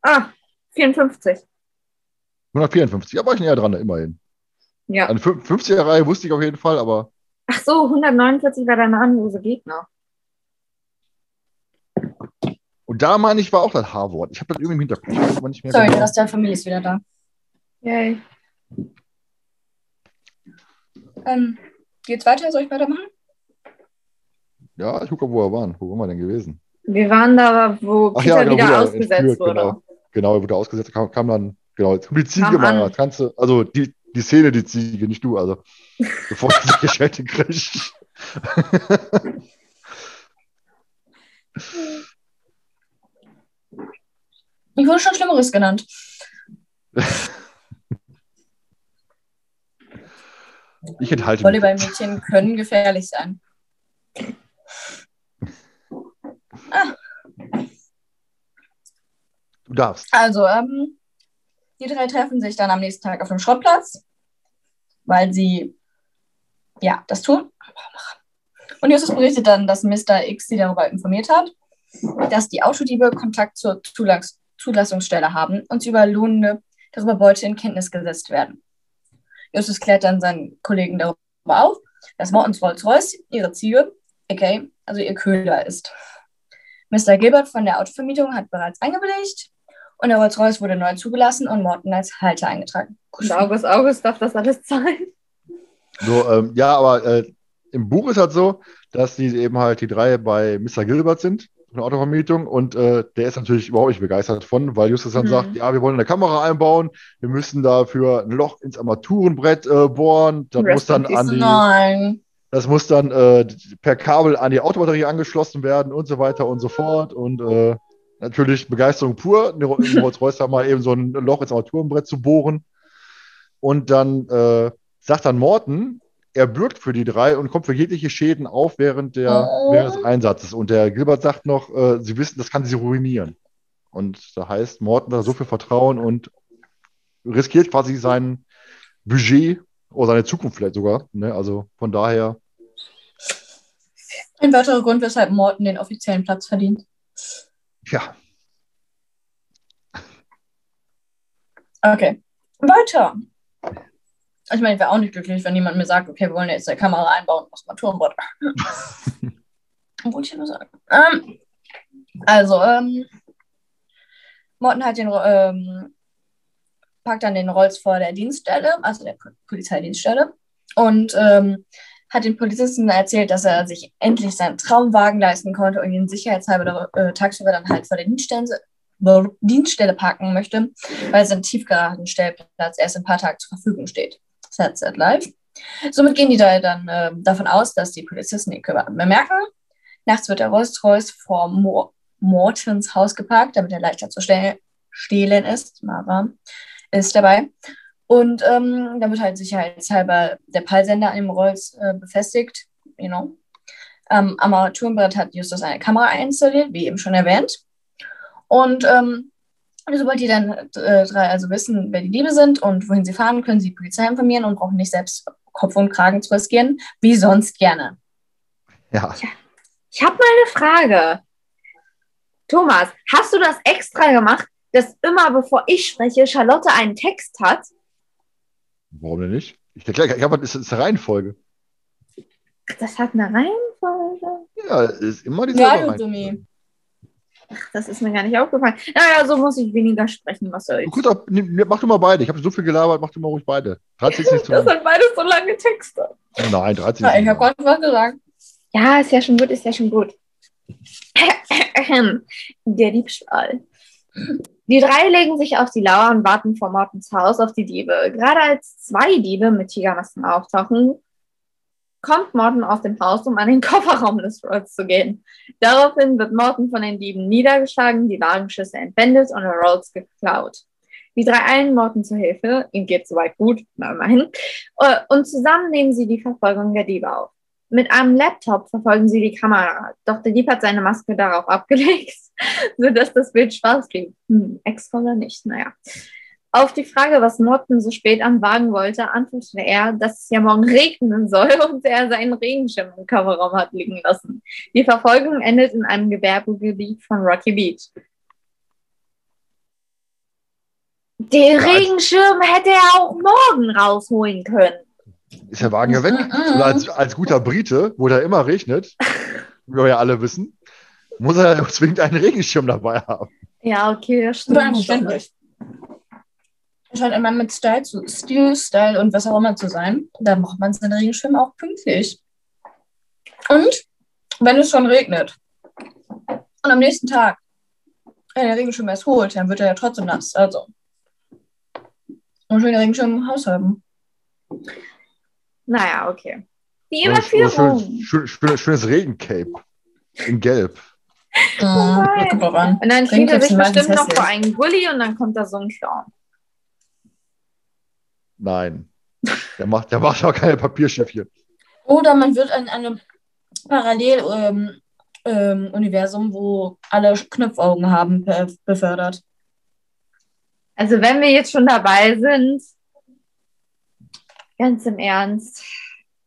Ah, 54. 154. Ja, war ich näher dran, immerhin. Ja. Eine 50er-Reihe wusste ich auf jeden Fall, aber Ach so, 149 war der namenlose Gegner. Und da meine ich, war auch das H-Wort. Ich habe das irgendwie im Hinterkopf. Ich weiß aber nicht mehr Sorry, genau. Rest der Familie ist wieder da. Yay. Ähm, geht's weiter? Soll ich weitermachen? Ja, ich gucke, wo wir waren. Wo waren wir denn gewesen? Wir waren da, wo Ach Peter ja, genau, wieder wo der ausgesetzt entführt, wurde. Genau, genau er wurde ausgesetzt. Kam, kam dann, genau, jetzt mal. an. Das Ganze, also die, die Szene, die Ziege, nicht du. Also, bevor du die Geschelte kriegst. Ich wurde schon Schlimmeres genannt. Ich enthalte mich. Volleyballmädchen können gefährlich sein. Du darfst. Also, ähm, die drei treffen sich dann am nächsten Tag auf dem Schrottplatz, weil sie ja das tun. Und Justus berichtet dann, dass Mr. X sie darüber informiert hat, dass die Autodiebe Kontakt zur Zulass Zulassungsstelle haben und sie über lohnende darüber Beute in Kenntnis gesetzt werden. Justus klärt dann seinen Kollegen darüber auf, dass Mortons Rolls-Royce ihre Ziege, aka, also ihr Köder ist. Mr. Gilbert von der Autovermietung hat bereits eingewilligt und der Rolls-Royce wurde neu zugelassen und Morton als Halter eingetragen. Und August, August darf das alles zahlen. So, ähm, ja, aber äh, im Buch ist halt so, dass die eben halt die drei bei Mr. Gilbert sind, von der Autovermietung, und äh, der ist natürlich überhaupt nicht begeistert von, weil Justus dann Mhm. sagt, ja, wir wollen eine Kamera einbauen, wir müssen dafür ein Loch ins Armaturenbrett äh, bohren, das Rest muss dann an die, Nein. das muss dann äh, per Kabel an die Autobatterie angeschlossen werden und so weiter und so fort und äh, natürlich Begeisterung pur, in Rolls-Royce da mal eben so ein Loch ins Armaturenbrett zu bohren und dann äh, sagt dann Morton, er bürgt für die drei und kommt für jegliche Schäden auf während, der, Oh. während des Einsatzes. Und der Gilbert sagt noch, äh, sie wissen, das kann sie ruinieren. Und da heißt, Morton hat so viel Vertrauen und riskiert quasi sein Budget oder seine Zukunft vielleicht sogar. Ne? Also von daher, Ein weiterer Grund, weshalb Morton den offiziellen Platz verdient. Ja, Okay. Weiter. Ich meine, ich wäre auch nicht glücklich, wenn jemand mir sagt, okay, wir wollen jetzt eine Kamera einbauen aus dem Armaturenbrett. Wollte ich nur sagen. Ähm, also, ähm, Morten hat den, ähm, packt dann den Rolls vor der Dienststelle, also der Po- Polizeidienststelle, und ähm, hat den Polizisten erzählt, dass er sich endlich seinen Traumwagen leisten konnte und ihn sicherheitshalber äh, tagsüber dann halt vor der Dienststelle, Dienststelle parken möchte, weil sein Tiefgaragenstellplatz erst in ein paar Tagen zur Verfügung steht. Sad, sad live. Somit gehen die da dann äh, davon aus, dass die Polizisten ihn bemerken. Nachts wird der Rolls-Royce vor Mo Mortons Haus geparkt, damit er leichter zu ste stehlen ist. Mara ist dabei. Und ähm, dann wird halt sicherheitshalber der Peilsender an dem Rolls äh, befestigt. You know. Am Armaturenbrett hat Justus eine Kamera installiert, wie eben schon erwähnt. Und ähm, sobald die dann äh, drei also wissen, wer die Liebe sind und wohin sie fahren, können sie die Polizei informieren und brauchen nicht selbst Kopf und Kragen zu riskieren, wie sonst gerne. Ja. Ich habe mal eine Frage. Thomas, hast du das extra gemacht, dass immer bevor ich spreche, Charlotte einen Text hat? Warum denn nicht? Ich erkläre, ich habe das ist eine Reihenfolge. Das hat eine Reihenfolge. Ja, es ist immer dieselbe Ja, Reihenfolge. Jumi. Ach, das ist mir gar nicht aufgefallen. Naja, so muss ich weniger sprechen, was soll ich. Gut, ab- mach du mal beide. Ich habe so viel gelabert, mach du mal ruhig beide. 13 ist nicht zu Das lang. sind beides so lange Texte. Nein, 13 ist Ja, ich habe gerade was gesagt. Ja, ist ja schon gut, ist ja schon gut. Der Diebstahl. Die drei legen sich auf die Lauer und warten vor Mortens Haus auf die Diebe. Gerade als zwei Diebe mit Tigermasken auftauchen, kommt Morten aus dem Haus, um an den Kofferraum des Rolls zu gehen. Daraufhin wird Morten von den Dieben niedergeschlagen, die Wagenschüsse entwendet und Rolls geklaut. Die drei eilen Morten zur Hilfe, ihm geht soweit gut, na immerhin, äh, und zusammen nehmen sie die Verfolgung der Diebe auf. Mit einem Laptop verfolgen sie die Kamera, doch der Dieb hat seine Maske darauf abgelegt, sodass das Bild schwarz blieb. Hm, extra oder nicht, naja. Auf die Frage, was Morten so spät am Wagen wollte, antwortete er, dass es ja morgen regnen soll und er seinen Regenschirm im Coverraum hat liegen lassen. Die Verfolgung endet in einem Gewerbegebiet von Rocky Beach. Den Regenschirm hätte er auch morgen rausholen können. Ist der Wagen ja weg. Und als, als guter Brite, wo da immer regnet, wie wir ja alle wissen, muss er ja zwingend einen Regenschirm dabei haben. Ja, okay, das stimmt. schon. verständlich. Scheint immer mit Style, zu, Stil, Style und was auch immer zu sein. Da braucht man seinen Regenschirm auch pünktlich. Und wenn es schon regnet und am nächsten Tag er den Regenschirm erst holt, dann wird er ja trotzdem nass. Also. Und schön den Regenschirm im Haus haben. Naja, okay. Die Überführung. schön, schön, schön, schönes Regencape. In Gelb. Drauf an. Und dann zieht er sich bestimmt noch vor einen Gully und dann kommt da so ein Clown. Nein. Der macht, der macht auch keine Papierschiffchen. Oder man wird in einem Parallel-Universum, ähm, Universum, wo alle Knopfaugen haben, be- befördert. Also wenn wir jetzt schon dabei sind, ganz im Ernst,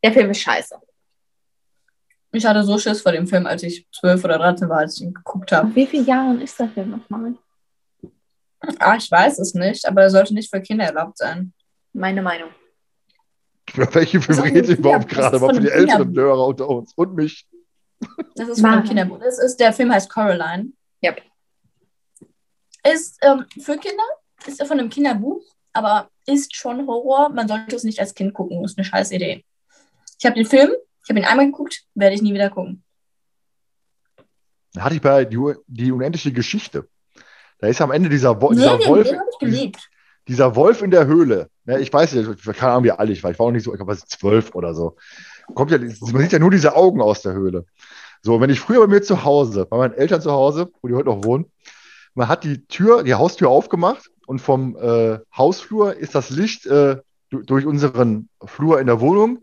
der Film ist scheiße. Ich hatte so Schiss vor dem Film, als ich 12 oder 13 war, als ich ihn geguckt habe. Wie vielen Jahren ist der Film nochmal? Ah, ich weiß es nicht, aber er sollte nicht für Kinder erlaubt sein. Meine Meinung. Über welche Film redet ihr überhaupt gerade? Aber für die älteren. Hörer unter uns und mich. Das ist von einem. Kinderbuch. Das ist, der Film heißt Coraline. Yep. Ist ähm, für Kinder, ist von einem Kinderbuch, aber ist schon Horror. Man sollte es nicht als Kind gucken. Ist eine scheiß Idee. Ich habe den Film, ich habe ihn einmal geguckt, werde ich nie wieder gucken. Da hatte ich bei die, die unendliche Geschichte. Da ist am Ende dieser, Wo Nee, dieser den, Wolf. den ich geliebt. dieser Wolf in der Höhle, ne, ich weiß nicht, keine Ahnung, wie alt ich war, ich war auch nicht so, ich glaube, zwölf oder so. Kommt ja, man sieht ja nur diese Augen aus der Höhle. So, wenn ich früher bei mir zu Hause, bei meinen Eltern zu Hause, wo die heute noch wohnen, man hat die Tür, die Haustür aufgemacht und vom äh, Hausflur ist das Licht äh, du- durch unseren Flur in der Wohnung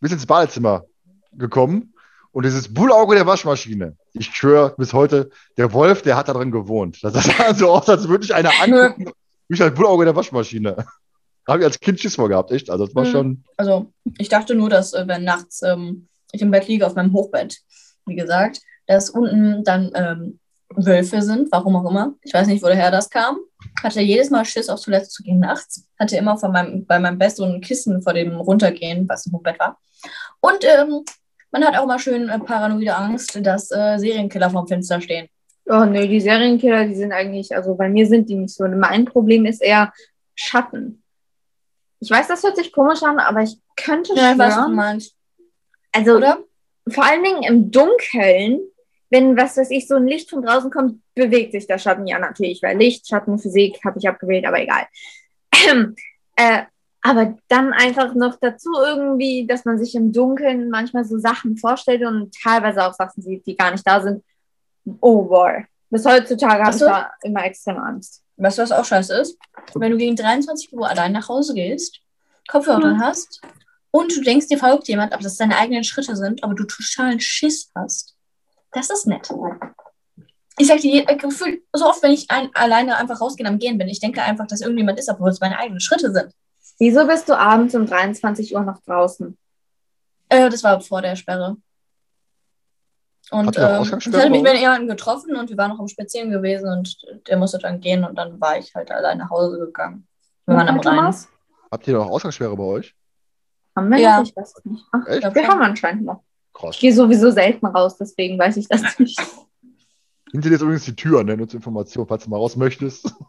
bis ins Badezimmer gekommen. Und dieses Bullauge der Waschmaschine, ich schwöre bis heute, der Wolf, der hat da drin gewohnt. Das sah so aus, als würde ich einer angucken, wie ein Bullauge der Waschmaschine. Da habe ich als Kind Schiss vor gehabt, echt. Also das war Mhm. schon. Also, ich dachte nur, dass, äh, wenn nachts ähm, ich im Bett liege, auf meinem Hochbett, wie gesagt, dass unten dann ähm, Wölfe sind, warum auch immer. Ich weiß nicht, woher das kam. Hatte jedes Mal Schiss, auf Toilette zu gehen nachts. Hatte immer von meinem, bei meinem Bett so ein Kissen vor dem Runtergehen, was ein Hochbett war. Und ähm, man hat auch mal schön äh, paranoide Angst, dass äh, Serienkiller vorm Fenster stehen. Oh nee, die Serienkiller, die sind eigentlich, also bei mir sind die nicht so. Mein Problem ist eher Schatten. Ich weiß, das hört sich komisch an, aber ich könnte Ja, weiß, was du schwören, meinst. also Oder? vor allen Dingen im Dunkeln wenn, was weiß ich, so ein Licht von draußen kommt, bewegt sich der Schatten. Ja, natürlich, weil Licht, Schatten, Physik habe ich abgewählt, aber egal. äh, aber dann einfach noch dazu irgendwie, dass man sich im Dunkeln manchmal so Sachen vorstellt und teilweise auch Sachen sieht, die gar nicht da sind. Oh boy. Bis heutzutage habe ich da immer extrem Angst. Weißt du, was auch scheiße ist? Wenn du gegen 23 Uhr allein nach Hause gehst, Kopfhörer drin hast und du denkst, dir folgt jemand, aber das deine eigenen Schritte sind, aber du totalen Schiss hast. Das ist nett. Ich sag dir, gefühlt, so oft, wenn ich ein, alleine einfach rausgehe und am Gehen bin, ich denke einfach, dass irgendjemand ist, obwohl es meine eigenen Schritte sind. Wieso bist du abends um 23 Uhr noch draußen? Äh, das war vor der Sperre. Und ähm, ich Ausgangssperre hatte mich mit jemandem getroffen und wir waren noch am Spazieren gewesen und der musste dann gehen und dann war ich halt allein nach Hause gegangen. Wir waren am Rhein. Thomas? Habt ihr noch Ausgangssperre bei euch? Haben wir Ja. noch? Ich weiß es nicht. Ach, wir haben anscheinend noch. Krass. Ich gehe sowieso selten raus, deswegen weiß ich das nicht. Hinter dir ist übrigens die Tür, ne? Nur zur Information, falls du mal raus möchtest.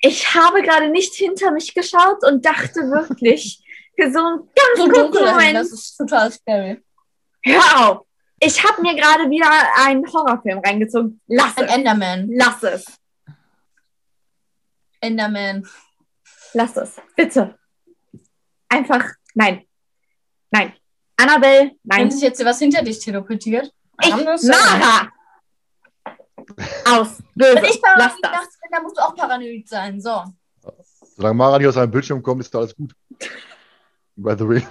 Ich habe gerade nicht hinter mich geschaut und dachte wirklich, für so einen So ganz dunkel kurzen Moment, das ist total scary. hör auf. Ich habe mir gerade wieder einen Horrorfilm reingezogen. Lass Ein es. Enderman. Lass es. Enderman. Lass es. Bitte. Einfach, nein. Nein. Annabelle, Wenn nein. sich jetzt was hinter dich teleportiert. Ich. Nara! Aus. Böse. Wenn ich Lass paranoid das. nachts bin, dann musst du auch paranoid sein. So. Solange Mara nicht aus seinem Bildschirm kommt, ist da alles gut. By the way.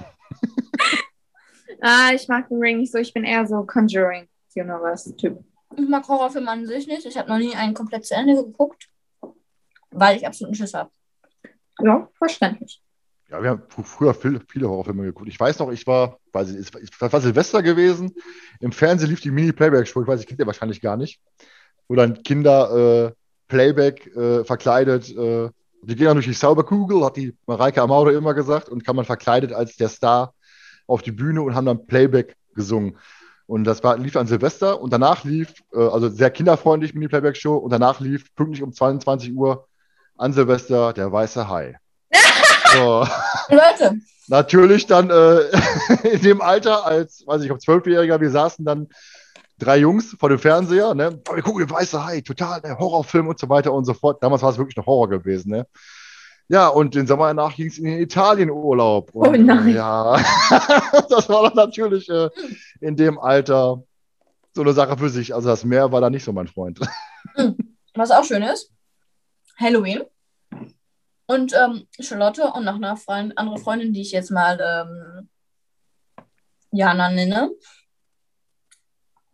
Ah, ich mag den Ring nicht so. Ich bin eher so Conjuring Universe-Typ. Ich mag Horrorfilme an sich nicht. Ich habe noch nie einen komplett zu Ende geguckt, weil ich absoluten Schiss habe. Ja, verständlich. Ja, wir haben fr- früher viel, viele Horrorfilme geguckt. Ich weiß noch, ich war, weiß ich, es war- es war Silvester gewesen. Im Fernsehen lief die Mini-Playback-Show. Ich weiß, ich kennt ihr wahrscheinlich gar nicht. Wo dann Kinder äh, Playback äh, verkleidet, äh, die gehen dann durch die Sauberkugel, hat die Mareike Amaudo immer gesagt, und kam man verkleidet als der Star auf die Bühne und haben dann Playback gesungen. Und das war, lief an Silvester und danach lief, äh, also sehr kinderfreundlich Mini-Playback-Show, und danach lief pünktlich um 22 Uhr an Silvester der weiße Hai. So. Leute, Natürlich dann äh, in dem Alter, als, weiß ich, ob Zwölfjähriger, wir saßen dann drei Jungs vor dem Fernseher, ne? Oh, wir gucken Weiße Hai, total, ne? Horrorfilm und so weiter und so fort. Damals war es wirklich noch Horror gewesen, ne? Ja, und den Sommer danach ging es in den Italienurlaub. Und, Oh nein. Äh, ja, das war dann natürlich äh, in dem Alter so eine Sache für sich. Also das Meer war da nicht so mein Freund. was auch schön ist, Halloween. Und ähm, Charlotte und noch eine Freund, andere Freundin, die ich jetzt mal ähm, Jana nenne.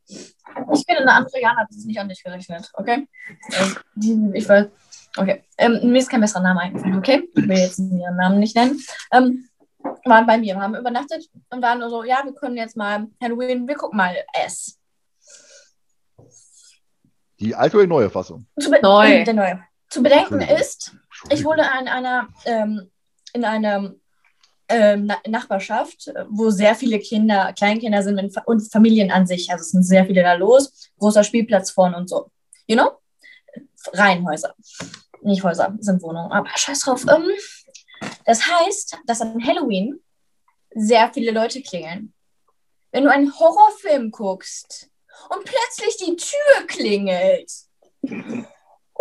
Ich kenne eine andere Jana, das ist nicht an dich gerechnet, okay? Ähm, die, ich weiß. Okay. Ähm, mir ist kein besserer Name eingefallen, okay? Ich will jetzt ihren Namen nicht nennen. Ähm, waren bei mir, haben übernachtet und waren nur so, ja, wir können jetzt mal Halloween, wir gucken mal S. Die alte oder die neue Fassung? Zu Neu. äh, Der neue. Zu bedenken ist, ich wohne in einer, ähm, in einer ähm, Na Nachbarschaft, wo sehr viele Kinder, Kleinkinder sind und Familien an sich. Also es sind sehr viele da los. Großer Spielplatz vorne und so. You know? Reihenhäuser. Nicht Häuser, sind Wohnungen. Aber scheiß drauf. Ähm, das heißt, dass an Halloween sehr viele Leute klingeln. Wenn du einen Horrorfilm guckst und plötzlich die Tür klingelt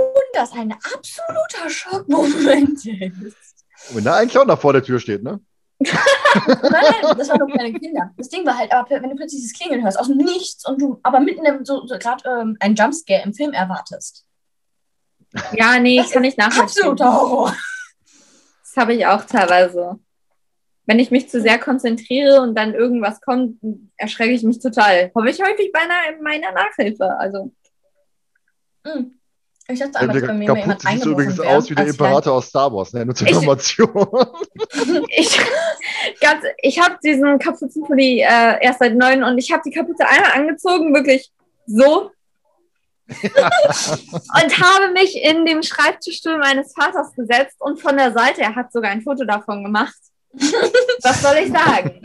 und das ein absoluter Schockmoment ist. Und wenn da ein Clown da vor der Tür steht, ne? Nein, nein, das waren nur kleine Kinder. Das Ding war halt, aber wenn du plötzlich das Klingeln hörst, aus dem Nichts und du aber mitten im, so, so gerade ähm, einen Jumpscare im Film erwartest. Ja, nee, Das kann ich nachvollziehen. Absoluter Horror. Das habe ich auch teilweise. Wenn ich mich zu sehr konzentriere und dann irgendwas kommt, erschrecke ich mich total. Habe ich häufig bei einer, in meiner Nachhilfe. Also, Hm. Ich dachte einmal, dass bei mir jemand eingebrochen übrigens wäre. aus wie der als ich klein- Imperator aus Star Wars, ne? Nur zur Information. ich, ganz, ich habe diesen Kapuzenpulli äh, erst seit neun und ich habe die Kapuze einmal angezogen, wirklich so. und habe mich in den Schreibtischstuhl meines Vaters gesetzt und von der Seite, er hat sogar ein Foto davon gemacht. Was soll ich sagen?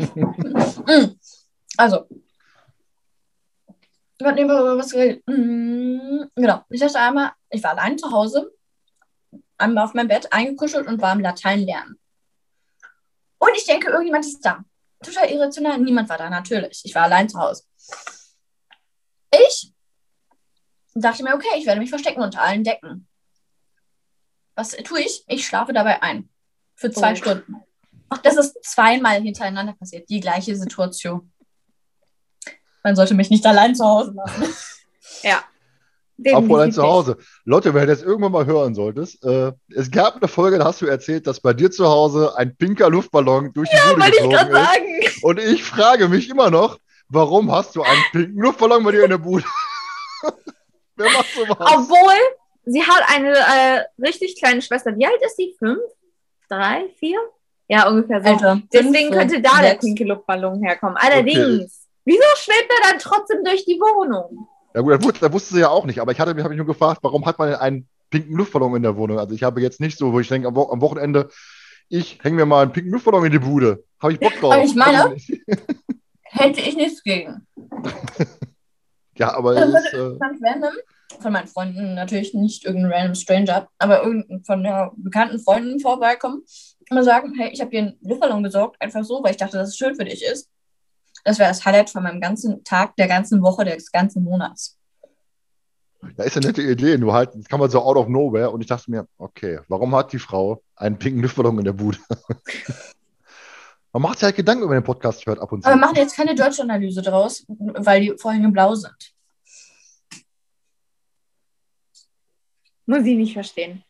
Hm. Also. Wir hatten über was geredet. Hm, Genau. Ich dachte einmal, ich war allein zu Hause, einmal auf meinem Bett eingekuschelt und war im Latein lernen. Und ich denke, irgendjemand ist da. Total irrational. Niemand war da, natürlich. Ich war allein zu Hause. und dachte mir, okay, ich werde mich verstecken unter allen Decken. Was tue ich? Ich schlafe dabei ein. Für zwei Oh. Stunden. Ach, das ist zweimal hintereinander passiert. Die gleiche Situation. Man sollte mich nicht allein zu Hause lassen. Ja. Apropos allein Definitiv zu Hause. Leute, wenn du das irgendwann mal hören solltest, äh, es gab eine Folge, da hast du erzählt, dass bei dir zu Hause ein pinker Luftballon durch die Bude Wollte ich geflogen gerade ist. sagen. Und ich frage mich immer noch, warum hast du einen pinken Luftballon bei dir in der Bude? Wer macht sowas? Obwohl, sie hat eine äh, richtig kleine Schwester. Wie alt ist sie? Fünf? Drei? Vier? Ja, ungefähr so. Alter, Deswegen fünf, könnte da der sechs. pinke Luftballon herkommen. Allerdings, wieso schwebt er dann trotzdem durch die Wohnung? Ja gut, das wusste, sie ja auch nicht, aber ich hatte mich, habe mich nur gefragt, warum hat man denn einen pinken Luftballon in der Wohnung? Also ich habe jetzt nicht so, wo ich denke, am, Wo am Wochenende, ich hänge mir mal einen pinken Luftballon in die Bude. Habe ich Bock drauf. Aber ich meine-. Hätte ich nichts gegen. Ja, aber Das ist, äh, Ganz random. Von meinen Freunden, natürlich nicht irgendein random Stranger, aber irgendein von der bekannten Freunden vorbeikommen und mal sagen, hey, ich habe dir einen Luftballon besorgt, einfach so, weil ich dachte, dass es schön für dich ist. Das wäre das Highlight von meinem ganzen Tag, der ganzen Woche, des ganzen Monats. ja, ist eine nette Idee, nur halt, das kann man so out of nowhere und ich dachte mir, okay, warum hat die Frau einen pinken Luftballon in der Bude? man macht sich halt Gedanken über den Podcast hört ab und zu. Aber wir machen jetzt keine Deutschanalyse draus, weil die Vorhänge blau sind. Muss ich nicht verstehen.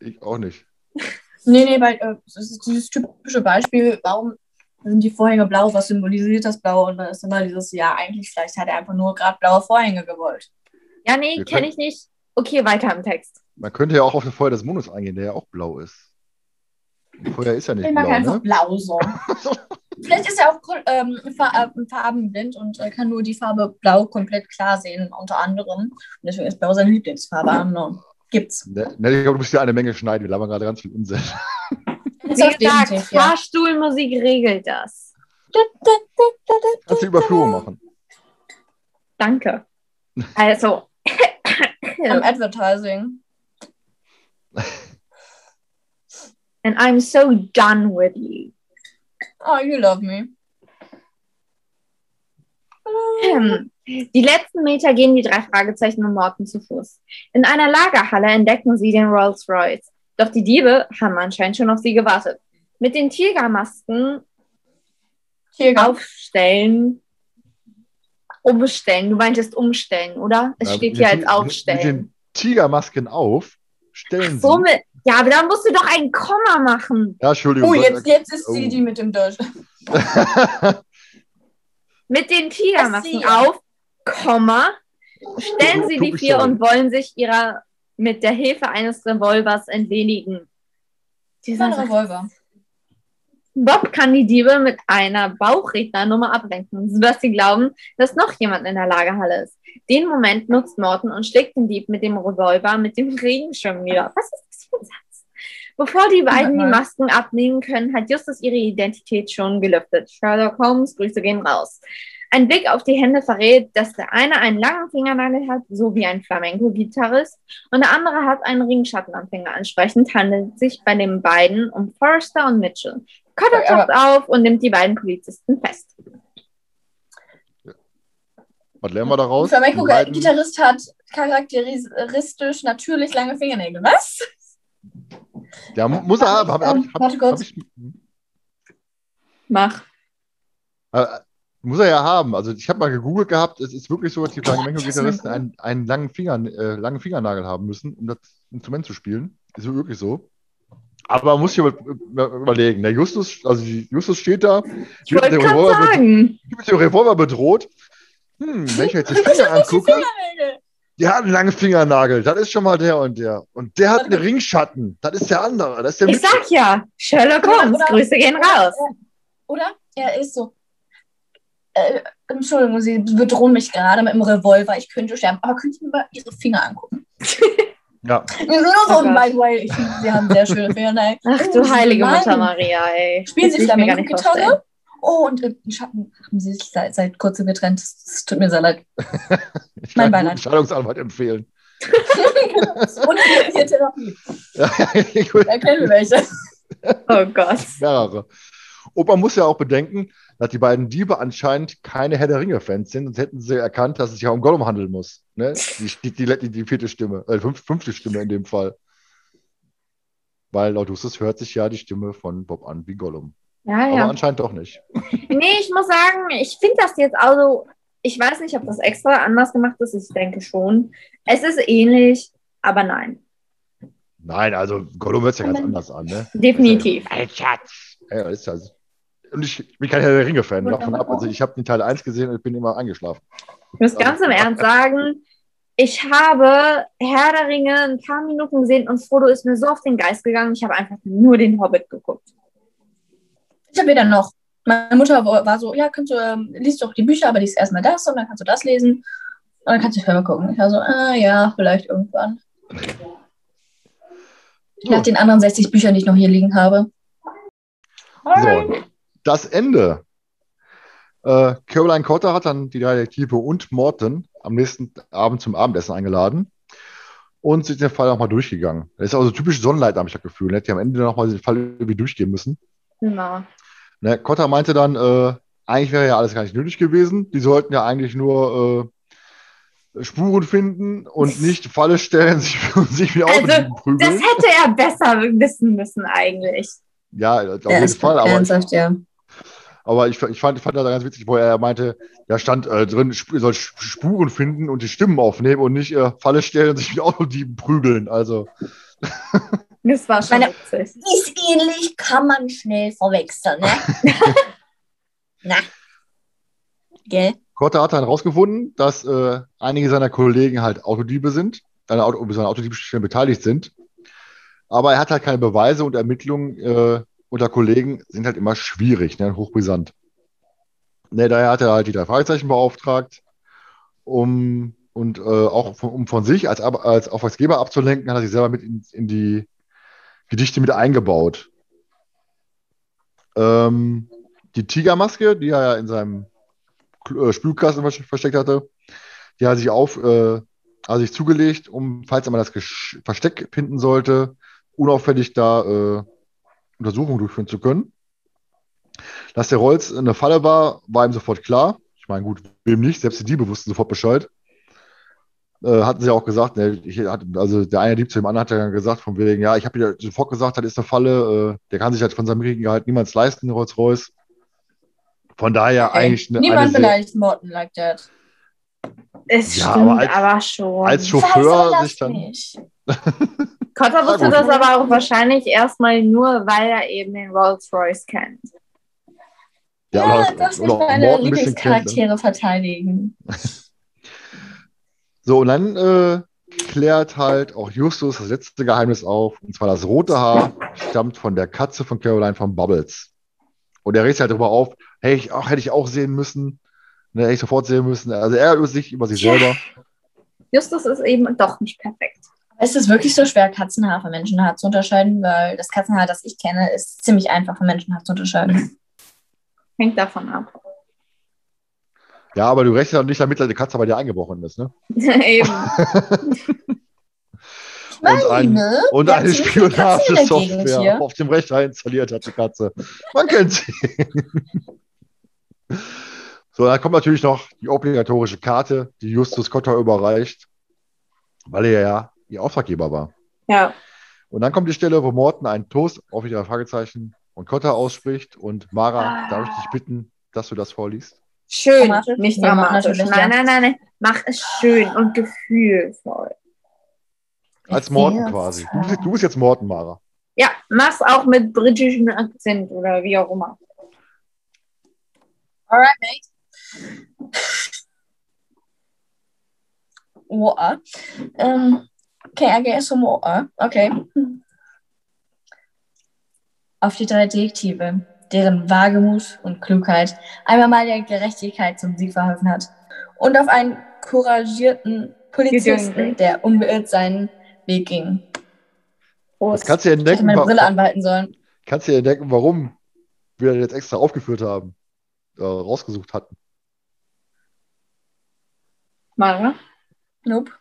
Ich auch nicht. Nee, nee, weil äh, das ist dieses typische Beispiel, warum sind die Vorhänge blau, was symbolisiert das Blau? Und dann ist immer dieses, ja, eigentlich, vielleicht hat er einfach nur gerade blaue Vorhänge gewollt. Ja, nee, kenne ich nicht. Okay, weiter im Text. Man könnte ja auch auf das Feuer des Mondes eingehen, der ja auch blau ist. Feuer ist ja nicht Ich mag blau, einfach ne? blau so. Vielleicht ist er auch ähm, äh, farbenblind und äh, kann nur die Farbe blau komplett klar sehen, unter anderem. Und deswegen ist blau seine Lieblingsfarbe. Know. Gibt's. Ne, ne, ich glaube, du musst ja eine Menge schneiden. Wir labern gerade ganz viel Unsinn. Definitiv, ja. Fahrstuhlmusik regelt das. Kannst du Überführung machen. Danke. Also, Am Advertising. and I'm so done with you. Oh, you love me. Hm. Die letzten Meter gehen die drei Fragezeichen und Morten zu Fuß. In einer Lagerhalle entdecken sie den Rolls Royce. Doch die Diebe haben anscheinend schon auf sie gewartet. Mit den Tigermasken Hier aufstellen. Umstellen. Du meintest umstellen, oder? Es Ja, steht hier als aufstellen. Mit den Tigermasken auf, stellen So sie. mit, ja, aber dann musst du doch ein Komma machen. Ja, Entschuldigung. Oh, jetzt, jetzt ist Oh. sie die mit dem Deutsch. Mit den Tigermasken auf, Komma, stellen sie die vier und wollen sich ihrer mit der Hilfe eines Revolvers entledigen. War ein Revolver. Bob kann die Diebe mit einer Bauchrednernummer ablenken, sodass sie glauben, dass noch jemand in der Lagerhalle ist. Den Moment nutzt Morton und schlägt den Dieb mit dem Revolver mit dem Regenschirm nieder. Was ist das für ein Satz? Bevor die beiden die. Masken abnehmen können, hat Justus ihre Identität schon gelüftet. Sherlock Holmes, Grüße gehen raus. Ein Blick auf die Hände verrät, dass der eine einen langen Fingernagel hat, so wie ein Flamenco-Gitarrist, und der andere hat einen Ringschatten am Finger. Entsprechend handelt es sich bei den beiden um Forrester und Mitchell. Cotter Aber- taucht auf und nimmt die beiden Polizisten fest. Was lernen wir daraus? Flamenco-Gitarrist hat charakteristisch natürlich lange Fingernägel. Was? Ja, mu- muss er haben. Hab, hab, hab, Mach. Äh, muss er ja haben. Also ich habe mal gegoogelt gehabt, es ist wirklich so, dass die Flamenco-Gitarristen einen, einen langen, Finger, äh, langen Fingernagel haben müssen, um das Instrument zu spielen. Ist wirklich so. Aber man muss sich über, überlegen. Der Justus, also Justus steht da, Ich Revolver, be- sagen. mit dem Revolver bedroht. Hm, wenn ich jetzt die Finger angucke, der hat einen langen Fingernagel. Das ist schon mal der und der. Und der hat einen Ringschatten. Das ist der andere. Das ist der Ich sag ja, Sherlock Holmes, oder- Grüße gehen raus. Oder? Er ist so. Äh, Entschuldigung, Sie bedrohen mich gerade mit dem Revolver. Ich könnte sterben. Aber können Sie mir mal Ihre Finger angucken? Ja. Nur so, Oh Gott. by the way, ich finde, Sie haben sehr schöne Fingernägel. Ach Oh, du Sie heilige meinen. Mutter Maria, ey. Spielen Sie. Flamenco-Gitarre? Oh, und im Schatten haben Sie sich seit, seit kurzem getrennt. Es tut mir sehr leid. Ich Mein kann einen Scheidungsanwalt empfehlen. Und hier Therapie. Ja, Da kennen wir welche. Oh Gott. mehrere. Und man muss ja auch bedenken, dass die beiden Diebe anscheinend keine Herr der Ringe-Fans sind, sonst hätten sie erkannt, dass es sich ja um Gollum handeln muss. Ne? Die, die, die, die, vierte Stimme, äh, fünf, fünfte Stimme in dem Fall. Weil laut Justus hört sich ja die Stimme von Bob an wie Gollum. Ja, Aber ja. anscheinend doch nicht. Nee, ich muss sagen, ich finde das jetzt also, ich weiß nicht, ob das extra anders gemacht ist, ich denke schon. Es ist ähnlich, aber nein, Nein, also Gollum hört sich ja ganz anders an. Ne? definitiv. Ein Schatz. Ja, ist ja. Und ich, bin kein Herr der Ringe-Fan, davon ab. Also ich habe den Teil 1 gesehen und ich bin immer eingeschlafen. Ich muss ganz im Ernst sagen, ich habe Herr der Ringe ein paar Minuten gesehen und Frodo ist mir so auf den Geist gegangen, ich habe einfach nur den Hobbit geguckt. Ich habe weder noch. Meine Mutter war war so, ja, kannst du, ähm, liest doch die Bücher, aber liest erstmal das und dann kannst du das lesen. Und dann kannst du Filme gucken. Ich war so, ah ja, vielleicht irgendwann. Nach den anderen 60 Büchern, die ich noch hier liegen habe. So, das Ende. Äh, Caroline Cotter hat dann die Detektive und Morton am nächsten Abend zum Abendessen eingeladen und sich den Fall nochmal durchgegangen. Das ist also typisch Sonnenlight, habe ich das Gefühl. Hätte am Ende nochmal den Fall irgendwie durchgehen müssen. Genau. Ne, Cotter meinte dann, äh, eigentlich wäre ja alles gar nicht nötig gewesen. Die sollten ja eigentlich nur äh, Spuren finden und nicht Falle stellen, sich, sich wie Also, Das hätte er besser wissen müssen eigentlich. Ja, auf Ja, jeden Fall. Aber ich, ernsthaft, ja. Aber ich, ich fand, ich fand das ganz witzig, wo er meinte, da stand äh, drin, Sp- ihr sollt Sp- Spuren finden und die Stimmen aufnehmen und nicht äh, Falle stellen und sich wie Autodieben prügeln. Also, Das war schon Meine- witzig. Ist ähnlich, kann man schnell verwechseln, ne? Na. Gell? Cotter hat dann herausgefunden, dass äh, einige seiner Kollegen halt Autodiebe sind, an Auto, seiner Autodiebstahl beteiligt sind. Aber er hat halt keine Beweise und Ermittlungen äh, unter Kollegen sind halt immer schwierig, ne, hochbrisant. Ne, daher hat er halt die drei Fragezeichen beauftragt, um und äh, auch von, um von sich als, als Auftraggeber abzulenken, hat er sich selber mit in, in die Gedichte mit eingebaut. Ähm, die Tigermaske, die er ja in seinem äh, Spülkasten vers- versteckt hatte, die hat er sich auf, äh, hat sich zugelegt, um, falls er mal das Versteck finden sollte, unauffällig da äh, Untersuchungen durchführen zu können. Dass der Rolls eine Falle war, war ihm sofort klar. Ich meine, gut, wem nicht, selbst die Diebe wussten sofort Bescheid. Äh, hatten sie auch gesagt, ne, ich, also der eine Dieb zu dem anderen hat ja gesagt, von wegen, ja, ich habe dir sofort gesagt, das ist eine Falle, äh, der kann sich halt von seinem Riegengehalt niemals leisten, Rolls-Royce. Von daher eigentlich eine, Niemand beleidigt Morten like that. Es Ja, stimmt aber aber, als- schon. als Chauffeur aber sich dann. Cotter wusste das aber auch wahrscheinlich erstmal nur, weil er eben den Rolls Royce kennt. Ja, Ja, oder, oder meine Morten kennt. Ne? Lieblingscharaktere verteidigen. So, und dann äh, klärt halt auch Justus das letzte Geheimnis auf. Und zwar das rote Haar stammt von der Katze von Caroline von Bubbles. Und er regt sich halt darüber auf, hey, ich, ach, hätte ich auch sehen müssen. Ne, hätte ich sofort sehen müssen. Also er über sich, über sich Ja. selber. Justus ist eben doch nicht perfekt. Es ist wirklich so schwer, Katzenhaar von Menschenhaar zu unterscheiden, weil das Katzenhaar, das ich kenne, ist ziemlich einfach von Menschenhaar zu unterscheiden. Hängt davon ab. Ja, aber du rechnest ja nicht damit, dass die Katze bei dir eingebrochen ist, ne? eben. Und, ein, und eine Spionagesoftware auf dem Rechner installiert hat, die Katze. Man kennt sie. so, dann kommt natürlich noch die obligatorische Karte, die Justus Cotter überreicht, weil er ja ihr Auftraggeber war. Ja. Und dann kommt die Stelle, wo Morten einen Toast auf wieder Fragezeichen und Cotter ausspricht. Und Mara, Ah. darf ich dich bitten, dass du das vorliest? Schön, Dramatisch? nicht dramatisch. Nein, nein, nein, nein. Mach es schön und gefühlvoll. Als Morten quasi. Du bist, du bist jetzt Morten, Mara. Ja, mach's auch mit britischem Akzent oder wie auch immer. Alright, mate. Water. Um, get some water? Okay. Auf die drei Detektive, deren Wagemut und Klugheit einmal mal der Gerechtigkeit zum Sieg verholfen hat. Und auf einen couragierten Polizisten, der unbeirrt seinen Weg ging. Prost. Kannst du dir Ich hätte entdecken, meine Brille anbehalten sollen. kannst du dir entdecken, warum wir das jetzt extra aufgeführt haben, äh, rausgesucht hatten. Mara? Nope.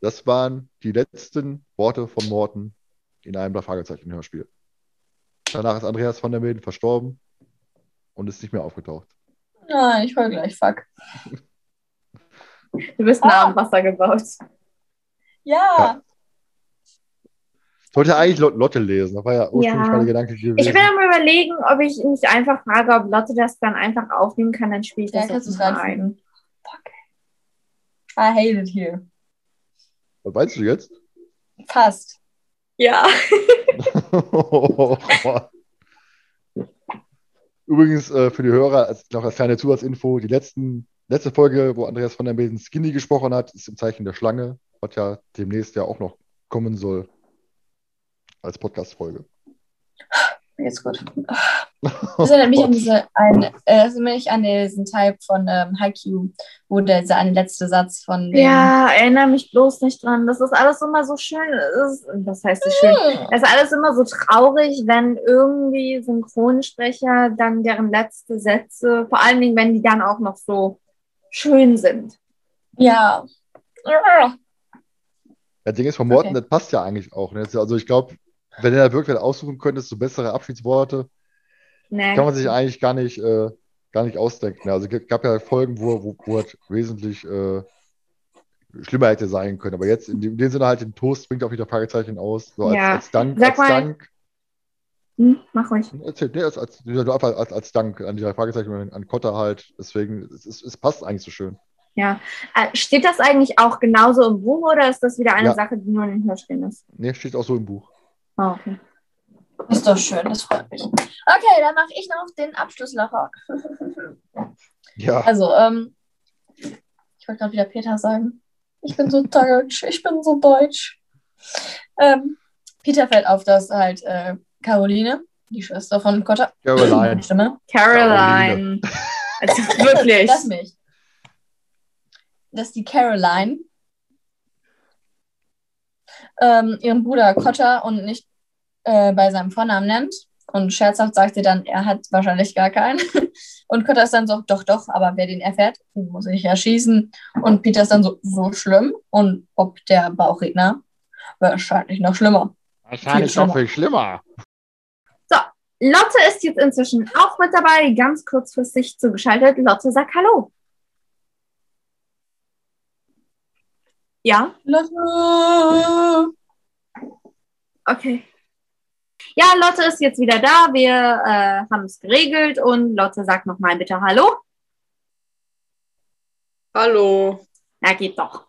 Das waren die letzten Worte von Morten in einem der Fragezeichen-Hörspiel. Danach ist Andreas van der Meden verstorben und ist nicht mehr aufgetaucht. Nein, ich heul gleich, fuck. Du bist nah Ah. am Wasser gebaut. Ja. Ich wollte ja eigentlich Lot- Lotte lesen, das war ja ursprünglich Ja. mein Gedanke gewesen. Ich bin am überlegen, ob ich mich einfach frage, ob Lotte das dann einfach aufnehmen kann, dann spiele ich Ja, das jetzt mal ein. Fuck. I hate it here. Was meinst du jetzt? Fast. Ja. Übrigens äh, für die Hörer, als, noch als kleine Zusatzinfo, die letzten, letzte Folge, wo Andreas von der Mason Skinny gesprochen hat, ist im Zeichen der Schlange, was ja demnächst ja auch noch kommen soll als Podcast-Folge. Geht's gut. Das erinnert mich an diese, ein, äh, das erinnert mich an diesen Type von ähm, Haikyuu, wo der, dieser eine letzte Satz von dem, Ja, erinnere mich bloß nicht dran. Das ist alles immer so schön. Es Ist, das heißt so schön. Es ist alles immer so traurig, wenn irgendwie Synchronsprecher dann deren letzte Sätze, vor allen Dingen, wenn die dann auch noch so schön sind. Ja. Das Ding ist, von Morten, Okay. das passt ja eigentlich auch. Ne? Also ich glaube, wenn du da wirklich aussuchen könntest, so bessere Abschiedsworte, Nee. kann man sich eigentlich gar nicht, äh, gar nicht ausdenken. Also es gab ja Folgen, wo, wo, wo es wesentlich äh, schlimmer hätte sein können. Aber jetzt in dem, in dem Sinne halt den Toast bringt auch wieder Fragezeichen aus. So als, Ja. als Dank, Sag als mal- Dank. Hm, mach ruhig. Erzähl, nee, als, als, einfach als, als Dank an die Fragezeichen an, an Kotter halt. Deswegen, es, es, es passt eigentlich so schön. Ja. Äh, steht das eigentlich auch genauso im Buch oder ist das wieder eine Ja. Sache, die nur in den Hörspielen ist? Ne, steht auch so im Buch. Oh, okay. Ist doch schön, das freut mich. Okay, dann mache ich noch den Abschlusslacher. Ja. Also, ähm, ich wollte gerade wieder Peter sagen. Ich bin so deutsch, ich bin so deutsch. Ähm, Peter fällt auf, dass halt äh, Caroline, die Schwester von Cotta, Caroline. Stimme, Caroline. Also wirklich. Lass mich. Dass die Caroline ähm, ihren Bruder Cotta und nicht äh, bei seinem Vornamen nennt. Und scherzhaft sagt sie dann, er hat wahrscheinlich gar keinen. Und Cotta ist dann so, doch, doch, aber wer den erfährt, den muss ich erschießen. Und Peter ist dann so, so schlimm. Und ob der Bauchredner, wahrscheinlich noch schlimmer. Wahrscheinlich noch viel schlimmer. Lotte ist jetzt inzwischen auch mit dabei, ganz kurzfristig zugeschaltet. Lotte sagt Hallo. Ja, Lotte! okay. Ja, Lotte ist jetzt wieder da. Wir äh, haben es geregelt und Lotte sagt nochmal bitte Hallo. Hallo, Na, geht doch.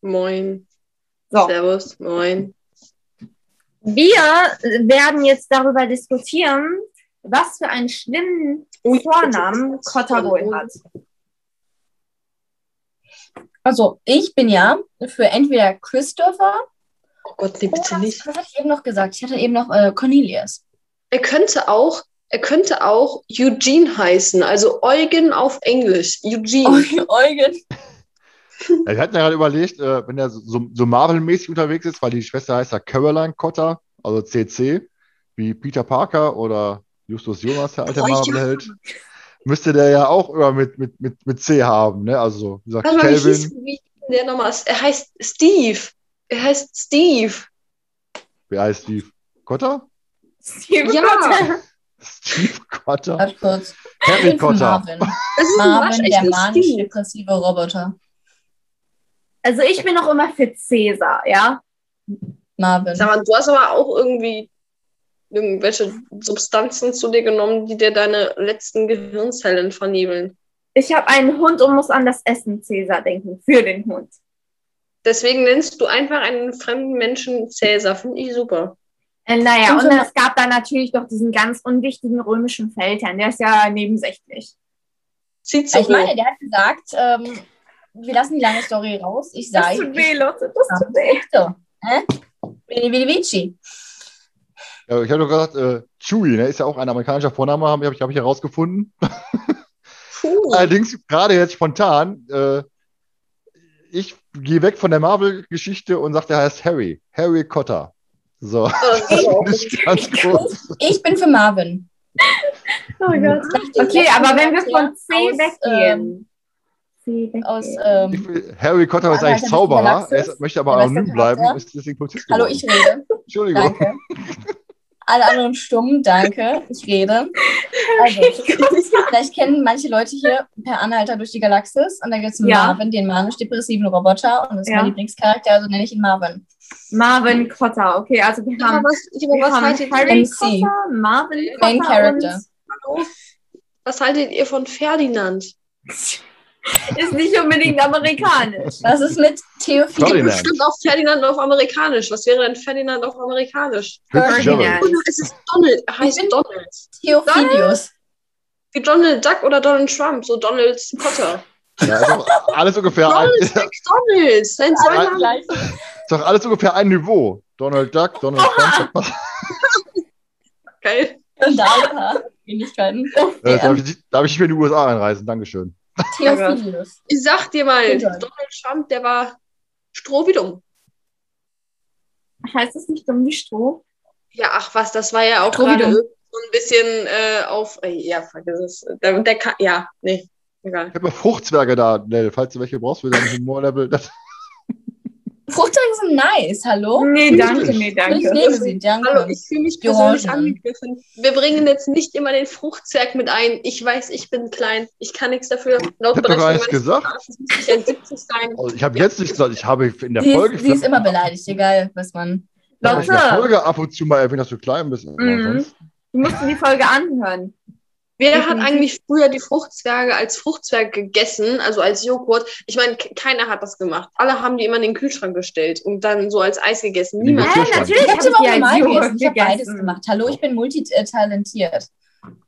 moin, So. servus, moin. Wir werden jetzt darüber diskutieren, was für einen schlimmen Vornamen Cotta wohl hat. Also, ich bin ja für entweder Christopher Oh Gott, nee, bitte oder, nicht. was hatte ich eben noch gesagt? Ich hatte eben noch äh, Cornelius. Er könnte auch, er könnte auch Eugene heißen, also Eugen auf Englisch. Eugene. Eugen. Ja, wir hatten ja gerade überlegt, äh, wenn er so, so Marvel-mäßig unterwegs ist, weil die Schwester heißt ja Caroline Cotter, also CC, wie Peter Parker oder Justus Jonas, der alte ja. Marvel-Held, müsste der ja auch immer mit, mit, mit, mit C haben, ne? Also, so, wie gesagt, wie hieß Calvin, wie hieß denn der nochmal? Er heißt Steve. Er heißt Steve. wie heißt Steve? Cotter? Steve Ja. Cotta. Steve Cotter? Harry Cotter. Marvin. Das ist ein Marvin, der waschechter Steve. manisch-depressive Roboter. Also ich bin noch immer für Cäsar, ja? Marvin. Sag mal, du hast aber auch irgendwie irgendwelche Substanzen zu dir genommen, die dir deine letzten Gehirnzellen vernebeln. Ich habe einen Hund und muss an das Essen Cäsar denken. Für den Hund. Deswegen nennst du einfach einen fremden Menschen Cäsar. Finde ich super. Äh, naja, Und und es gab da natürlich doch diesen ganz unwichtigen römischen Feldherrn. Der ist ja nebensächlich. Cicero. Ich meine, der hat gesagt, ähm, wir lassen die lange Story raus. Ich Das sage, tut weh, Lotte. Das tut weh. Vini Vini Vici. Ja, ich habe doch gesagt, äh, Chewie, ne? Ist ja auch ein amerikanischer Vorname, habe ich, hab ich herausgefunden. Puh. Allerdings, gerade jetzt spontan, äh, ich gehe weg von der Marvel-Geschichte und sage, der heißt Harry. Harry Cotter. So, ganz kurz. Ich bin für Marvin. Oh Gott. Okay, aber wenn wir von C aus, weggehen. C weggehen. Aus, Ich ähm, will, Harry Cotter ist Ja, eigentlich Zauberer, er ist, möchte aber anonym bleiben, ist deswegen Polizist hallo, ich rede. Entschuldigung. Danke. Alle anderen stumm, danke. Ich rede. Also, vielleicht kennen manche Leute hier Per Anhalter durch die Galaxis und da gibt es Ja. Marvin, den manisch-depressiven Roboter und das ist Ja. mein Lieblingscharakter, also nenne ich ihn Marvin. Marvin Cotter. Okay, also wir haben, was, ich, wir was, haben Harry MC. Cotter, Marvin Cotter Main Character. was haltet ihr von Ferdinand? ist nicht unbedingt amerikanisch. Was ist mit Theophilus? Ferdinand. Bestimmt auch Ferdinand auf Amerikanisch. Was wäre denn Ferdinand auf Amerikanisch? Ferdinand. Oh, es ist Donald. Er heißt Donald. Theophilus. Wie Donald Duck oder Donald Trump. So Donald Cotter. Ja, ist doch alles ungefähr ein, Donald ist McDonald. Sein Zweitname. Gleich. doch alles ungefähr ein Niveau. Donald Duck, Donald Trump. Geil. Und da ein Ähnlichkeiten. Äh, darf, ich, darf ich nicht mehr in die USA einreisen? Dankeschön. Theophilus. Ich sag dir mal, Donald. Donald Trump, der war Stroh wie dumm. Heißt das nicht dumm wie Stroh? Ja, ach was, das war ja auch Stroh gerade so ein bisschen äh, auf. äh, Ja, vergiss es. Der, der kann, ja, nee, egal. Ich habe Fruchtzwerge da, Nell, falls du welche brauchst für dein Humorlevel. Fruchtzeuge sind nice, hallo? Nee, danke, nee, Ich danke. nehme sie, danke. Hallo, ich fühle mich persönlich angegriffen. Wir bringen jetzt nicht immer den Fruchtzwerg mit ein. Ich weiß, ich bin klein. Ich kann nichts dafür. Laut Ich hab doch gar nichts gesagt. Ich ein 70 sein. also ich habe jetzt nicht gesagt, ich habe in der Sie Folge. ist, sie ist immer beleidigt, egal, was man. Ich habe in der Folge ab und zu mal erwähnt, dass du klein bist. Mhm. du musst dir die Folge anhören. Wer hat eigentlich früher die Fruchtzwerge als Fruchtzwerg gegessen, also als Joghurt? Ich meine, ke- keiner hat das gemacht. Alle haben die immer in den Kühlschrank gestellt und dann so als Eis gegessen. Niemand. Kühlschrank. natürlich Ich habe ich auch die als normal Joghurt gegessen. Ich habe beides gemacht. Hallo, ich bin multitalentiert.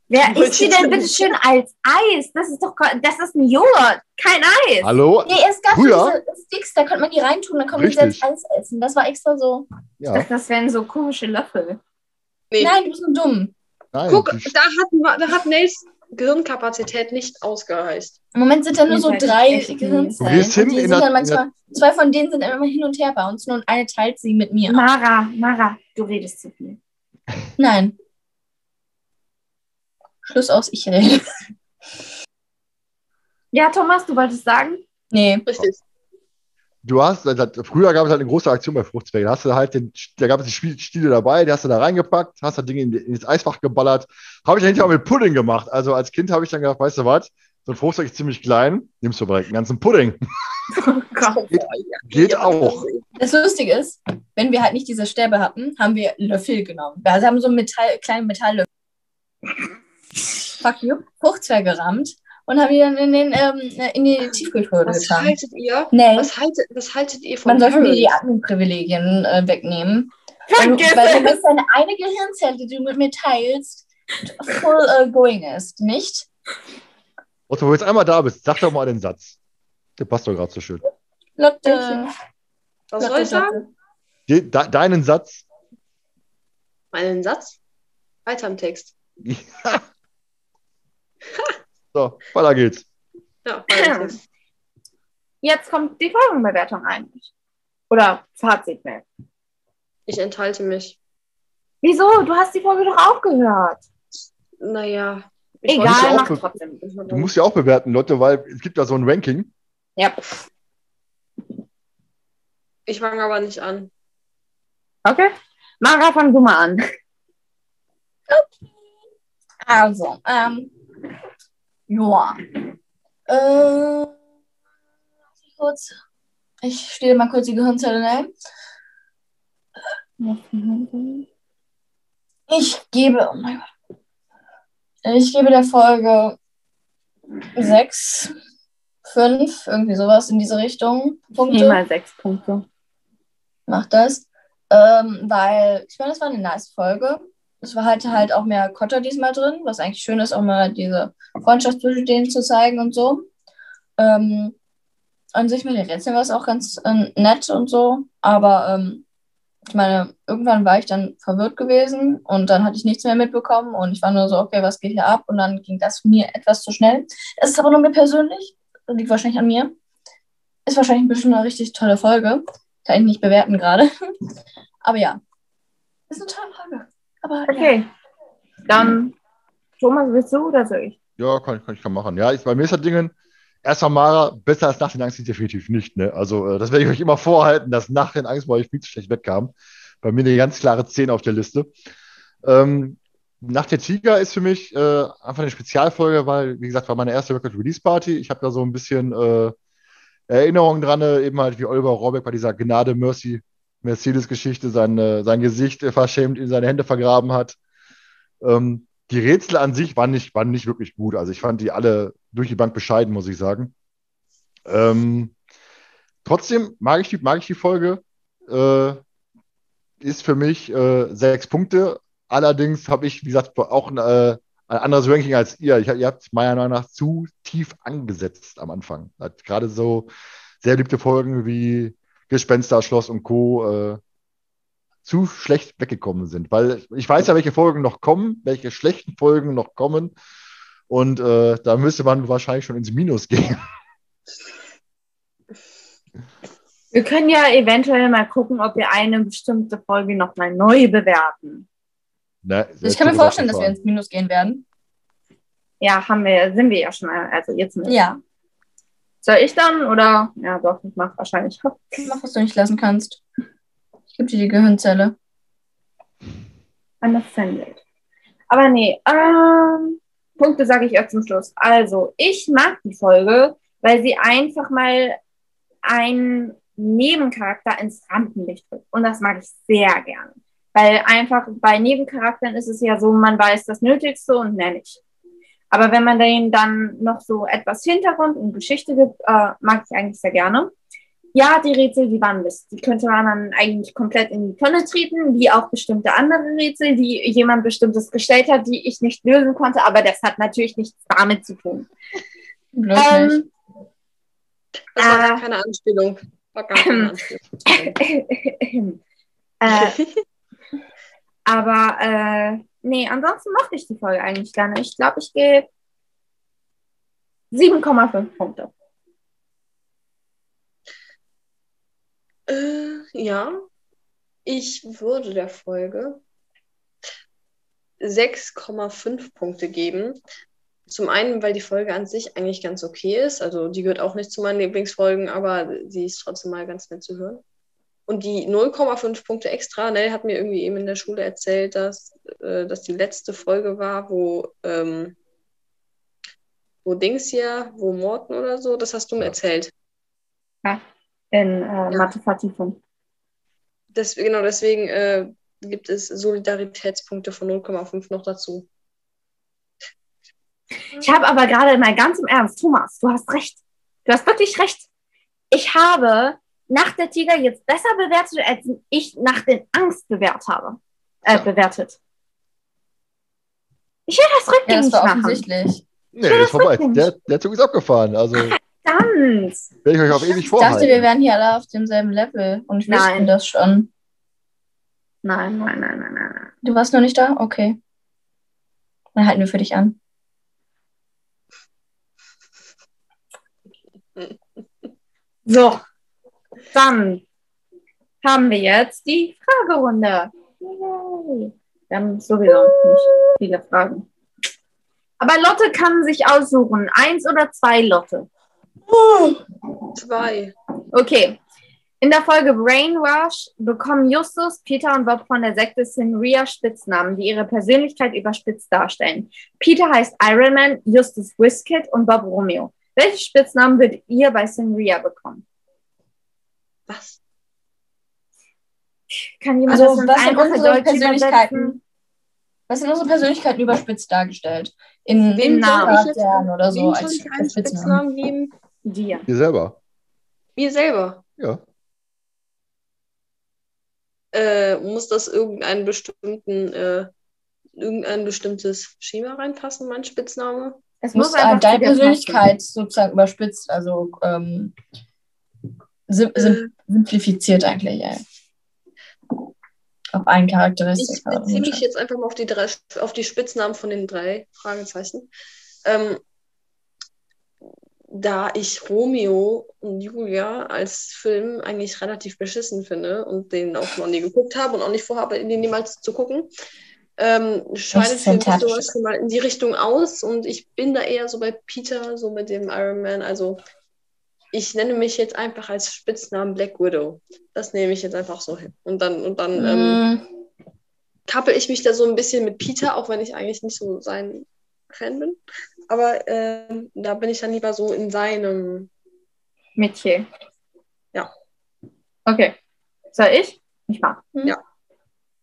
Wer isst die denn bitte schön als Eis? Das ist doch, das ist ein Joghurt, kein Eis. Hallo? Nee, es gab Früher? diese Sticks, da konnte man die reintun, dann konnte man sie Richtig. als Eis essen. Das war extra so. Ich Ja, dachte, das wären so komische Löffel. Nee. Nein, du bist nur dumm. Nein. Guck, da hat, da hat Nels Gehirnkapazität nicht ausgereicht. Im Moment sind da nur so seid drei Gehirnzellen. Hin die in sind dann manchmal, zwei von denen sind immer hin und her bei uns und eine teilt sie mit mir. Mara, Mara, du redest zu viel. Nein. Schluss aus, ich rede. Ja, Thomas, du wolltest sagen? Nee. Richtig. Du hast, also, früher gab es halt eine große Aktion bei Fruchtzwergen. Da hast du halt den, da gab es die Spiel- Stiele dabei, die hast du da reingepackt, hast da Dinge in, ins Eisfach geballert. Habe ich dann hinterher auch mit Pudding gemacht. Also als Kind habe ich dann gedacht, weißt du was, so ein Fruchtzeug ist ziemlich klein, nimmst du direkt einen ganzen Pudding. Oh Gott. Geht auch. Das Lustige ist, wenn wir halt nicht diese Stäbe hatten, haben wir Löffel genommen. Wir haben so Metall, kleine Metalllöffel. Fuck you. Fruchtzwerge gerammt und haben die dann in, den, ähm, in die Tiefkühltruhe Was getan. haltet ihr? Nee, Was haltet, was haltet ihr von man sollte Harold? die Admin-Privilegien äh, wegnehmen. Vergiss weil du bist deine eine Gehirnzelle, die du mit mir teilst, full äh, going ist, nicht? Otto, wo du jetzt einmal da bist, sag doch mal den Satz. Der passt doch gerade so schön. Lotte. Was soll ich sagen? De, de, deinen Satz. Einen Satz? Weiter im Text. so, weiter geht's. Ja, weiter Text. Jetzt kommt die Folgenbewertung eigentlich. Oder Fazit mehr. Ich enthalte mich. Wieso? Du hast die Folge doch auch gehört. Naja. ich Egal, mach trotzdem. Du musst ja auch bewerten, Lotte, weil es gibt da so ein Ranking. Ja. Ich fange aber nicht an. Okay. Mara, fang du mal an. Also, ähm, ja. Äh, kurz. Ich stehe mal kurz die Gehirnzelle ein. Ich gebe, oh mein Gott. Ich gebe der Folge sechs, fünf, irgendwie sowas in diese Richtung. Punkte. Hier mal sechs Punkte. Macht das. Ähm, weil, ich meine, das war eine nice Folge. Es war halt halt auch mehr Kotter diesmal drin, was eigentlich schön ist, auch mal diese Freundschaft zwischen denen zu zeigen und so. Ähm, an sich mit den Rätseln war es auch ganz äh, nett und so, aber ähm, ich meine, irgendwann war ich dann verwirrt gewesen und dann hatte ich nichts mehr mitbekommen und ich war nur so, okay, was geht hier ab? Und dann ging das mir etwas zu schnell. Das ist aber nur mir persönlich, liegt wahrscheinlich an mir. Ist wahrscheinlich ein bisschen eine richtig tolle Folge. Kann ich nicht bewerten gerade. Aber ja, ist eine tolle Folge. Aber ja. Okay. Dann, Thomas, willst du oder soll ich? Ja, kann, kann ich kann machen. Ja, ich, bei mir ist das Ding, erstmal Mara, besser als nach den Angst definitiv nicht. Ne? Also, äh, das werde ich euch immer vorhalten, dass nach den Angst bei euch viel zu schlecht wegkam. Bei mir eine ganz klare 10 auf der Liste. Ähm, Nacht der Tiger ist für mich äh, einfach eine Spezialfolge, weil, wie gesagt, war meine erste Record Release Party. Ich habe da so ein bisschen äh, Erinnerungen dran, äh, eben halt wie Oliver Rohrbeck bei dieser Gnade Mercy Mercedes-Geschichte sein, sein Gesicht verschämt in seine Hände vergraben hat. Ähm, die Rätsel an sich waren nicht, waren nicht wirklich gut. Also ich fand die alle durch die Bank bescheiden, muss ich sagen. Ähm, trotzdem mag ich die, mag ich die Folge. Äh, ist für mich äh, sechs Punkte. Allerdings habe ich, wie gesagt, auch ein, äh, ein anderes Ranking als ihr. Ich, ihr habt meiner Meinung nach zu tief angesetzt am Anfang. Gerade so sehr liebte Folgen wie Gespensterschloss und Co. Äh, zu schlecht weggekommen sind. Weil ich weiß ja, welche Folgen noch kommen, welche schlechten Folgen noch kommen. Und äh, da müsste man wahrscheinlich schon ins Minus gehen. Wir können ja eventuell mal gucken, ob wir eine bestimmte Folge nochmal neu bewerten. Na, Ich kann mir vorstellen, dass wir ins Minus gehen werden. Ja, haben wir, sind wir ja schon, also jetzt mit. Ja. Soll ich dann oder? Ja, doch, ich mach wahrscheinlich. Mach, was du nicht lassen kannst. Ich gebe dir die Gehirnzelle. Unoffended. Aber nee, ähm, Punkte sage ich erst zum Schluss. Also, ich mag die Folge, weil sie einfach mal einen Nebencharakter ins Rampenlicht rückt. Und das mag ich sehr gerne. Weil einfach bei Nebencharakteren ist es ja so, man weiß das Nötigste und mehr nicht. Aber wenn man denen dann noch so etwas Hintergrund und Geschichte gibt, äh, mag ich eigentlich sehr gerne. Ja, die Rätsel, die waren Mist. Die könnte man dann eigentlich komplett in die Tonne treten, wie auch bestimmte andere Rätsel, die jemand bestimmtes gestellt hat, die ich nicht lösen konnte. Aber das hat natürlich nichts damit zu tun. Bloß nicht. Ähm, Das war Äh. keine Anspielung. War gar keine Anspielung. äh, aber äh, nee, ansonsten mochte ich die Folge eigentlich gerne. Ich glaube, ich gebe 7,5 Punkte. Äh, ja, ich würde der Folge 6,5 Punkte geben. Zum einen, weil die Folge an sich eigentlich ganz okay ist. Also die gehört auch nicht zu meinen Lieblingsfolgen, aber sie ist trotzdem mal ganz nett zu hören. Und die 0,5 Punkte extra, Nell hat mir irgendwie eben in der Schule erzählt, dass äh, das die letzte Folge war, wo, ähm, wo Dings hier, wo Morten oder so, das hast du mir Ja. erzählt. In äh, Mathe-Vertiefung. Das, genau, deswegen äh, gibt es Solidaritätspunkte von 0,5 noch dazu. Ich habe aber gerade mal ganz im Ernst, Thomas, du hast recht. Du hast wirklich recht. Ich habe Nacht der Tiger jetzt besser bewertet, als ich nach den Angst bewährt habe. Äh, Ja. bewertet. Ich will das Ja, rückgängig das war machen. offensichtlich. Nee, ist vorbei. Der, der Zug ist abgefahren. Also werde Ganz. ich euch auf ewig Ich vorhalten. dachte, wir wären hier alle auf demselben Level und ich wusste Nein. das schon. Nein, nein, nein, nein, nein. nein. Du warst noch nicht da? Okay. Dann halten wir für dich an. So, dann haben wir jetzt die Fragerunde. Yay. Wir haben sowieso nicht viele Fragen. Aber Lotte kann sich aussuchen. Eins oder zwei Lotte. Zwei. Okay. In der Folge Brainwash bekommen Justus, Peter und Bob von der Sekte Sinria Spitznamen, die ihre Persönlichkeit überspitzt darstellen. Peter heißt Iron Man, Justus Wizkid und Bob Romeo. Welche Spitznamen würdet ihr bei Sinria bekommen? Was? Kann jemand Also, das was sind unsere Deutsch Persönlichkeiten? übersetzen? Was sind unsere Persönlichkeiten überspitzt dargestellt? In Wem soll ich jetzt- Charakteren oder so als, ich einen als Spitznamen. Geben? Dir. Ihr selber. Mir selber. Ja. Äh, muss das irgendeinen bestimmten, äh, irgendein bestimmtes Schema reinpassen, mein Spitzname? Es muss muss einfach äh, deine zu dir passen. Persönlichkeit sozusagen überspitzt, also ähm, sim sim Äh, simplifiziert eigentlich. Ja. Auf einen ich Charakteristika. oder beziehe mich jetzt einfach mal auf die drei, auf die Spitznamen von den drei Fragezeichen. Ähm, da ich Romeo und Julia als Film eigentlich relativ beschissen finde und den auch noch nie geguckt habe und auch nicht vorhabe, den niemals zu gucken, ähm, scheidet für mich sowas mal in die Richtung aus und ich bin da eher so bei Peter, so mit dem Iron Man. Also ich nenne mich jetzt einfach als Spitznamen Black Widow. Das nehme ich jetzt einfach so hin. Und dann, und dann, ähm, Mm, kappel ich mich da so ein bisschen mit Peter, auch wenn ich eigentlich nicht so sein Fan bin. Aber ähm, da bin ich dann lieber so in seinem. Metier. Ja. Okay. Soll ich? Ich mach. Ja.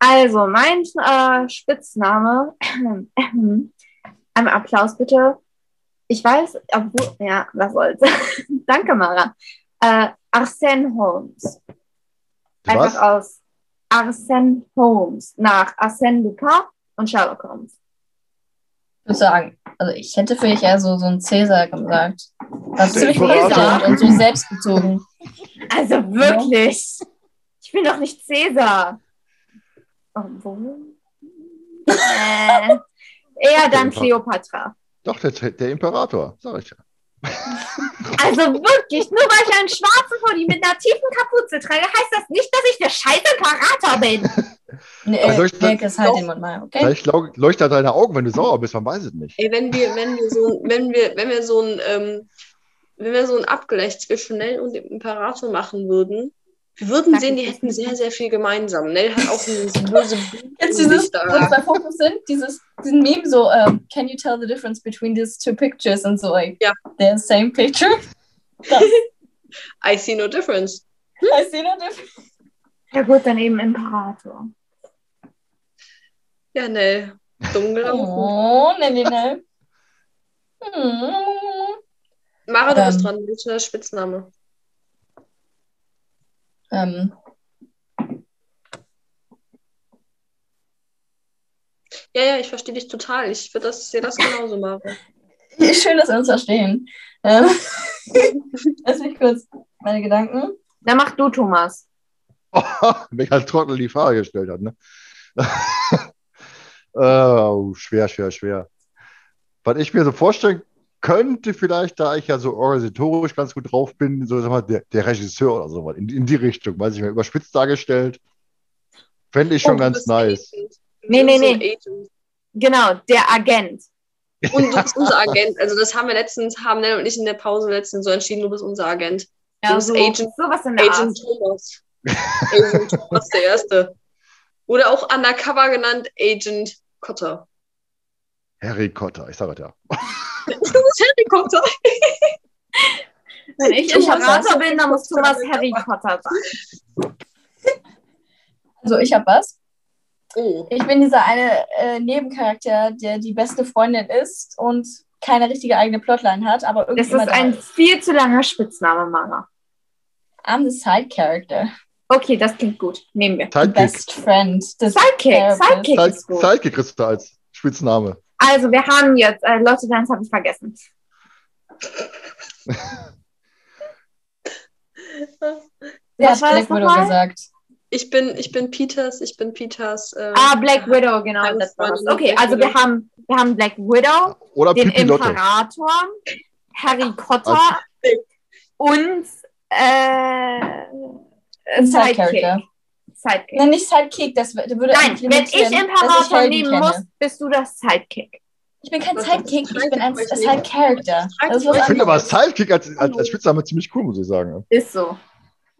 Also, mein äh, Spitzname, einmal Applaus bitte. Ich weiß, obwohl, ja, was soll's. Danke, Mara. Äh, Arsène Holmes. Einfach Was? aus Arsène Holmes nach Arsène Lupin und Sherlock Holmes. Ich würde sagen, also ich hätte für dich eher so, so einen Cäsar gesagt. Das ist ziemlich elegant und so selbstbezogen. Also wirklich. Ich bin doch nicht Cäsar. Obwohl. Äh, eher dann Cleopatra. Doch, der, der Imperator, sag ich ja. Also wirklich, nur weil ich einen schwarzen Pulli mit einer tiefen Kapuze trage, heißt das nicht, dass ich der scheiß Imperator bin. Nee, Dirk das- ist halt den Mund mal, okay? Vielleicht leuchtet deine Augen, wenn du sauer bist, man weiß es nicht. Ey, wenn wir, wenn wir so, wenn wir, wenn wir so ein, ähm, wenn wir so ein Abgleich zwischen Nell und dem Imperator machen würden, wir würden Sag sehen, die hätten sehr, sehr viel gemeinsam. Nell hat auch dieses böse Jetzt dieses, wo da. zwei Fotos sind, dieses, diesen Meme so, ähm, can you tell the difference between these two pictures? Und so, like, Ja. they're the same picture. Das, I see no difference. I see no difference. Ja gut, dann eben Imperator. Ja, Nell. Dumm gelaufen. Oh, ne, ne, ne. Hm. Mara, du bist Ähm. dran. Welcher Spitzname? Ähm, Ja, ja, ich verstehe dich total. Ich würde das, sehe das genauso, Mara. schön, dass wir uns verstehen. Ähm, lass mich kurz meine Gedanken. Dann mach du, Thomas. Welcher Trottel die Frage gestellt hat, ne? oh, schwer, schwer, schwer. Was ich mir so vorstellen könnte, vielleicht, da ich ja so organisatorisch ganz gut drauf bin, so sag mal, der, der Regisseur oder sowas, in, in die Richtung, weiß ich mal, überspitzt dargestellt. Fände ich schon Oh, ganz nice. Agent. Nee, nee, so nee. Agent. Genau, der Agent. Und du bist unser Agent. Also das haben wir letztens, haben Nell und ich in der Pause letztens so entschieden, du bist unser Agent. Du bist so, Agent- sowas in der Agent Art. Thomas. Agent Thomas der Erste. Oder auch undercover genannt Agent Cotter. Harry Cotter, ich sage es ja. Du bist Harry Cotter. Wenn ich Imperator heißt bin, dann muss Thomas. Harry Potter sein. Also, ich habe was. Oh. Ich bin dieser eine äh, Nebencharakter, der die beste Freundin ist und keine richtige eigene Plotline hat, aber irgendwie Das ist da ein viel zu langer Spitzname, Mara. I'm the side character. Okay, das klingt gut. Nehmen wir. Sidekick. best friend. Sidekick. Sidekick ist. Sidekick kriegst du als Spitzname. Also, wir haben jetzt, äh, Leute, deins habe ich vergessen. Der Was hat war das Black Widow nochmal? gesagt. Ich bin, ich bin Peters, ich bin Peters. Äh, Ah, Black Widow, genau. Okay, Black also wir Widow. haben, wir haben Black Widow, Oder den Pipi Lotte. Imperator, Harry Potter und äh, Side Sidekick. Character. Sidekick. Nein, nicht Sidekick, das würde Nein, wenn ich Imperator nehmen kenne. muss, bist du das Sidekick. Ich bin kein Sidekick, ich bin ein Sidekick? ein Side Character. Das ist was Ich finde aber. Sidekick als, als, als Spitzname ziemlich cool, muss ich sagen. Ist so.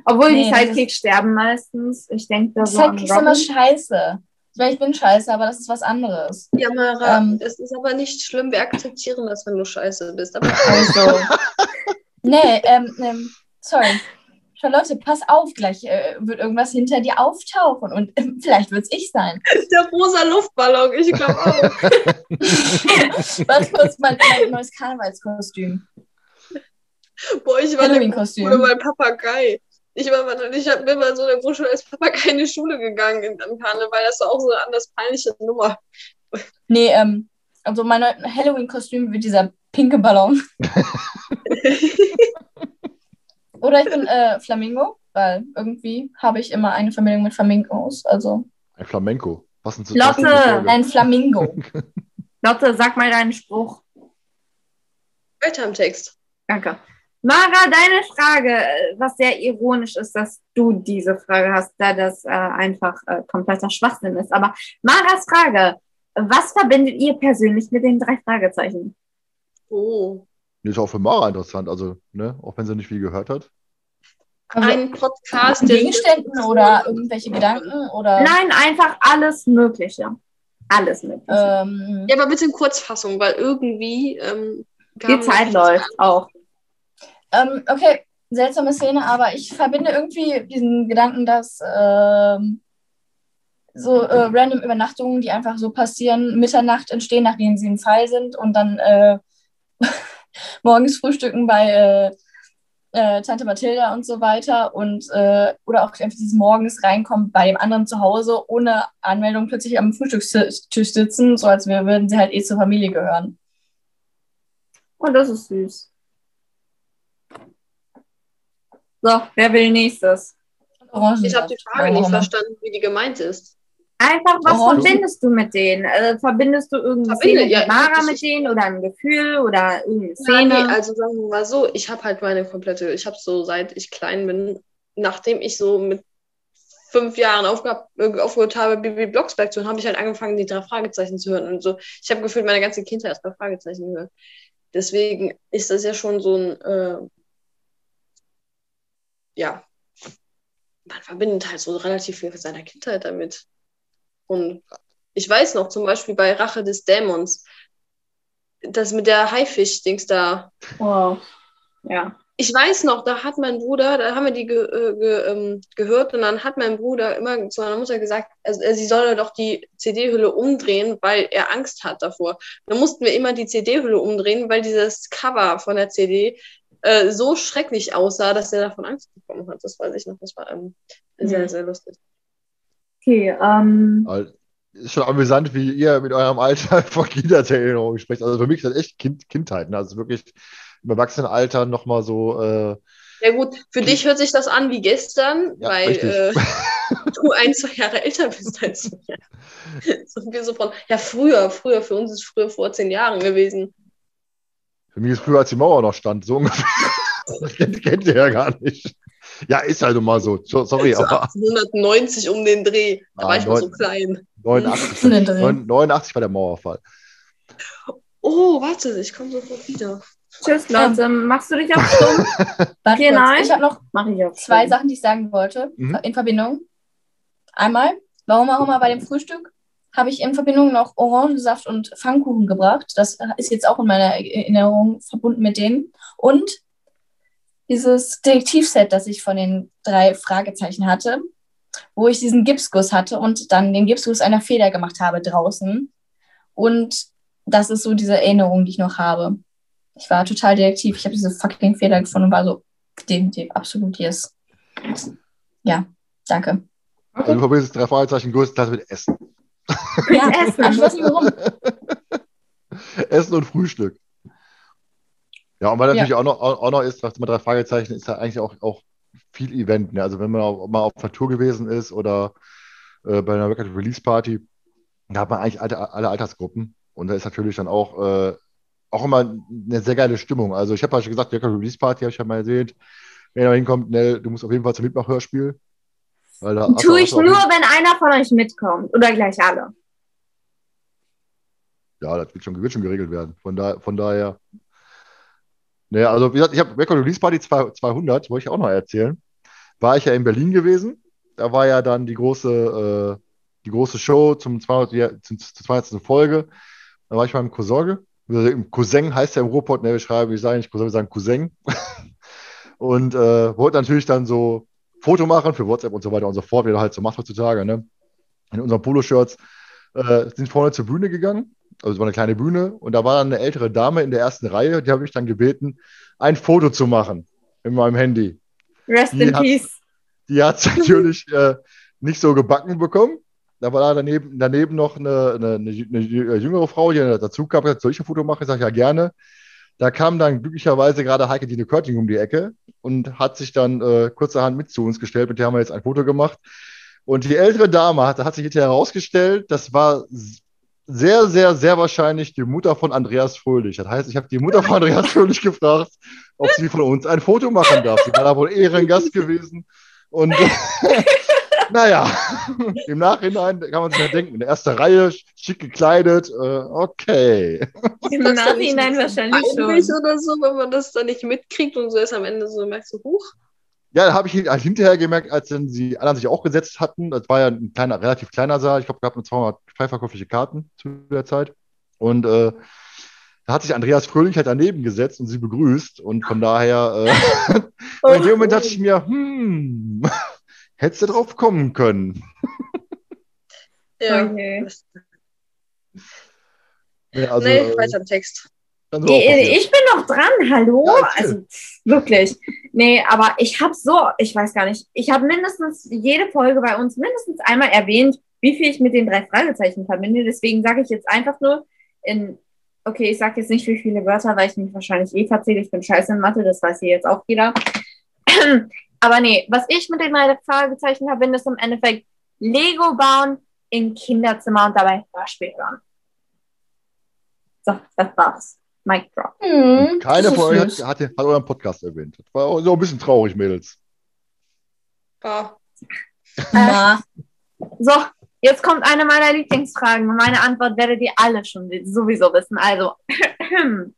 Obwohl Nee, die das Sidekicks sterben meistens. Ich denke da Sidekicks sind immer scheiße. Ich meine, ich bin scheiße, aber das ist was anderes. ja, Mara, Ähm. es ist aber nicht schlimm. Wir akzeptieren das, wenn du scheiße bist. Aber Also. nee, ähm, ähm, sorry. Charlotte, pass auf, gleich äh, wird irgendwas hinter dir auftauchen und ähm, vielleicht wird es ich sein. der rosa Luftballon, ich glaube auch. Warte kurz, mein, mein neues Karnevalskostüm. Boah, ich war Halloween-Kostüm. Mal Papagei. Ich, war, ich hab, bin mal so in der Grundschule als Papagei in die Schule gegangen in, am Karneval. Das war auch so eine anders peinliche Nummer. Nee, ähm, also mein Halloween-Kostüm wird dieser pinke Ballon. Oder ich bin äh, Flamingo, weil irgendwie habe ich immer eine Verbindung mit Flamingos. Also Ein Flamenco. Passend zu Lotte! passend zur Folge. ein Flamingo. Lotte, sag mal deinen Spruch. Weiter im Text. Danke. Mara, deine Frage, äh, was sehr ironisch ist, dass du diese Frage hast, da das äh, einfach äh, kompletter Schwachsinn ist. Aber Maras Frage, was verbindet ihr persönlich mit den drei Fragezeichen? Oh. Die ist auch für Mara interessant, also, ne, auch wenn sie nicht viel gehört hat. Also, ein Podcast, Gegenständen oder irgendwelche Gedanken oder. Nein, einfach alles Mögliche. Alles Mögliche. Ähm, Ja, aber bitte in Kurzfassung, weil irgendwie. Ähm, Die Zeit läuft auch. ähm, okay, seltsame Szene, aber ich verbinde irgendwie diesen Gedanken, dass ähm, so äh, random Übernachtungen, die einfach so passieren, Mitternacht entstehen, nachdem sie im Fall sind und dann äh, morgens frühstücken bei äh, äh, Tante Mathilda und so weiter und äh, oder auch einfach dieses morgens reinkommen bei dem anderen zu Hause ohne Anmeldung plötzlich am Frühstückstisch sitzen, so als würden sie halt eh zur Familie gehören. Und das ist süß. So, wer will nächstes? Ich habe die Frage nicht verstanden, wie die gemeint ist. Einfach, was Orangen. verbindest du mit denen? Äh, verbindest du Verbinde, Szene ja, mit Mara mit denen oder ein Gefühl oder irgendeine Ja, Szene? nee, also sagen wir mal so, ich habe halt meine komplette, ich habe so seit ich klein bin, nachdem ich so mit fünf Jahren aufgehört, äh, aufgehört habe, Bibi Blocksberg zu hören, habe ich halt angefangen, die drei Fragezeichen zu hören und so. Ich habe gefühlt meine ganze Kindheit erst bei Fragezeichen gehört. Deswegen ist das ja schon so ein, äh, ja, man verbindet halt so relativ viel von seiner Kindheit damit. Und ich weiß noch, zum Beispiel bei Rache des Dämons, das mit der Haifisch-Dings da, Wow. Ja. ich weiß noch, da hat mein Bruder, da haben wir die ge äh, ge ähm, gehört und dann hat mein Bruder immer zu meiner Mutter gesagt, also, äh, sie solle doch die CD-Hülle umdrehen, weil er Angst hat davor. Dann mussten wir immer die CD-Hülle umdrehen, weil dieses Cover von der CD äh, so schrecklich aussah, dass er davon Angst bekommen hat. Das weiß ich noch. Das war ähm, sehr, Mhm. sehr lustig. Okay, ähm, Aber Ist schon amüsant, wie ihr mit eurem Alter von Kindheitserinnerungen sprecht. Also für mich ist das echt kind, Kindheit. Ne? Also wirklich im Erwachsenenalter nochmal so. Äh, Ja gut, für dich hört sich das an wie gestern, Ja, weil äh, du ein, zwei Jahre älter bist als wir. So wir so von, ja früher, früher, für uns ist früher vor zehn Jahren gewesen. für mich ist früher, als die Mauer noch stand, so ungefähr. Das kennt, kennt ihr ja gar nicht. Ja, ist halt immer so. So- Sorry, so aber 1890 um den Dreh. Da Ah, war ich noch so klein. 89, Um den Dreh. 89 war der Mauerfall. Oh, warte, ich komme sofort wieder. tschüss, Leute. Machst du dich auf stumm? Warte Okay, kurz. nein. Ich habe noch Mach ich zwei. Sachen, die ich sagen wollte Mhm. in Verbindung. Einmal, warum auch immer bei dem Frühstück habe ich in Verbindung noch Orangensaft und Pfannkuchen gebracht. Das ist jetzt auch in meiner Erinnerung verbunden mit denen. Und dieses Detektivset, das ich von den drei Fragezeichen hatte, wo ich diesen Gipsguss hatte und dann den Gipsguss einer Feder gemacht habe draußen. Und das ist so diese Erinnerung, die ich noch habe. Ich war total Detektiv. Ich habe diese fucking Feder gefunden und war so, definitiv, absolut yes. Ja, danke. Also du verbindest drei Fragezeichen größtenteils mit Essen. Ja, Essen. ich weiß nicht warum. Essen und Frühstück. Ja, und weil natürlich Ja. auch, noch, auch, noch ist, was immer drei Fragezeichen, ist ja eigentlich auch, auch viel Event. Ne? Also wenn man auch, mal auf einer Tour gewesen ist oder äh, bei einer Record Release Party, da hat man eigentlich alle, alle Altersgruppen. Und da ist natürlich dann auch, äh, auch immer eine sehr geile Stimmung. Also ich habe ja schon gesagt, Record Release Party habe ich ja mal erwähnt. Wenn da hinkommt, Nell, du musst auf jeden Fall zum Mitmachhörspiel. Weil da Tue ich nur, wenn einer von euch mitkommt. Oder gleich alle. Ja, das wird schon, wird schon geregelt werden. Von, da, von daher. Naja, also wie gesagt, ich habe Record Release Party 2- 200, wollte ich auch noch erzählen. War ich ja in Berlin gewesen. Da war ja dann die große, äh, die große Show zum 200, ja, zum, zur 200. Folge. Da war ich beim Cousin. Also im Cousin heißt ja im Ruhrpott, ne, wir schreiben, wir sagen nicht Cousin, wir sagen Cousin. und äh, wollte natürlich dann so Foto machen für WhatsApp und so weiter und so fort, wie er halt so macht heutzutage. Ne? In unseren Poloshirts äh, sind vorne zur Bühne gegangen also es war eine kleine Bühne und da war dann eine ältere Dame in der ersten Reihe, die habe ich dann gebeten, ein Foto zu machen in meinem Handy. Rest Die in hat- peace. Die hat es natürlich äh, nicht so gebacken bekommen. Da war da daneben, daneben noch eine, eine, eine jü- jüngere Frau, die dazu kam, gesagt, soll ich ein Foto machen? Ich sage, ja, gerne. Da kam dann glücklicherweise gerade Heike Dine Körting um die Ecke und hat sich dann äh, kurzerhand mit zu uns gestellt. Mit der haben wir jetzt ein Foto gemacht. Und die ältere Dame hat, hat sich hinterher herausgestellt, das war sehr, sehr, sehr wahrscheinlich die Mutter von Andreas Fröhlich. Das heißt, ich habe die Mutter von Andreas Fröhlich gefragt, ob sie von uns ein Foto machen darf. Sie war da wohl Ehrengast gewesen. Und naja, im Nachhinein kann man sich ja denken, in der ersten Reihe, schick gekleidet, äh, okay. Im Nachhinein wahrscheinlich schon. oder so, wenn man das dann nicht mitkriegt und so ist am Ende so merkst du, huch. Ja, da habe ich halt hinterher gemerkt, als dann die anderen sich auch gesetzt hatten. Das war ja ein kleiner, relativ kleiner Saal. Ich glaube, es gab nur 200 frei verkäufliche Karten zu der Zeit. Und äh, da hat sich Andreas Fröhlich halt daneben gesetzt und sie begrüßt. Und von daher, äh, und in dem Moment dachte ich mir, hm, hättest du drauf kommen können. Ja. Okay. Ja, also, nee, äh, weiter im Text. Ich, bin noch dran, hallo? Ja, also wirklich. Nee, aber ich habe so, ich weiß gar nicht, ich habe mindestens jede Folge bei uns mindestens einmal erwähnt, wie viel ich mit den drei Fragezeichen verbinde. Deswegen sage ich jetzt einfach nur in, okay, ich sage jetzt nicht wie viele Wörter, weil ich mich wahrscheinlich eh verzähle. Ich bin scheiße in Mathe, das weiß hier jetzt auch jeder. Aber nee, was ich mit den drei Fragezeichen verbinde, ist im Endeffekt Lego bauen im Kinderzimmer und dabei Hörspiel hören. So, das war's. Mic drop. Hm, Keine das ist von euch hat, hat, hat euren Podcast erwähnt. Das war so ein bisschen traurig, Mädels. Ah, Na, So, jetzt kommt eine meiner Lieblingsfragen und meine Antwort werdet ihr alle schon sowieso wissen. Also,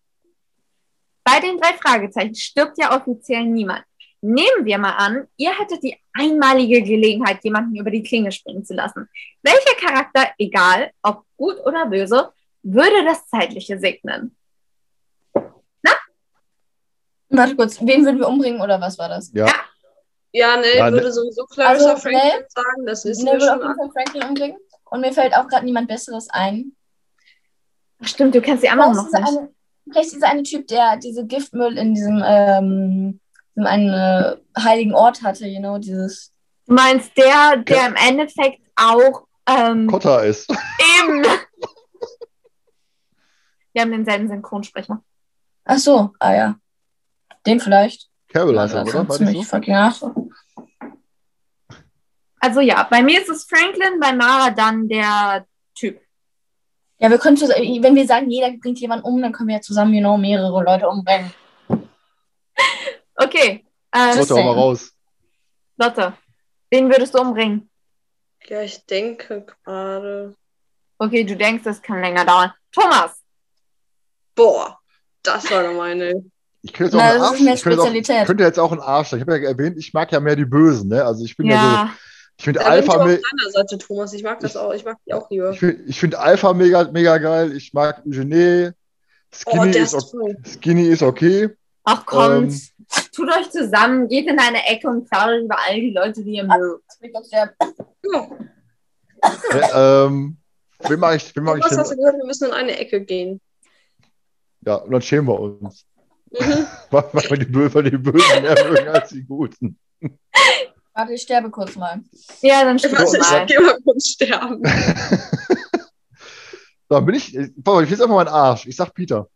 bei den drei Fragezeichen stirbt ja offiziell niemand. Nehmen wir mal an, ihr hättet die einmalige Gelegenheit, jemanden über die Klinge springen zu lassen. Welcher Charakter, egal ob gut oder böse, würde das Zeitliche segnen? Warte kurz, wen würden wir umbringen oder was war das? Ja. Ja. ja, nee, Ja, ne- würde sowieso Clarissa Also, Franklin nee. sagen, das wissen Ne, wir würde auf schon. jeden Fall Franklin umbringen. Und mir fällt auch gerade niemand Besseres ein. Ach, stimmt, du kennst die anderen noch nicht. eine, vielleicht dieser eine Typ, der diese Giftmüll in diesem, ähm, diesem einen äh, heiligen Ort hatte, you know, dieses. Du meinst der, der im Endeffekt auch ähm, Kotta ist. eben. Wir haben denselben Synchronsprecher. Ach so, ah ja. Den vielleicht. Carol er, das oder? ist War nicht so? Also ja, bei mir ist es Franklin, bei Mara dann der Typ. Ja, wir können, zus- wenn wir sagen, jeder bringt jemanden um, dann können wir ja zusammen, you know, mehrere Leute umbringen. Okay, äh, Lotte, auch mal raus. Lotte, wen würdest du umbringen? Ja, ich denke gerade. Okay, du denkst, das kann länger dauern. Thomas, Boah, das war gemein, ey. Ich könnte jetzt auch Na, einen Arsch. Ich könnte, jetzt auch, ich könnte jetzt auch ein Arsch sein. Ich habe ja erwähnt, ich mag ja mehr die Bösen, ne? Also ich bin ja, so. ja, Ich finde ich Alpha, aber me auf deiner Seite, Thomas. Ich mag das auch. Ich mag die auch lieber. ich find, ich find Alpha mega, mega geil. Ich mag Eugene. Oh, Skinny, der ist, ist. Skinny ist okay. ach kommt, Ähm. tut euch zusammen, geht in eine Ecke und plaudert über all die Leute, die ihr mögt. Ich glaub, der- Ja, ähm, wen mag ich, wen mag ich hast du gesagt? Wir müssen in eine Ecke gehen. Ja, und dann schämen wir uns. Mhm. Weil die, Bö- weil die Bösen mehr mögen als die Guten. Warte, ich sterbe kurz mal. Ja, dann Ich, stimmt weiß, mal. ich geh mal kurz sterben. Dann bin ich. Ich auf, ich will jetzt einfach mal einen Arsch. Ich sag Peter.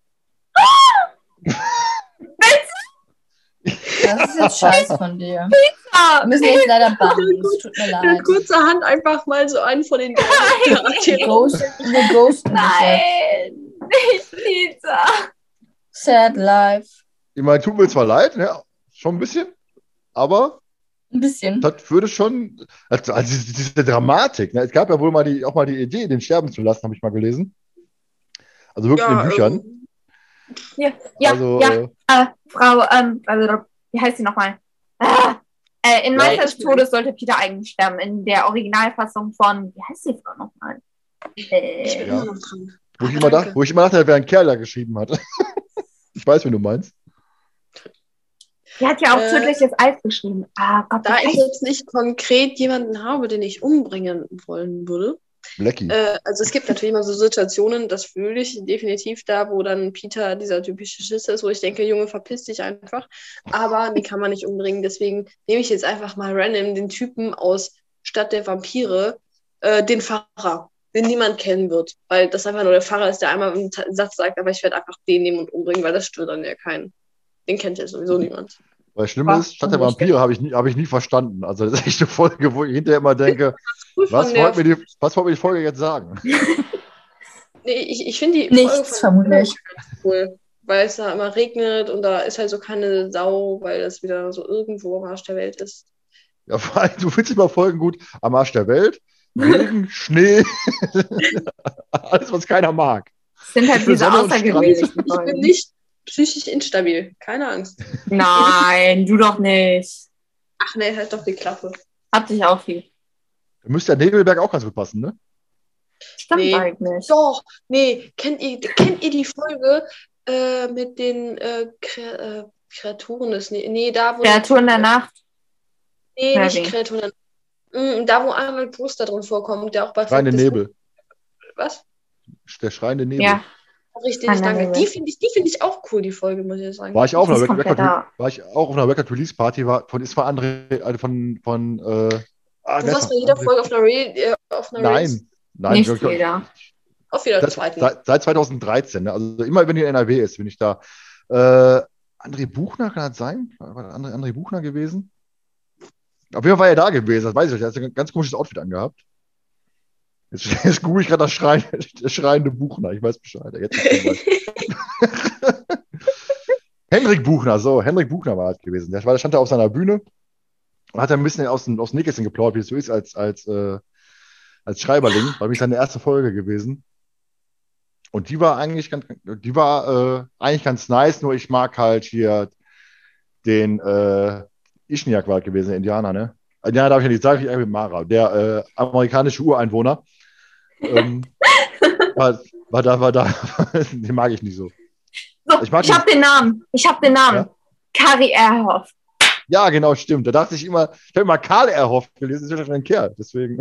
Das ist jetzt scheiße von dir. Ah, Wir müssen jetzt leider bannen. Es tut mir Mit leid. kurzerhand einfach mal so einen von den Charakteren. ghosten, wir ghosten. Nein, nicht Pizza. Sad life. Ich meine, tut mir zwar leid, ne? Schon ein bisschen. Aber Ein bisschen. das würde schon. Also, also diese, Dramatik. Ne? Es gab ja wohl mal die, auch mal die Idee, den sterben zu lassen, habe ich mal gelesen. Also wirklich in den Büchern. ähm, Ja, ja, also, ja. äh, Äh, Frau, ähm, also, wie heißt sie nochmal? Ah, äh, in Ja, Meisters ich- Todes sollte Peter eigentlich sterben. In der Originalfassung von, wie heißt die Frau nochmal? ich Äh, bin Ja. immer noch dran. wo, ich immer dachte, wo ich immer dachte, er wäre ein Kerl, der geschrieben hat. ich weiß, wie du meinst. die hat ja auch Äh, tödliches Eis geschrieben. Ah, Gott, Da ich jetzt nicht konkret jemanden habe, den ich umbringen wollen würde, Blackie. Äh, also es gibt natürlich immer so Situationen, das fühle ich definitiv da, wo dann Peter dieser typische Schiss ist, wo ich denke, Junge, verpiss dich einfach. Aber die kann man nicht umbringen. Deswegen nehme ich jetzt einfach mal random den Typen aus Stadt der Vampire, äh, den Pfarrer, den niemand kennen wird. Weil das einfach nur der Pfarrer ist, der einmal einen Satz sagt, aber ich werde einfach den nehmen und umbringen, weil das stört dann ja keinen. Den kennt ja sowieso niemand. Weil Ach, ist, Stadt der. Vampire habe ich, nie- hab ich nie verstanden. Also das ist echt eine Folge, wo ich hinterher immer denke, Cool was wollte mir, die- was wollte mir die Folge jetzt sagen? Nee, ich, ich finde die Nichts, Folge von vermutlich. ganz cool, weil es da immer regnet und da ist halt so keine Sau, weil das wieder so irgendwo am Arsch der Welt ist. Ja, vor allem, du findest immer Folgen gut am Arsch der Welt. Regen, Schnee, alles, was keiner mag. Das sind halt Ich bin diese außergewöhnlichen Ich bin nicht psychisch instabil, keine Angst. Nein, du doch nicht. Ach nee, halt doch die Klappe. Hat sich auch viel. Da müsste der Nebelberg auch ganz gut passen, ne? Stimmt Nee. eigentlich. Doch, nee, kennt ihr, kennt ihr die Folge äh, mit den äh, Kre äh, Kreaturen? Ist, nee, nee, da wo. Kreaturen der Nacht. Nee, Ja, nicht wie? Kreaturen der Mm, Da, wo Arnold Brewster drin vorkommt, der auch bei Schreiende Verrücktes- Nebel. Was? Der schreiende Nebel. Ja. Richtig, Schreiender danke. Nebel. Die finde ich, die finde ich auch cool, die Folge, muss ich sagen. War ich auch auf einer Record, war ich auch auf einer Record Release Party, war von ist von André, äh, von von äh, ah, Du warst bei jeder André- Folge auf einer Reel, äh, auf einer? Nein, nein, Nicht ich- jeder. Auf jeder Das, zweiten. seit, seit 2013, ne? also immer wenn die in NRW ist, bin ich da. Äh, André Buchner kann das sein? War André, André Buchner gewesen? Auf jeden Fall war er da gewesen, das weiß ich. Er hat ein ganz komisches Outfit angehabt. Jetzt, jetzt google ich gerade das Schrein, der schreiende Buchner, ich weiß Bescheid. Jetzt. Henrik Buchner, so, Henrik Buchner war das gewesen. Der, stand da auf seiner Bühne und hat ein bisschen aus dem, aus dem Nähkästchen geplaudert, wie es so ist als, als, äh, als Schreiberling. War nämlich seine erste Folge gewesen. Und die war eigentlich ganz, die war äh, eigentlich ganz nice, nur ich mag halt hier den äh, Ishniak war gewesen, der Indianer, ne? Ja, darf ich ja nicht sagen, ich eigentlich Mara, der äh, amerikanische Ureinwohner. Ähm, war, war da, war da, den mag ich nicht so. So, Ich ich, habe den Namen. Ich habe den Namen. Ja? Kari Erhoff. Ja, genau, stimmt. Da dachte ich immer, ich habe immer Karl Erhoff gelesen, das ist ja schon ein Kerl, deswegen.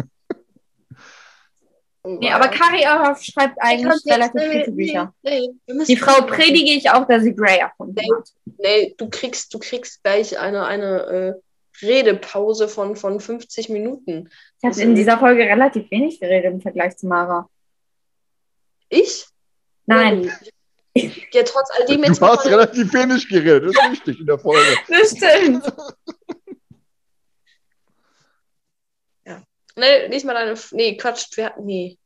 Nee, aber Kari Erhoff schreibt eigentlich relativ gute Bücher. Die Frau predige ich auch, dass sie Grey erfunden Nee. hat. Nee, du kriegst, du kriegst gleich eine, eine äh, Redepause von, von 50 Minuten. Ich habe in dieser Folge relativ wenig geredet im Vergleich zu Mara. Ich? Nein, Ja, trotz all dem Du hast relativ wenig geredet, das ist wichtig in der Folge. das stimmt. Nee, nicht mal deine. F- Nee, Quatsch. Wir hatten. Nee,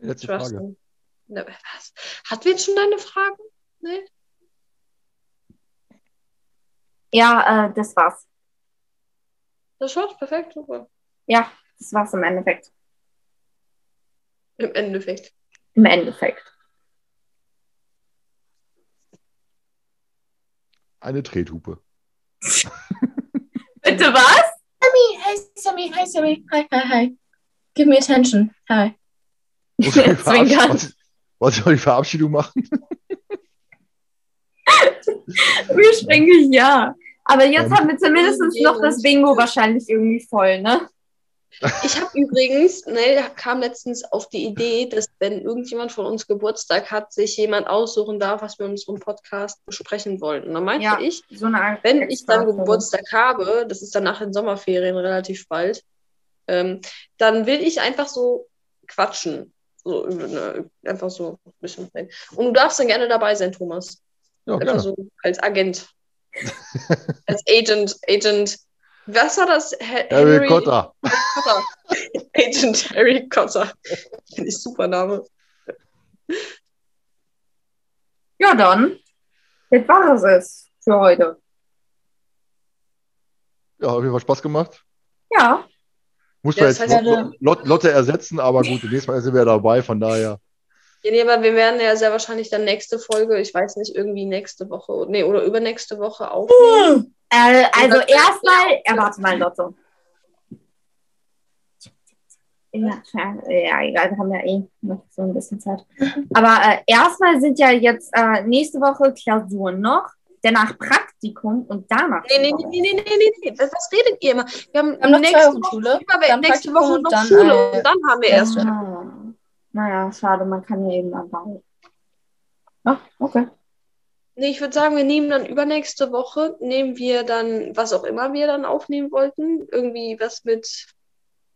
Letzte Frage. Ne, was? Hatten wir jetzt schon deine Fragen? Nee? Ja, äh, das war's. Das war's, perfekt, super. Ja, das war's im Endeffekt. Im Endeffekt. Im Endeffekt. Eine Trethupe. Bitte was? Sammy, hi Sammy, hi Sammy, hi, hi, hi. Give me attention. Hi. Zwinkern. Ihr noch die Verabschiedung machen? Ursprünglich ja. Aber jetzt Ähm. haben wir zumindest noch das Bingo wahrscheinlich irgendwie voll, ne? Ich habe übrigens, ne, kam letztens auf die Idee, dass wenn irgendjemand von uns Geburtstag hat, sich jemand aussuchen darf, was wir in unserem Podcast besprechen wollen. Und dann meinte Ja. ich, So wenn ich dann. Geburtstag habe, das ist dann nach den Sommerferien relativ bald, ähm, dann will ich einfach so quatschen. So, eine- einfach so ein bisschen. reden. Und du darfst dann gerne dabei sein, Thomas. Ja, Einfach gerne. so als Agent. als Agent, Agent. Was war das? Ha- Harry Cotter. Cotter. Agent Harry Cotter. Finde ich super Name. Ja, dann. Jetzt war es es für heute. Ja, hat mir Fall Spaß gemacht. Ja. Muss Ja, das jetzt heißt, Lot- Lot- Lotte ersetzen, aber gut, nächstes Mal sind wir dabei, von daher. Ja, nee, aber wir werden ja sehr wahrscheinlich dann nächste Folge, ich weiß nicht, irgendwie nächste Woche, nee, oder übernächste Woche aufnehmen. Äh, also erstmal, ja, warte mal, Lotte. Ja, ja, egal, wir haben ja eh noch so ein bisschen Zeit. Aber äh, erstmal sind ja jetzt äh, nächste Woche Klausuren noch, danach Praktikum und danach. Nee, nee, nee, nee, nee, nee, nee, was, was redet ihr immer? Wir haben, Wir haben nächste Woche, Schule, dann nächste Woche noch dann, Schule äh, und dann haben wir erst. Ah, naja, schade, man kann ja eben anbauen. Ah, okay. Nee, ich würde sagen, wir nehmen dann übernächste Woche, nehmen wir dann, was auch immer wir dann aufnehmen wollten, irgendwie was mit,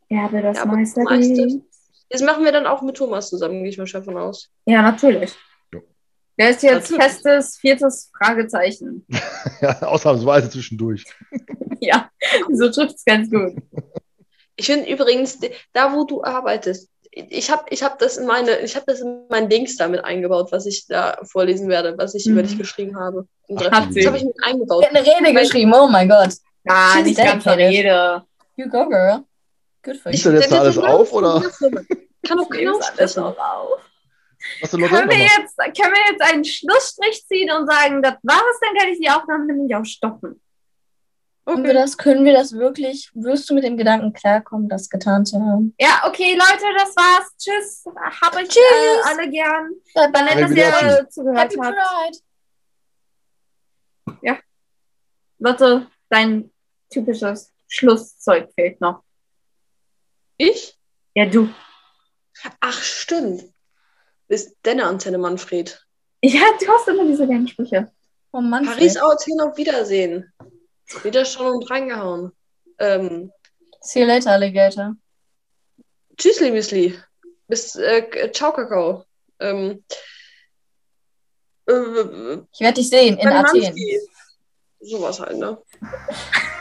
Ja, wer das Ja, meistert- das machen wir dann auch mit Thomas zusammen, gehe ich mal schon von aus. Ja, natürlich. Jo. Der ist jetzt Natürlich. festes viertes Fragezeichen. Ja, ausnahmsweise zwischendurch. ja, so trifft es ganz gut. Ich finde übrigens, da wo du arbeitest, ich habe ich hab das in meine, ich habe das in mein Dings damit eingebaut, was ich da vorlesen werde, was ich über Mhm. dich geschrieben habe. Ach, Hat Das sie. habe ich mit eingebaut. eine Rede geschrieben, oh mein Gott. Ja, She's nicht ganz. Rede. You go, girl. Good for you. du jetzt da alles auf oder Kann auch keiner noch auf. Können wir, jetzt, können wir jetzt einen Schlussstrich ziehen und sagen, das war es, dann kann ich die Aufnahme nämlich auch stoppen. Können wir, das, können wir das wirklich? Wirst du mit dem Gedanken klarkommen, das getan zu haben? Ja, okay, Leute, das war's. Tschüss. Hab euch Tschüss. Äh, alle gern. Bye War nett, dass ihr äh, zugehört Happy habt. Pride. Lotte, dein typisches Schlusszeug fehlt noch. Ich? Ja, du. Ach, stimmt. Ist deine Antenne, Manfred. Ja, du hast immer diese kleinen Sprüche. Oh Mann. Paris out, hin auf Wiedersehen. Wieder schon und reingehauen. Ähm, See you later, Alligator. tschüssli, Müsli. Bis, äh, ciao, Kakao. Ähm, äh, Ich werde dich sehen in Athen. Sowas halt, ne?